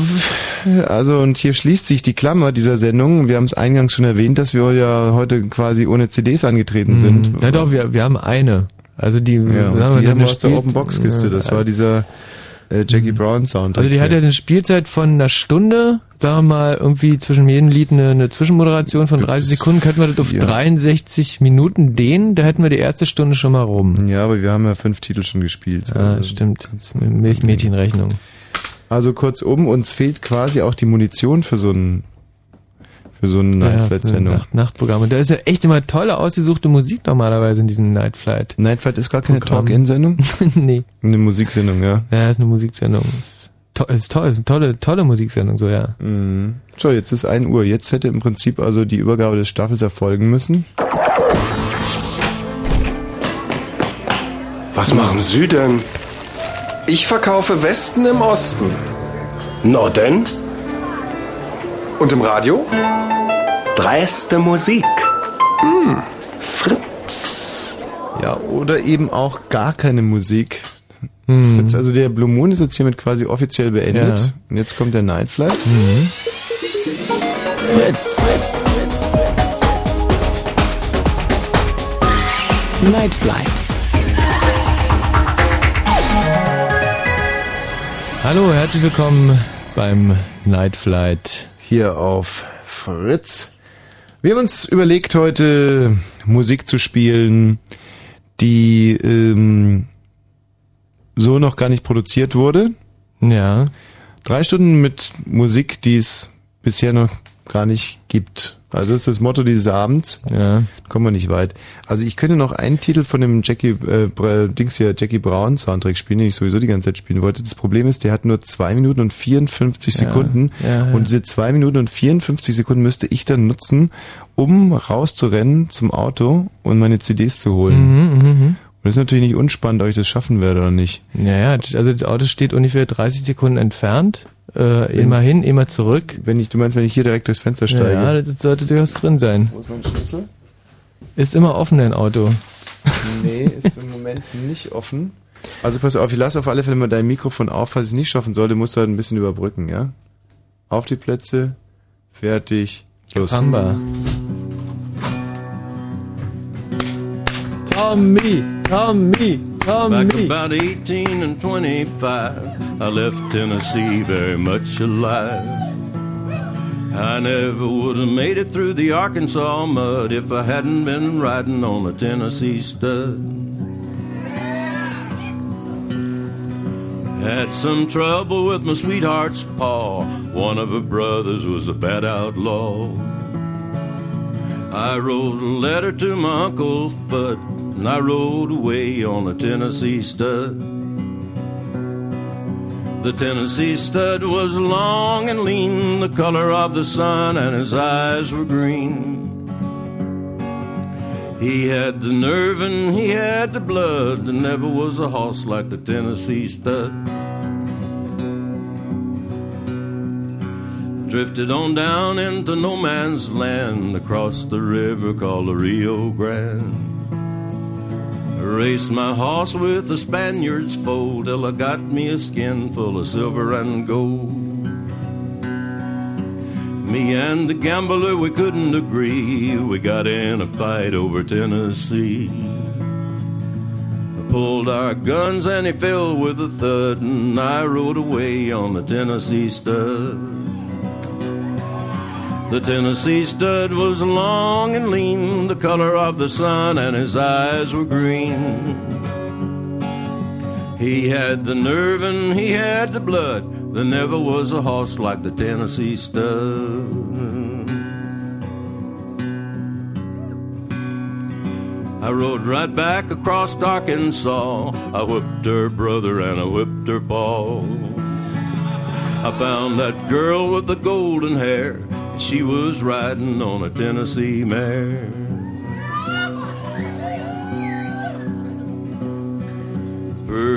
also und hier schließt sich die Klammer dieser Sendung. Wir haben es eingangs schon erwähnt, dass wir ja heute quasi ohne CDs angetreten sind. Mhm. Ja doch, wir, wir haben eine. Also die, Ja, wir, die eine haben wir aus der Open Box Kiste. Das Ja. war dieser äh, Jackie Brown Sound. Also die hat ja eine Spielzeit von einer Stunde, sagen wir mal, irgendwie zwischen jedem Lied eine, eine Zwischenmoderation von 30 Sekunden, könnten wir das auf 63 Minuten dehnen, da hätten wir die erste Stunde schon mal rum. Ja, aber wir haben ja fünf Titel schon gespielt. Ja, Also, stimmt. Das ist eine Milch Mädchenrechnung. Also kurzum, uns fehlt quasi auch die Munition für so einen für so eine Ja, Nightflight-Sendung. Nacht, Nachtprogramm. Und da ist ja echt immer tolle ausgesuchte Musik normalerweise in diesem Nightflight. Nightflight ist gar keine. Talk-In-Sendung? <laughs> nee. Eine Musiksendung, ja. Ja, ist eine Musiksendung. Ist, to ist toll, ist eine tolle, tolle Musiksendung, so ja. Mhm. So, jetzt ist 1 Uhr. Jetzt hätte im Prinzip also die Übergabe des Staffels erfolgen müssen. Was machen Sie denn? Ich verkaufe Westen im Osten. Norden? Und im Radio? Dreiste Musik. Hm, Fritz. Ja, oder eben auch gar keine Musik. Mhm. Fritz, also der Blue Moon ist jetzt hiermit quasi offiziell beendet. Ja. Und jetzt kommt der Nightflight. Fritz. Fritz. Night Flight. Hallo, herzlich willkommen beim Nightflight. Hier auf Fritz. Wir haben uns überlegt, heute Musik zu spielen, die ähm, so noch gar nicht produziert wurde. Ja. Drei Stunden mit Musik, die es bisher noch gar nicht gibt. Also das ist das Motto dieses Abends. Ja. Kommen wir nicht weit. Also ich könnte noch einen Titel von dem Jackie äh, Dings hier, Jackie Brown Soundtrack spielen, den ich sowieso die ganze Zeit spielen wollte. Das Problem ist, der hat nur zwei Minuten und 54 Ja. Sekunden. Ja, ja. Und diese zwei Minuten und 54 Sekunden müsste ich dann nutzen, um rauszurennen zum Auto und meine CDs zu holen. Mhm, mhm, mhm. Und das ist natürlich nicht unspannend, ob ich das schaffen werde oder nicht. Ja, ja, also das Auto steht ungefähr 30 Sekunden entfernt. Äh, Wenn immer hin, immer zurück. Wenn ich, du meinst, wenn ich hier direkt durchs Fenster steige? Ja, das sollte durchaus drin sein. Wo ist mein Schlüssel? Ist immer offen, dein Auto. Nee, ist im Moment nicht offen. Also pass auf, ich lasse auf alle Fälle mal dein Mikrofon auf. Falls ich es nicht schaffen sollte, musst du halt ein bisschen überbrücken, ja? Auf die Plätze, fertig, los. Pamba. Tommy, Tommy, Back Tommy. about 18 and 25, I left Tennessee very much alive. I never would have made it through the Arkansas mud if I hadn't been riding on a Tennessee stud. Had some trouble with my sweetheart's paw. One of her brothers was a bad outlaw. I wrote a letter to my Uncle Fudd, and I rode away on a Tennessee stud. The Tennessee stud was long and lean, the color of the sun, and his eyes were green. He had the nerve and he had the blood. There never was a horse like the Tennessee stud. Drifted on down into no man's land across the river called the Rio Grande. Raced my horse with the Spaniard's foal till I got me a skin full of silver and gold. Me and the gambler, we couldn't agree. We got in a fight over Tennessee. I pulled our guns and he fell with a thud, and I rode away on the Tennessee stud. The Tennessee stud was long and lean, the color of the sun, and his eyes were green. He had the nerve and he had the blood. There never was a horse like the Tennessee stud. I rode right back across Arkansas. I whipped her brother and I whipped her paw. I found that girl with the golden hair. She was riding on a Tennessee mare.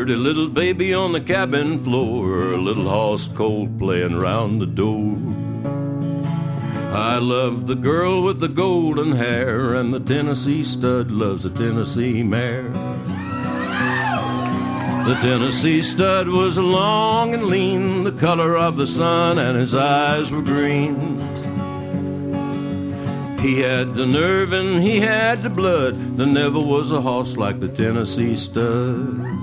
A little baby on the cabin floor, a little hoss cold playing round the door. I love the girl with the golden hair, and the Tennessee stud loves the Tennessee mare. The Tennessee stud was long and lean, the color of the sun, and his eyes were green. He had the nerve and he had the blood. There never was a horse like the Tennessee stud.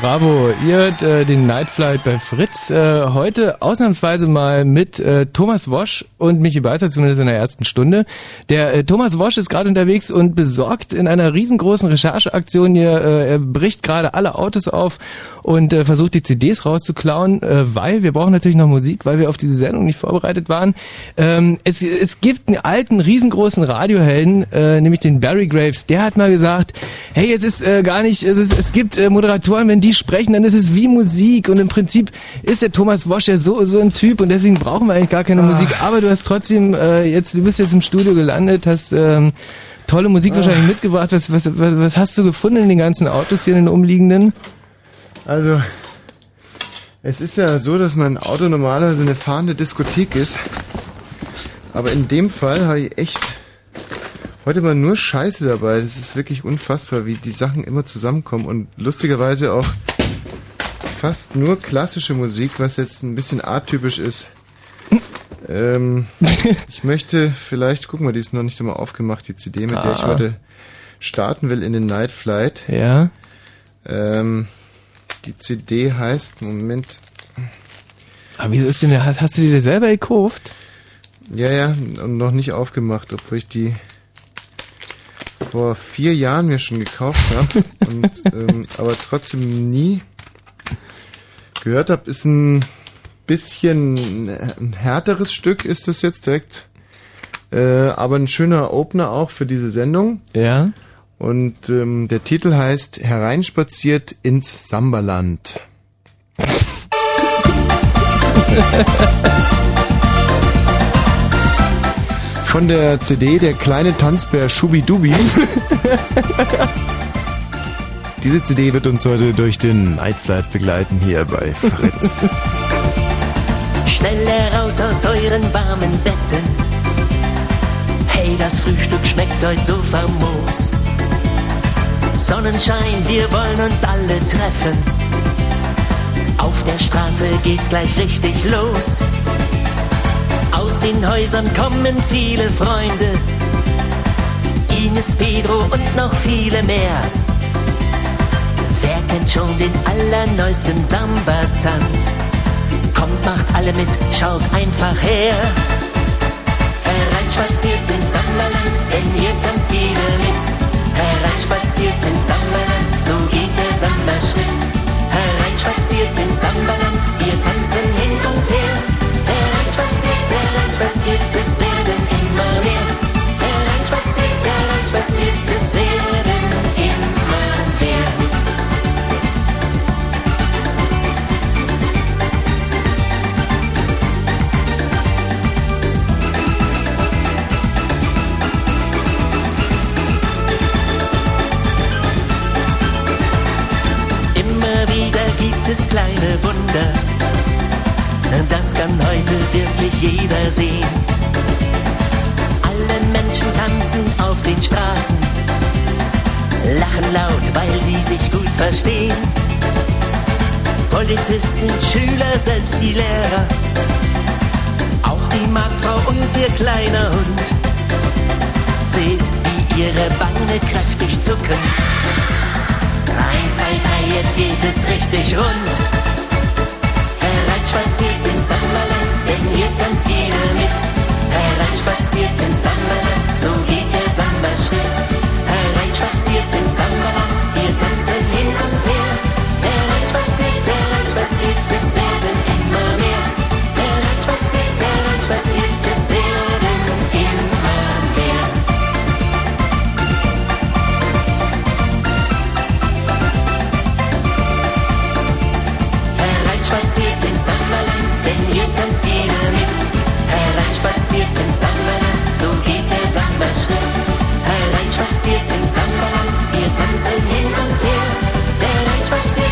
Bravo, ihr hört äh, den Night Flight bei Fritz. Äh, heute ausnahmsweise mal mit äh, Thomas Wosch und Michi Balzer, zumindest in der ersten Stunde. Der äh, Thomas Wosch ist gerade unterwegs und besorgt in einer riesengroßen Rechercheaktion hier, äh, er bricht gerade alle Autos auf und äh, versucht die CDs rauszuklauen, äh, weil wir brauchen natürlich noch Musik, weil wir auf diese Sendung nicht vorbereitet waren. Ähm, es, es gibt einen alten, riesengroßen Radiohelden, äh, nämlich den Barry Graves, der hat mal gesagt, hey, es ist äh, gar nicht, es, ist, es gibt äh, Moderatoren, wenn die sprechen, dann ist es wie Musik und im Prinzip ist der Thomas Wosch ja so, so ein Typ und deswegen brauchen wir eigentlich gar keine Musik, aber du hast trotzdem äh, jetzt, du bist jetzt im Studio gelandet, hast ähm, tolle Musik wahrscheinlich mitgebracht. Was, was, was, was hast du gefunden in den ganzen Autos hier in den umliegenden? Also, es ist ja so, dass mein Auto normalerweise eine fahrende Diskothek ist. Aber in dem Fall habe ich echt heute mal nur Scheiße dabei. Das ist wirklich unfassbar, wie die Sachen immer zusammenkommen und lustigerweise auch fast nur klassische Musik, was jetzt ein bisschen atypisch ist. ähm, <laughs> ich möchte vielleicht, guck mal, die ist noch nicht einmal aufgemacht, die CD, mit der ich Ah. heute starten will in den Night Flight. Ja. Ähm, die CD heißt, Moment, Aber wieso ist denn der, hast, hast du die dir selber gekauft? Ja, ja, und noch nicht aufgemacht, obwohl ich die vor vier Jahren mir schon gekauft habe <laughs> und ähm, aber trotzdem nie gehört habe. Ist ein bisschen ein härteres Stück, ist das jetzt direkt, äh, aber ein schöner Opener auch für diese Sendung. Ja. Und ähm, der Titel heißt Hereinspaziert ins Sambaland. <laughs> Von der CD Der kleine Tanzbär Schubidubi. <laughs> Diese CD wird uns heute durch den Nightflight begleiten hier bei Fritz. <laughs> Schnell heraus aus euren warmen Betten. Hey, das Frühstück schmeckt heute so famos. Sonnenschein, wir wollen uns alle treffen. Auf der Straße geht's gleich richtig los. Aus den Häusern kommen viele Freunde. Ines, Pedro und noch viele mehr. Wer kennt schon den allerneuesten Samba-Tanz? Kommt, macht alle mit, schaut einfach her. Hereinspaziert ins Sammerland, denn hier tanzt jeder mit. Hereinspaziert ins Sammerland, so geht der Sammerschritt. Hereinspaziert ins Sammerland, wir tanzen hin und her. Hereinspaziert, hereinspaziert. Es werden immer mehr. Hereinspaziert, hereinspaziert, es werden immer mehr. Immer wieder gibt es kleine Wunder. Das kann heute wirklich jeder sehen. Alle Menschen tanzen auf den Straßen, lachen laut, weil sie sich gut verstehen. Polizisten, Schüler, selbst die Lehrer, auch die Marktfrau und ihr kleiner Hund. Seht, wie ihre Wange kräftig zucken. Eins, zwei, drei, jetzt geht es richtig rund. Hereinspaziert ins Samba-Land, denn hier tanzt jeder mit. Hereinspaziert ins Samba-Land, so geht der Sommerschritt. Herein spaziert ins Samba-Land, wir tanzen hin und her. Herein spaziert, herein spaziert. Heilein spaziert in Samberland, so geht der Samba-Schritt. Heilein spaziert in Samberland, wir tanzen hin und her. Der Lein spaziert